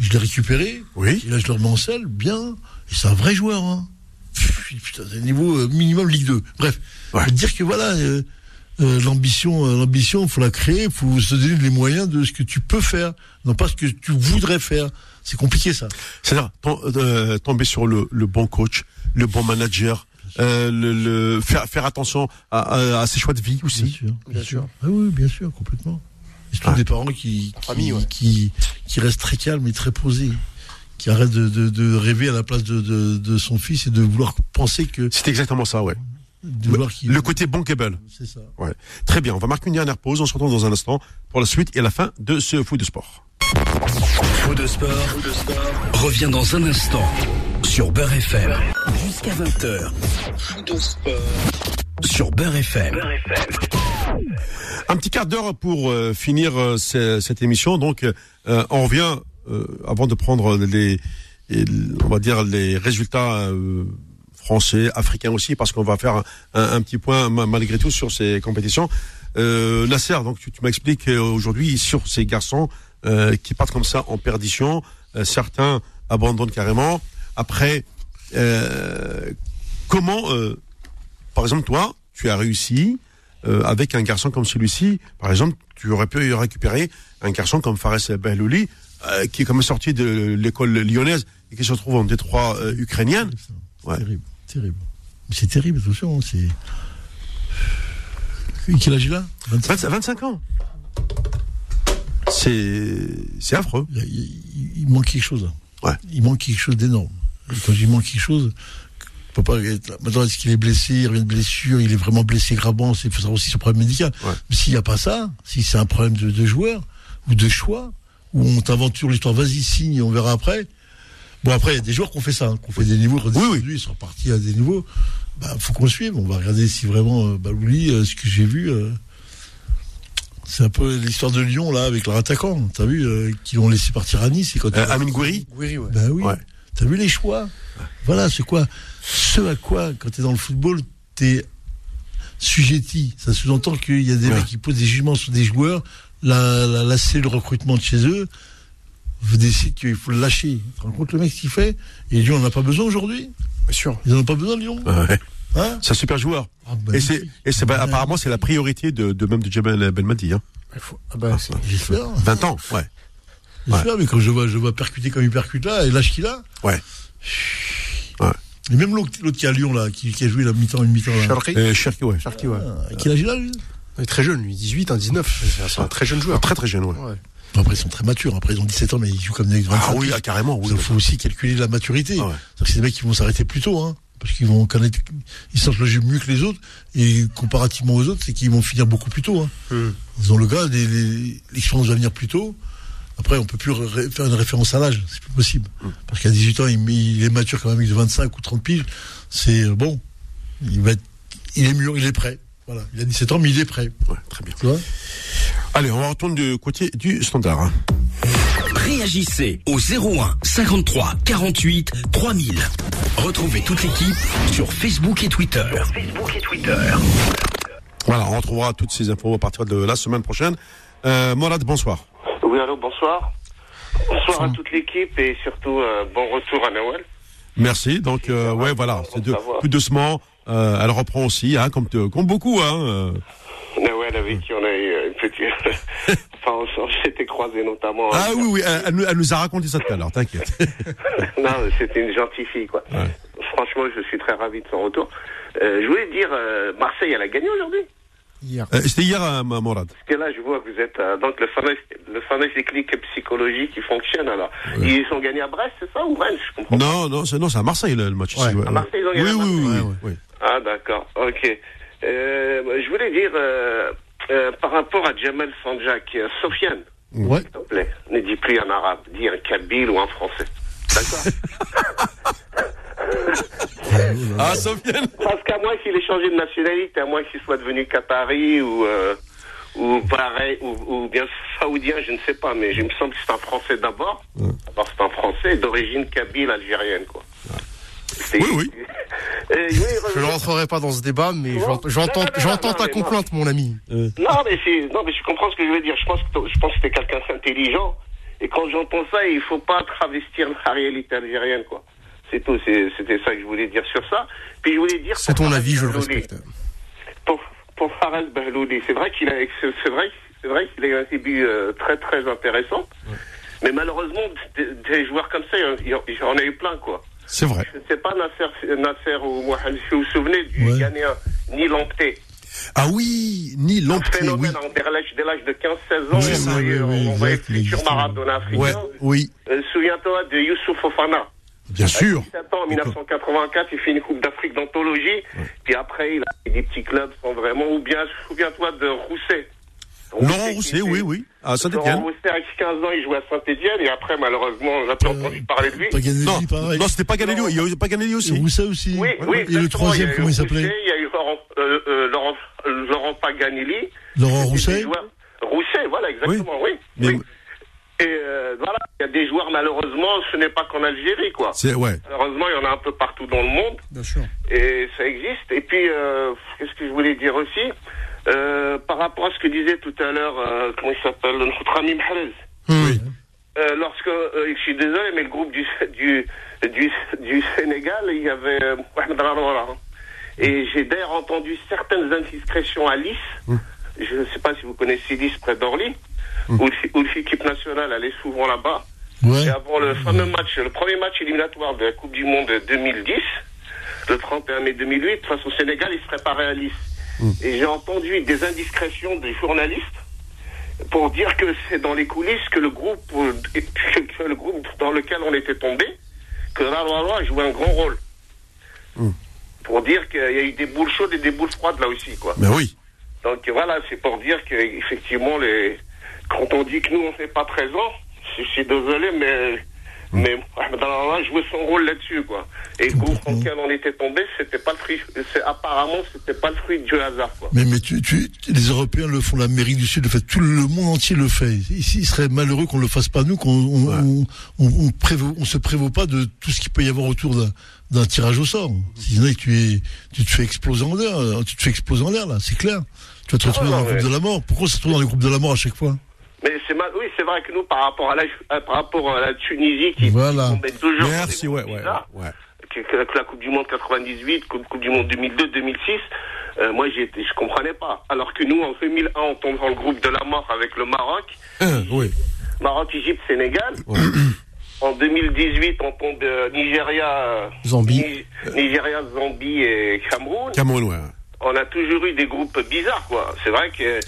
Je l'ai récupéré. Oui. Et là, je le remets en selle, bien. Et c'est un vrai joueur, hein. Putain, c'est un niveau euh, minimum Ligue 2. Bref. Ouais. Dire que voilà, euh, euh, l'ambition, euh, l'ambition, faut la créer, faut se donner les moyens de ce que tu peux faire, non pas ce que tu voudrais faire. C'est compliqué, ça. C'est-à-dire tom- tomber sur le, le bon coach, le bon manager, euh, le, le- faire, faire attention à, à- à ses choix de vie Bien aussi. sûr. Bien sûr. Ah oui, bien sûr, complètement. Ouais. des parents qui, qui, famille, ouais. qui, qui restent très calmes et très posés. qui arrête de, de, de rêver à la place de, de, de son fils et de vouloir penser que. C'est exactement ça, ouais. De Le côté bankable. C'est ça. Ouais. Très bien, on va marquer une dernière pause. On se retrouve dans un instant pour la suite et la fin de ce foot de sport. Faux de sport, revient dans un instant sur Beurre FM jusqu'à 20h. Sur Beurre FM. Un petit quart d'heure pour euh, finir euh, ce- cette émission. Donc, euh, on revient euh, avant de prendre les, on va dire les résultats euh, français, africains aussi, parce qu'on va faire un, un- un petit point ma- malgré tout sur ces compétitions. Euh, Nasser, donc tu, tu m'expliques aujourd'hui sur ces garçons euh, qui partent comme ça en perdition. Euh, certains abandonnent carrément. Après, euh, comment, euh, par exemple, toi, tu as réussi euh, avec un garçon comme celui-ci, par exemple, tu aurais pu récupérer un garçon comme Fares Behlouli, qui est même sorti de l'école lyonnaise et qui se retrouve en Détroit ukrainienne. Ouais. Terrible, terrible. C'est terrible, attention. C'est. Quel âge il a? 25 25, 25 ans. C'est c'est affreux. il, il- il manque quelque chose. Ouais. Il manque quelque chose d'énorme. Quand il manque quelque chose, peut pas être. Maintenant, est-ce qu'il est blessé, il revient de blessure, il est vraiment blessé gravement, il faut savoir aussi son problème médical. Ouais. Mais s'il n'y a pas ça, si c'est un problème de, de joueur ou de choix, où on t'aventure l'histoire, vas-y, signe, on verra après. Bon, après, il y a des joueurs qui ont fait ça, hein, qui ont fait des niveaux. Oui, oui. Ils sont repartis à des niveaux. Bah, faut qu'on le suive. On va regarder si vraiment, euh, Balouli, euh, ce que j'ai vu, euh, c'est un peu l'histoire de Lyon, là, avec leur attaquant. T'as vu, qu'ils l'ont laissé partir à Nice. Et quand Amine Gouiri Oui, ouais. ben oui. Ouais. T'as vu les choix? Voilà, c'est quoi? Ce à quoi, quand t'es dans le football, t'es sujetti. Ça sous-entend qu'il y a des Ouais. mecs qui posent des jugements sur des joueurs, la, la, la cellule recrutement de chez eux, vous décidez qu'il faut le lâcher. Tu te rends compte le mec ce qu'il fait? Et Lyon n'en a pas besoin aujourd'hui? Bien sûr. Ils n'en ont pas besoin, Lyon? Ouais. Hein? C'est un super joueur. Ah, bah, Et c'est et c'est bah, apparemment c'est la priorité de, de même de Jamal Belmadi. Hein. Ah bah, c'est- J'espère. 20 ans, ouais. J'espère, mais quand je vois, je vois percuter comme il percute là, et l'âge qu'il a. Ouais. Ouais. Et même l'autre qui est à Lyon, là, qui, qui a joué la mi-temps, une mi-temps. Charlery Euh, Cherki, ouais. Cherki, ouais. Ah, quel âge il a, lui? Il est très jeune, lui, 18, un 19. C'est un- C'est un très jeune joueur. Très très jeune, ouais. Ouais. Après, ils sont très matures. Après, ils ont 17 ans, mais ils jouent comme des grands. Ah oui, ah, carrément, oui. Il faut aussi calculer la maturité. Ah ouais. C'est-à-dire que c'est des mecs qui vont s'arrêter plus tôt, hein. Parce qu'ils vont connaître, ils sentent le jeu mieux que les autres. Et comparativement aux autres, c'est qu'ils vont finir beaucoup plus tôt, hein. Hmm. Ils ont le gars, l'expérience va venir plus tôt. Après, on peut plus faire une référence à l'âge. C'est plus possible. Parce qu'à 18 ans, il, il est mature comme un mec de 25 ou 30 piges. C'est euh, bon. Il va être, il est mûr, il est prêt. Voilà. Il a 17 ans, mais il est prêt. Ouais, très bien. Tu vois? Allez, on retourne du côté du standard. hein. Réagissez au 01 53 48 3000. Retrouvez toute l'équipe sur Facebook et Twitter. Facebook et Twitter. Voilà, on retrouvera toutes ces infos à partir de la semaine prochaine. Euh, Morad, bonsoir. Oui, allô, bonsoir. Bonsoir à toute l'équipe et surtout euh, bon retour à Noël. Merci. Donc, euh, ouais, voilà, c'est de, plus doucement. Euh, elle reprend aussi, hein, comme, te- comme beaucoup. Hein, euh. Noël avec qui on a eu une petite... enfin, on s'était croisés notamment. Ah oui, oui, elle, elle nous- elle nous a raconté ça tout à l'heure, t'inquiète. non, c'était une gentille fille, quoi. Ouais. Franchement, je suis très ravi de son retour. Je voulais dire, Marseille, elle a gagné aujourd'hui? Hier. Euh, C'était hier, euh, Morad. Parce que là, je vois que vous êtes euh, donc le fameux, le fameux déclic psychologique qui fonctionne. Alors, ils sont gagnés à Brest, c'est ça ou Rennes Je comprends. Non, non, c'est non, c'est à Marseille le, le match. Ouais. ici, ouais. À Marseille, ils ont oui, gagné à oui, oui, Marseille. oui, oui. Ah, d'accord. Ok. Euh, je voulais dire euh, euh, par rapport à Jamal Sanjak, euh, Sofiane, Ouais. s'il te plaît, ne dis plus un arabe, dis un kabyle ou un français. D'accord Ah, Sofiane Parce qu'à moins qu'il ait changé de nationalité, à moins qu'il soit devenu qatari ou, euh, ou pareil, ou, ou bien saoudien, je ne sais pas, mais je me semble que c'est un français d'abord. D'abord, c'est un français d'origine kabyle algérienne, quoi. Oui, oui. Euh, je ne rentrerai pas dans ce débat, mais j'entends ta non. complainte, mon ami. Non, mais non, mais je comprends ce que je veux dire. Je pense que, je pense que t'es quelqu'un d'intelligent. Et quand j'entends ça, il faut pas travestir la réalité algérienne, quoi. C'est tout. C'est- C'était ça que je voulais dire sur ça. Puis je voulais dire. C'est ton Fares avis, je le respecte. Pour, pour Fares c'est vrai qu'il a, c'est c'est vrai, c'est vrai qu'il a eu un début euh, très très intéressant. Mais malheureusement, des, des joueurs comme ça, il y en- il y en a eu plein, quoi. C'est vrai. Je ne sais pas Nasser, Nasser ou Mohamed, si vous vous souvenez du Ouais. Ghanéen Nilanté. Ah oui, ni Un l'Empire, oui. phénomène hein, dès l'âge dès l'âge de 15-16 ans. Oui, on ça, oui, oui, on voyait le futur Maradona africain. Ouais, oui, Euh, Souviens-toi de Youssouf Fofana. Bien sûr. 17 ans, en 1984, il fait une Coupe d'Afrique d'anthologie. Puis après, il a fait des petits clubs sans vraiment. Ou bien, souviens-toi de Rousset. Laurent Rousset, était- oui, oui, à Laurent Saint-Etienne. Rousset, à 15 ans, il jouait à Saint-Etienne. Et après, malheureusement, on n'a pas entendu parler de lui. Non, pareil. non, c'était pas Ganelli, il y a eu Paganelli Et aussi. Rousset aussi. Oui, oui, Et le troisième, Il y a eu comment il s'appelait Il y a eu Laurent, euh, euh, Laurent, euh, Laurent Paganelli. Laurent Rousset joueurs- Rousset, voilà, exactement, oui. Mais- oui. Et euh, voilà, il y a des joueurs, malheureusement, ce n'est pas qu'en Algérie, quoi. C'est, ouais. Malheureusement, il y en a un peu partout dans le monde. Bien sûr. Et ça existe. Et puis, euh, qu'est-ce que je voulais dire aussi Euh, Par rapport à ce que disait tout à l'heure, euh, comment il s'appelle Notre ami Mahrez. Oui. Euh, lorsque, euh, je suis désolé, mais le groupe du, du, du, du Sénégal, il y avait euh, Mohamed Raroura. Et j'ai d'ailleurs entendu certaines indiscrétions à Lys. Je ne sais pas si vous connaissez Lys près d'Orly, où, où l'équipe nationale allait souvent là-bas. Ouais. Et avant le fameux match, le premier match éliminatoire de la Coupe du Monde 2010, le 31 mai 2008, face au Sénégal, il se préparait à Nice. Et j'ai entendu des indiscrétions des journalistes pour dire que c'est dans les coulisses que le groupe, que le groupe dans lequel on était tombé, que Raroua a joué un grand rôle. Pour dire qu'il y a eu des boules chaudes et des boules froides là aussi, quoi. Mais oui. Donc voilà, c'est pour dire qu'effectivement, les... quand on dit que nous, on n'est pas présents, je suis désolé, mais, mais Ahmed Allah a joué son rôle là-dessus, quoi. Et le groupe dans lequel on était tombé, c'était pas le fruit, c'est, apparemment, c'était pas le fruit du hasard, quoi. Mais, mais tu, tu, les Européens le font, l'Amérique du Sud le fait, tout le monde entier le fait. Ici, il serait malheureux qu'on le fasse pas nous, qu'on on, on, on, on prévaut- on se prévaut pas de tout ce qu'il peut y avoir autour d'un, d'un tirage au sort. Sinon, tu es, tu te fais exploser en l'air, tu te fais exploser en l'air là, c'est clair. Tu vas te retrouver Ah, dans le ouais. groupe de la mort. Pourquoi ça se trouve dans le groupe de la mort à chaque fois? Mais c'est mal, oui, c'est vrai que nous, par rapport à la, à- par rapport à la Tunisie, qui Voilà. met toujours Merci, ouais, ouais, bizarres, ouais. que, que- que la Coupe du Monde 98, Coupe, Coupe du Monde 2002, 2006, euh, moi, je comprenais pas. Alors que nous, en 2001, on tombe dans le groupe de la mort avec le Maroc. Oui. Maroc, Égypte, Sénégal. En 2018, on tombe euh, Nigeria, euh, Zambie. Ni- Nigeria, Zambie et Cameroun. Cameroun, ouais. On a toujours eu des groupes bizarres, quoi. C'est vrai que.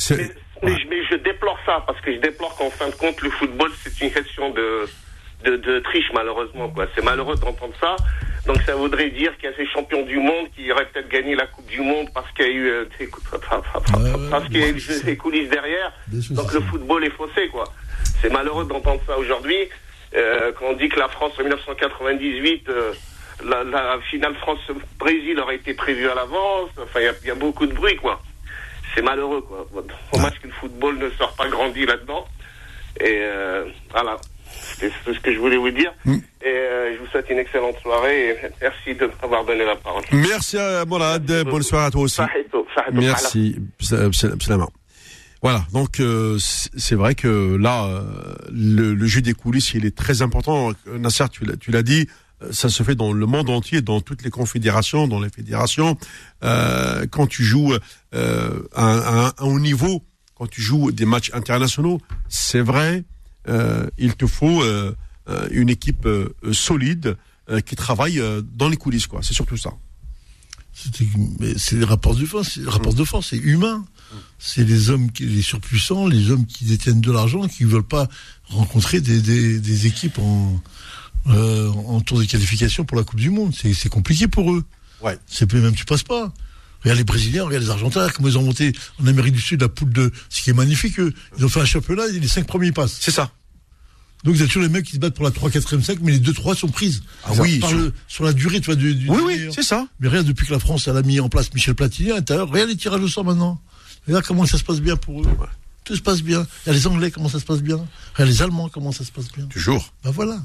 Mais, je, mais je déplore ça parce que je déplore qu'en fin de compte, le football, c'est une question de, de, de triche, malheureusement, quoi. C'est malheureux d'entendre ça. Donc ça voudrait dire qu'il y a ces champions du monde qui auraient peut-être gagné la Coupe du Monde parce qu'il y a eu euh, ouais, parce qu'il y a eu c'est coulisses derrière. Donc le football est faussé, quoi. C'est malheureux d'entendre ça aujourd'hui. Euh, quand on dit que la France en 1998, euh, la, la finale France-Brésil aurait été prévue à l'avance. Enfin, il y y, a beaucoup de bruit, quoi. C'est malheureux, quoi. Dommage que le football ne sort pas grandi là-dedans. Et euh, voilà. C'est tout ce que je voulais vous dire. Mm. Et euh, je vous souhaite une excellente soirée. Et merci de m'avoir donné la parole. Merci à Mourad, bonne soirée à toi aussi. Merci, Bsalama. Voilà, donc euh, c'est vrai que là, euh, le, le jeu des coulisses, il est très important. Nasser, tu l'as- tu l'as dit, ça se fait dans le monde entier, dans toutes les confédérations, dans les fédérations. Euh, quand tu joues euh, à, un- haut niveau, quand tu joues des matchs internationaux, c'est vrai, euh, il te faut une équipe solide qui travaille dans les coulisses, quoi. C'est surtout ça. C'est les rapports de force, les rapports de force, c'est humain. C'est les hommes, qui, les surpuissants, les hommes qui détiennent de l'argent, qui ne veulent pas rencontrer des équipes en, euh, en tour de qualification pour la Coupe du Monde. C'est compliqué pour eux. Ouais. C'est même tu passes pas. Regarde les Brésiliens, regarde les Argentins, comment ils ont monté en Amérique du Sud la poule de. Ce qui est magnifique, eux. Ils ont fait un championnat, et les cinq premiers passent. C'est ça. Donc il y a toujours les mecs qui se battent pour la 3, 4 5, mais les 2, 3 sont prises. Ah oui, Par sur- le- sur la durée, tu vois, du, du Oui, oui, c'est ça. Mais regarde, depuis que la France elle a mis en place Michel Platini à l'intérieur, regarde les tirages au sort maintenant. Regarde comment ça se passe bien pour eux. Tout se passe bien. Regarde les Anglais, comment ça se passe bien. Regarde les Allemands, comment ça se passe bien. Toujours. Ben voilà.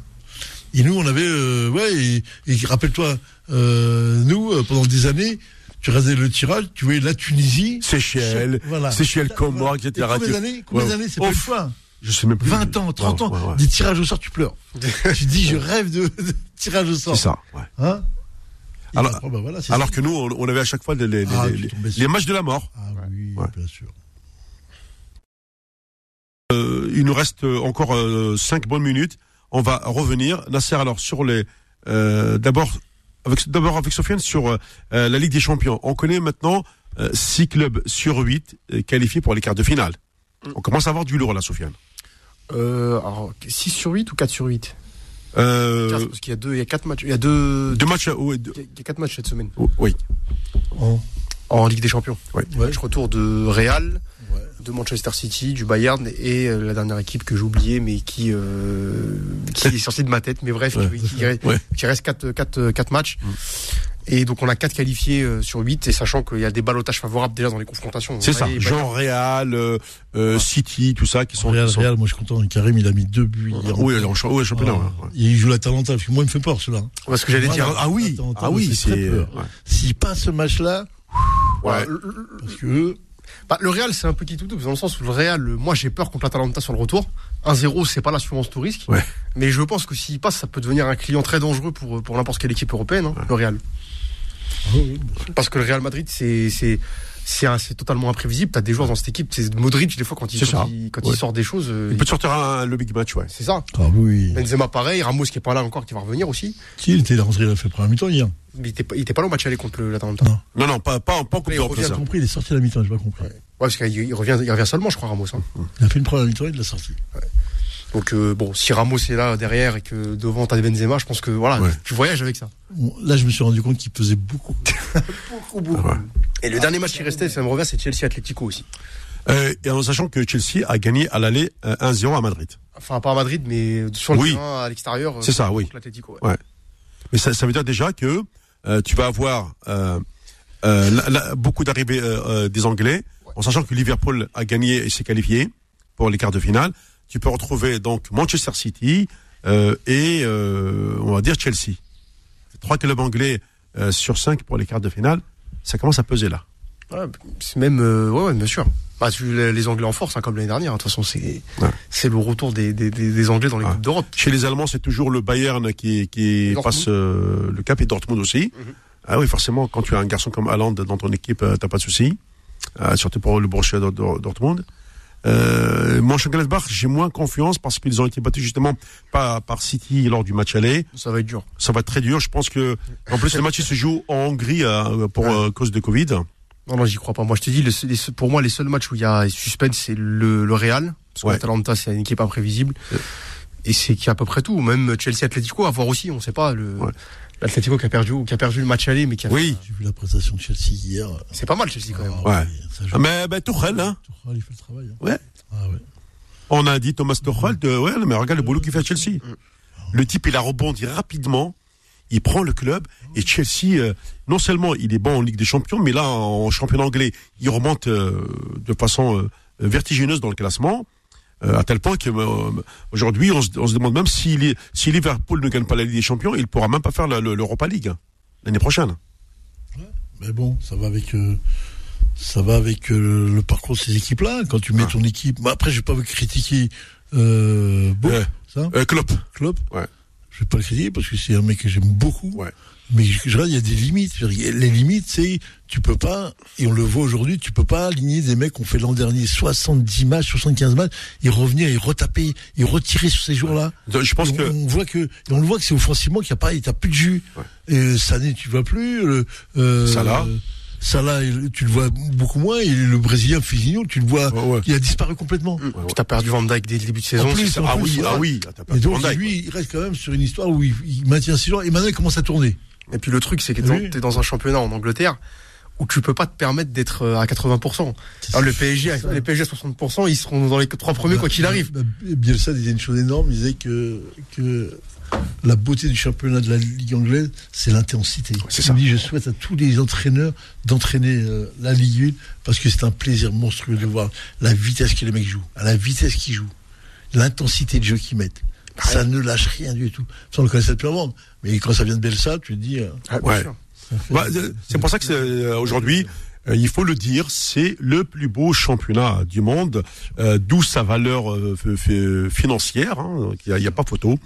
Et nous, on avait, euh, ouais, et, et rappelle-toi, euh, nous, euh, pendant des années, tu regardais le tirage, tu voyais la Tunisie. Seychelles, Voilà. Et etc. Combien d'années Combien d'années C'est pas fois. Je sais même plus. 20 ans, 30 Ouais, ans. ouais, ouais. Des tirages au sort, tu pleures. tu dis, je rêve de, de tirage au sort. C'est ça. ouais. Hein Alors- après, voilà, c'est Alors ça. que nous, on, avait à chaque fois les, les, Ah, les- les- matchs de la mort. Ah oui, bien sûr. Euh, il nous reste encore euh, cinq bonnes minutes. On va revenir. Nasser, alors sur les, euh, d'abord avec d'abord avec Sofiane sur euh, la Ligue des Champions. On connaît maintenant euh, six clubs sur 8 qualifiés pour les quarts de finale. Mm. On commence à avoir du lourd là, Sofiane. Euh, alors, 6 sur 8 ou 4 sur 8 Euh, Parce qu'il y a deux, il y a 4 matchs. Il y a deux. deux matchs. euh, ouais, deux- Il y a 4 matchs cette semaine oui. En- en Ligue des Champions. Ouais. Match retour de Real, Ouais. De Manchester City, du Bayern et euh, la dernière équipe que j'ai oubliée mais qui euh, qui est sortie de ma tête. Mais bref, Ouais. qui, qui reste, Ouais. qui reste 4 quatre, quatre matchs. Mm. Et donc on a 4 qualifiés euh, sur 8 et sachant qu'il y a des ballottages favorables déjà dans les confrontations. C'est ça. Et Jean Real, euh, City, tout ça qui sont. Real, Real, moi je suis content. Karim, il a mis deux buts hier. Oui, en championnat. Ah, ouais, ouais. Il joue la Talenta, parce que moi il me fait peur celui-là. Parce que j'allais dire. Ah oui, ah oui, c'est. S'il passe ce match-là, Ouais. parce que Bah, le Real, c'est un petit toutou, dans le sens où le Real, moi j'ai peur contre l'Atalanta sur le retour. 1-0, c'est pas l'assurance tout risque. Ouais. Mais je pense que s'il passe, ça peut devenir un client très dangereux pour, pour n'importe quelle équipe européenne, hein, le Real. ah. Parce que le Real Madrid, c'est c'est totalement imprévisible. T'as des joueurs dans cette équipe. C'est Modric des fois quand il quand, il, quand Ouais. il sort des choses. euh, Il peut te sortir un, le big match, ouais. c'est ça. Ah oui. Benzema pareil, Ramos qui est pas là encore, qui va revenir aussi. Qui il était rentré, il a fait première mi-temps hier. Mais il était, pas- il était pas là au match aller contre le- l'Atalanta. Non. Non, non, pas, pas, pas en J'ai ça. compris, il est sorti à la mi-temps, j'ai pas compris. Ouais. Ouais, parce qu'il il revient, il revient seulement, je crois, Ramos. hein. Il a fait une première mi-temps, il l'a sorti. Donc euh, bon, si Ramos est là derrière et que devant t'as Benzema, je pense que voilà, Ouais. tu voyages avec ça. Bon, là, je me suis rendu compte qu'il pesait beaucoup. Beaucoup, beaucoup. Et le dernier match qui restait, ça me revient, c'est Chelsea Atlético aussi. Euh, et en sachant que Chelsea a gagné à l'aller euh, 1-0 à Madrid. Enfin, pas à Madrid, mais sur le Oui. terrain, à l'extérieur. euh, C'est ça, oui. l'Atlético, ouais. Ouais. Mais ça, ça veut dire déjà que euh, tu vas avoir euh, euh, la- la- beaucoup d'arrivées euh, euh, des Anglais, en sachant que Liverpool a gagné et s'est qualifié pour les quarts de finale. Tu peux retrouver donc Manchester City euh, et euh, on va dire Chelsea. Trois clubs anglais euh, sur cinq pour les quarts de finale. Ça commence à peser là. Ouais, c'est même, ouais, ouais, bien sûr. Bah, les, Anglais en force, hein, comme l'année dernière. hein. De toute façon, c'est, Ouais. c'est le retour des, des, des, des Anglais dans les Ouais. Coupes d'Europe. Chez les Allemands, c'est toujours le Bayern qui, passe le cap et Dortmund aussi. Mhm. Ah oui, forcément, quand tu as un garçon comme Haaland dans ton équipe, t'as pas de souci. Surtout pour le Borussia Dor- Dor- Dortmund. Euh, Mönchengladbach, j'ai moins confiance parce qu'ils ont été battus justement par, par City lors du match aller. Ça va être dur. Ça va être très dur. Je pense que, en plus, le match se joue en Hongrie euh, pour euh, cause de Covid. Non, non, j'y crois pas. Moi, je te dis, les- pour moi, les seuls matchs où il y a suspense, c'est le, le Real. Parce que Ouais. l'Atalanta, c'est une équipe imprévisible. Euh. Et c'est qui à peu près tout. Même Chelsea Atlético, à voir aussi, on sait pas. Le, Ouais. L'Atlético qui a perdu, qui a perdu le match aller, mais qui a Oui. J'ai vu la prestation de Chelsea hier. C'est pas mal, Chelsea, quand même. Ah Ouais. oui, ça joue. Mais ben, Tuchel, hein. Tuchel, il fait le travail. hein. Ouais. Ah ouais. On a dit Thomas Tuchel, de, ouais, mais regarde le boulot qu'il fait à Chelsea. Mm. Le type, il a rebondi rapidement. Il prend le club et Chelsea, euh, non seulement il est bon en Ligue des Champions, mais là en championnat anglais, il remonte euh, de façon euh, vertigineuse dans le classement, euh, à tel point que euh, aujourd'hui on, se- on se demande même si, si Liverpool ne gagne pas la Ligue des Champions, il pourra même pas faire l'Europa League hein, l'année prochaine. Mais bon, ça va avec. euh, ça va avec euh, le parcours de ces équipes-là. Quand tu mets Ouais. ton équipe. Bah, après, je vais pas vous critiquer euh, Ouais. ça, Euh, Klopp, Klopp. Ouais. Je vais pas le critiquer parce que c'est un mec que j'aime beaucoup. Ouais. Mais je, regarde, il y a des limites. Les limites, c'est tu peux pas, et on le voit aujourd'hui, tu peux pas aligner des mecs qui ont fait l'an dernier 70 matchs, 75 matchs, et revenir et retaper et retirer sur ces jours-là. je pense on, que on voit que et on le voit que c'est offensivement qu'il n'y a pas, t'as plus de jus. Ouais. Et Sané, tu vois plus. Le, euh, Salah. Salah, il- tu le vois beaucoup moins. Et le Brésilien Fizino, tu le vois, Ouais, ouais. il a disparu complètement. Mm. Puis t'as perdu Van Dijk dès le début de saison. En plus, en ah plus, oui, ah oui, ah, pas Et donc Van Dijk, lui, il reste quand même sur une histoire où il, il maintient ses joueurs. Et maintenant, il commence à tourner. Et puis le truc, c'est que t'es dans- Oui. t'es dans un championnat en Angleterre où tu peux pas te permettre d'être euh, à 80%. Alors le PSG, les PSG à 60%, ils seront dans les trois premiers quoi qu'il arrive. Bah, Bielsa disait une chose énorme. Il disait que que la beauté du championnat de la Ligue anglaise, c'est l'intensité. c'est il ça. dit, je souhaite à tous les entraîneurs d'entraîner euh, la Ligue 1 parce que c'est un plaisir monstrueux de voir la vitesse que les mecs jouent, à la vitesse qu'ils jouent, l'intensité de jeu qu'ils mettent. Ça ne lâche rien du tout. Ça, on le connaissait depuis avant. Mais quand ça vient de Bielsa, tu te dis. euh, Ah, Ouais. Bah, euh, c'est pour ça que c'est, euh, aujourd'hui, euh, il faut le dire, c'est le plus beau championnat du monde, euh, d'où sa valeur euh, f- f- financière. hein, donc Il n'y a, il y a pas photo.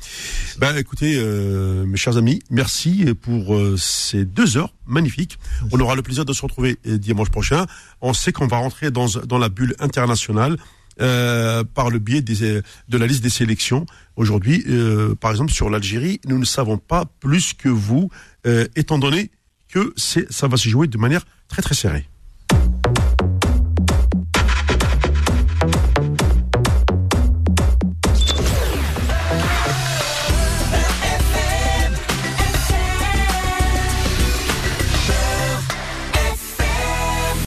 Ben, écoutez, euh, mes chers amis, merci pour euh, ces deux heures magnifiques. On aura le plaisir de se retrouver dimanche prochain. On sait qu'on va rentrer dans, dans la bulle internationale. Euh, par le biais de la liste des sélections. Aujourd'hui, euh, par exemple, sur l'Algérie, nous ne savons pas plus que vous, euh, étant donné que ça va se jouer de manière très très serrée.